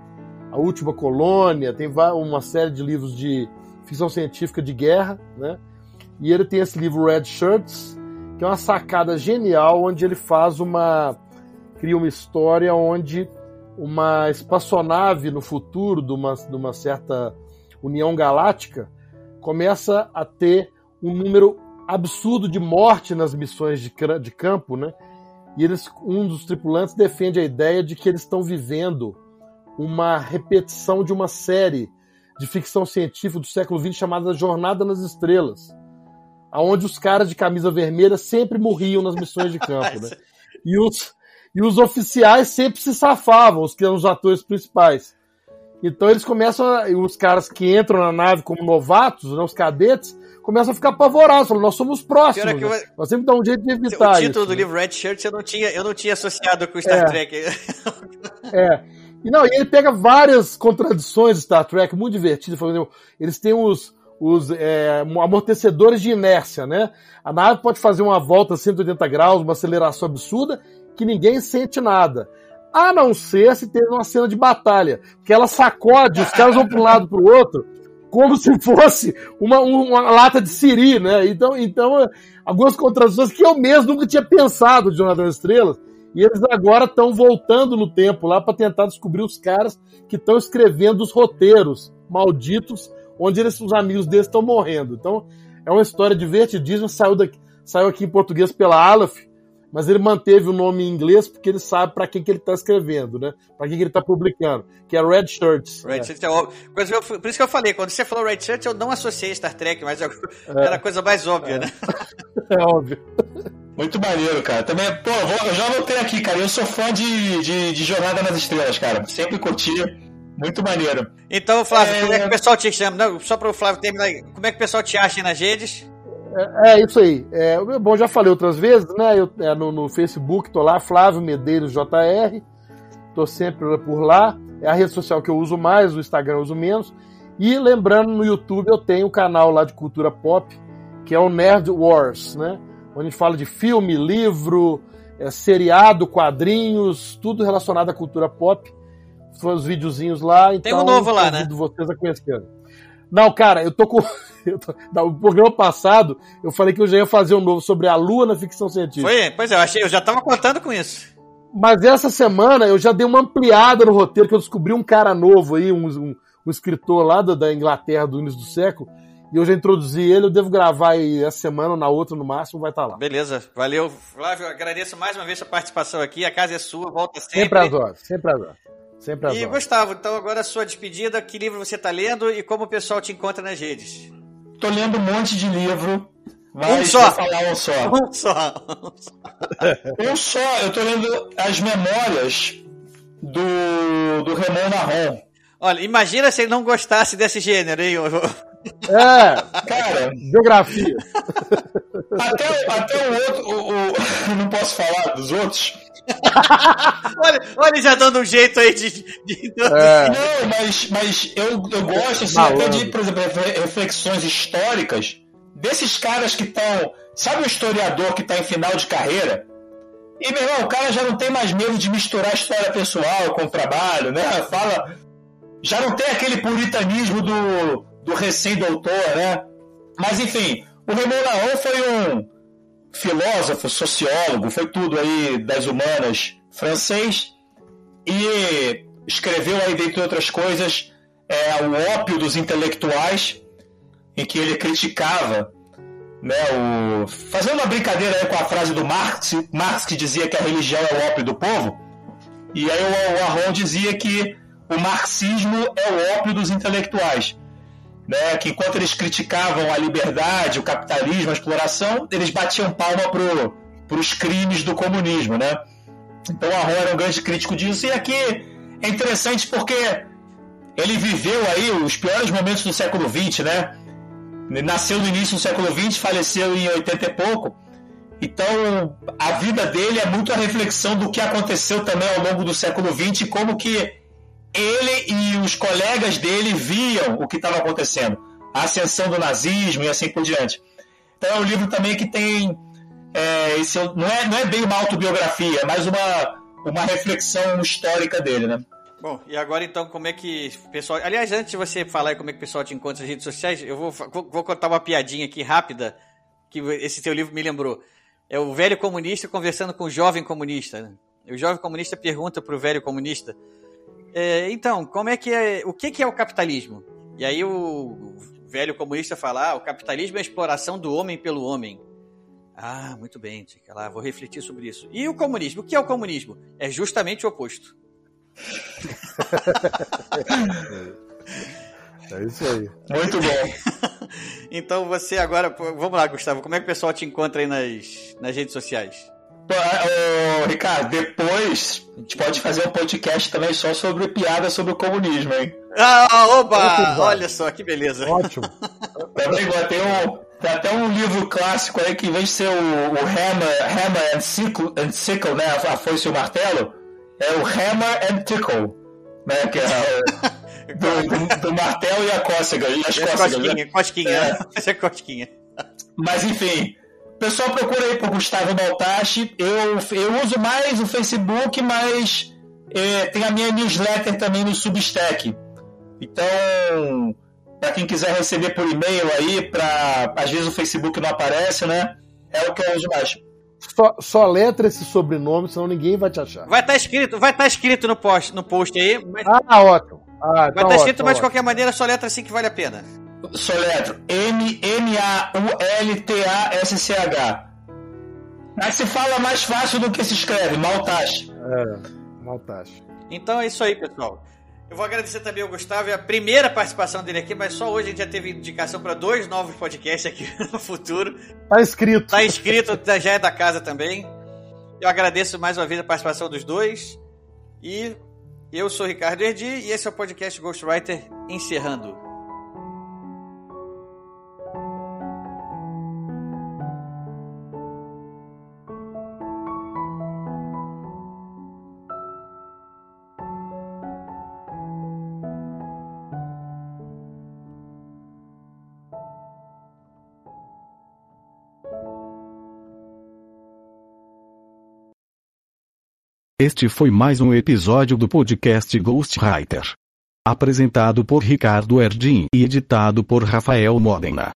[SPEAKER 2] A Última Colônia, tem uma série de livros de ficção científica de guerra, né? E ele tem esse livro Red Shirts, que é uma sacada genial, onde ele faz uma. cria uma história onde uma espaçonave no futuro de uma, de uma certa União Galáctica começa a ter um número absurdo de morte nas missões de, de campo, né? E eles, um dos tripulantes defende a ideia de que eles estão vivendo uma repetição de uma série de ficção científica do século XX chamada Jornada nas Estrelas, aonde os caras de camisa vermelha sempre morriam nas missões de campo, né? E os, e os oficiais sempre se safavam, os que eram os atores principais. Então eles começam, a, os caras que entram na nave como novatos, né, os cadetes, começam a ficar apavorados, falam, nós somos próximos, né? eu... nós sempre dá um jeito de evitar
[SPEAKER 1] O título
[SPEAKER 2] isso,
[SPEAKER 1] do né? livro Red Shirt eu não tinha, eu não tinha associado com o Star é. Trek.
[SPEAKER 2] é. E não, e ele pega várias contradições de Star Trek, muito divertido, falando, eles têm os, os é, amortecedores de inércia, né? A nave pode fazer uma volta a 180 graus, uma aceleração absurda, que ninguém sente nada a não ser se teve uma cena de batalha, que ela sacode, os caras vão para um lado para o outro, como se fosse uma, uma lata de siri, né? Então, então, algumas contradições que eu mesmo nunca tinha pensado de Jornada das Estrelas, e eles agora estão voltando no tempo lá para tentar descobrir os caras que estão escrevendo os roteiros malditos, onde eles, os amigos deles estão morrendo. Então, é uma história divertidíssima, saiu, daqui, saiu aqui em português pela Aleph, mas ele manteve o nome em inglês porque ele sabe para quem que ele está escrevendo, né? Para quem que ele está publicando, que é Red Shirts.
[SPEAKER 1] Red né? Shirts é óbvio. Por isso que eu falei, quando você falou Red Shirts, eu não associei Star Trek, mas é. era a coisa mais óbvia,
[SPEAKER 2] é.
[SPEAKER 1] né?
[SPEAKER 2] É óbvio.
[SPEAKER 3] Muito maneiro, cara. Também, pô, eu já voltei aqui, cara. Eu sou fã de, de, de Jornada nas Estrelas, cara. Sempre curti. Muito maneiro.
[SPEAKER 1] Então, Flávio, é... como é que o pessoal te chama? Não, só para o Flávio terminar aí. Como é que o pessoal te acha aí nas redes?
[SPEAKER 2] É, é, isso aí. É, bom, já falei outras vezes, né? Eu, é, no, no, Facebook tô lá, Flávio Medeiros JR. Tô sempre por lá. É a rede social que eu uso mais, o Instagram eu uso menos. E lembrando, no YouTube eu tenho um canal lá de cultura pop, que é o Nerd Wars, né? Onde a gente fala de filme, livro, é, seriado, quadrinhos, tudo relacionado à cultura pop. São os videozinhos lá. Então,
[SPEAKER 1] Tem um novo lá, né?
[SPEAKER 2] vocês a conhecerem. Não, cara, eu tô com. no programa passado, eu falei que eu já ia fazer um novo sobre a Lua na ficção científica.
[SPEAKER 1] Foi? Pois é, eu achei, eu já tava contando com isso.
[SPEAKER 2] Mas essa semana eu já dei uma ampliada no roteiro, que eu descobri um cara novo aí, um, um, um escritor lá da, da, Inglaterra do início do século, e eu já introduzi ele, eu devo gravar aí essa semana ou na outra, no máximo, vai estar tá lá.
[SPEAKER 1] Beleza, valeu. Flávio, agradeço mais uma vez a participação aqui, a casa é sua, volta sempre.
[SPEAKER 2] Sempre às horas, sempre às horas. Sempre às
[SPEAKER 1] e. Gustavo, então agora a sua despedida, que livro você está lendo e como o pessoal te encontra nas redes?
[SPEAKER 3] Tô lendo um monte de livro.
[SPEAKER 1] Mas um só.
[SPEAKER 3] falar um só.
[SPEAKER 1] Um só.
[SPEAKER 3] um só. Eu tô lendo as memórias do, do Renan Marron.
[SPEAKER 1] Olha, imagina se ele não gostasse desse gênero, hein?
[SPEAKER 2] É, cara, geografia.
[SPEAKER 3] até, até o outro. O, o, não posso falar dos outros.
[SPEAKER 1] olha, olha, já dando um jeito aí de. de...
[SPEAKER 3] É. Não, mas, mas eu, eu gosto assim, até de, por exemplo, reflexões históricas desses caras que estão. Sabe o historiador que está em final de carreira? E, meu irmão, o cara já não tem mais medo de misturar história pessoal com o trabalho, né? Fala. Já não tem aquele puritanismo do, do recém-doutor, né? Mas, enfim, o Raymond Laon foi um filósofo, sociólogo, foi tudo aí das humanas francês e escreveu aí, dentre outras coisas, é, o ópio dos intelectuais, em que ele criticava né, o... fazendo uma brincadeira com a frase do Marx, Marx que dizia que a religião é o ópio do povo, e aí o, Arron dizia que o marxismo é o ópio dos intelectuais. Né, que enquanto eles criticavam a liberdade, o capitalismo, a exploração, eles batiam palma para os crimes do comunismo. Né? Então Arron era um grande crítico disso, e aqui é interessante porque ele viveu aí os piores momentos do século XX, né? nasceu no início do século XX, faleceu em 80 e pouco. Então, a vida dele é muito a reflexão do que aconteceu também ao longo do século XX, como que ele e os colegas dele viam o que estava acontecendo, a ascensão do nazismo e assim por diante. Então, é um livro também que tem é, esse, não é não é bem uma autobiografia, é mais uma uma reflexão histórica dele, né?
[SPEAKER 1] Bom, e agora então, como é que o pessoal. Aliás, antes de você falar como é que o pessoal te encontra nas redes sociais, eu vou, vou contar uma piadinha aqui rápida, que esse teu livro me lembrou. É o velho comunista conversando com o jovem comunista. Né? O jovem comunista pergunta para o velho comunista: é, então, como é que é. O que, que é o capitalismo? E aí o velho comunista fala: ah, o capitalismo é a exploração do homem pelo homem. Ah, muito bem, lá, vou refletir sobre isso. E o comunismo? O que é o comunismo? É justamente o oposto.
[SPEAKER 2] É isso aí.
[SPEAKER 3] Muito bom.
[SPEAKER 1] então você agora, vamos lá, Gustavo, como é que o pessoal te encontra aí nas, nas redes sociais?
[SPEAKER 3] Ô, Ricardo, depois a gente pode fazer um podcast também só sobre piada sobre o comunismo, hein?
[SPEAKER 1] Ah, oba! Olha só, que beleza.
[SPEAKER 2] Ótimo.
[SPEAKER 3] Também tem um, tem até um livro clássico aí que, em vez de ser o, o Hammer, Hammer and, Sickle, and Sickle, né? A foice e o martelo, é o Hammer and Tickle, né? Que é do, do, do, martelo e a cócega. E as cócegas,
[SPEAKER 1] cosquinha, né? cosquinha. É. Essa é cosquinha.
[SPEAKER 3] Mas enfim, pessoal procura aí por Gustavo Baltachi. Eu, eu uso mais o Facebook, mas é, tem a minha newsletter também no Substack. Então, para quem quiser receber por e-mail aí, para às vezes o Facebook não aparece, né? É o que eu uso mais.
[SPEAKER 2] Só, só letra esse sobrenome, senão ninguém vai te achar.
[SPEAKER 1] Vai estar tá escrito, vai estar tá escrito no post, no post aí.
[SPEAKER 2] Mas... Ah, ótimo. Ah,
[SPEAKER 1] vai estar tá escrito, mas de qualquer maneira, só letra assim que vale a pena.
[SPEAKER 3] Só letra. M-M-A-U-L-T-A-S-C-H. Mas se fala mais fácil do que se escreve, Maltache.
[SPEAKER 2] É, Maltache.
[SPEAKER 1] Então é isso aí, pessoal. Eu vou agradecer também ao Gustavo, é a primeira participação dele aqui, mas só hoje a gente já teve indicação para dois novos podcasts aqui no futuro.
[SPEAKER 2] Tá inscrito.
[SPEAKER 1] Tá inscrito, já é da casa também. Eu agradeço mais uma vez a participação dos dois. E eu sou Ricardo Erdi e esse é o podcast Ghostwriter encerrando.
[SPEAKER 5] Este foi mais um episódio do podcast Ghostwriter. Apresentado por Ricardo Erdin e editado por Rafael Modena.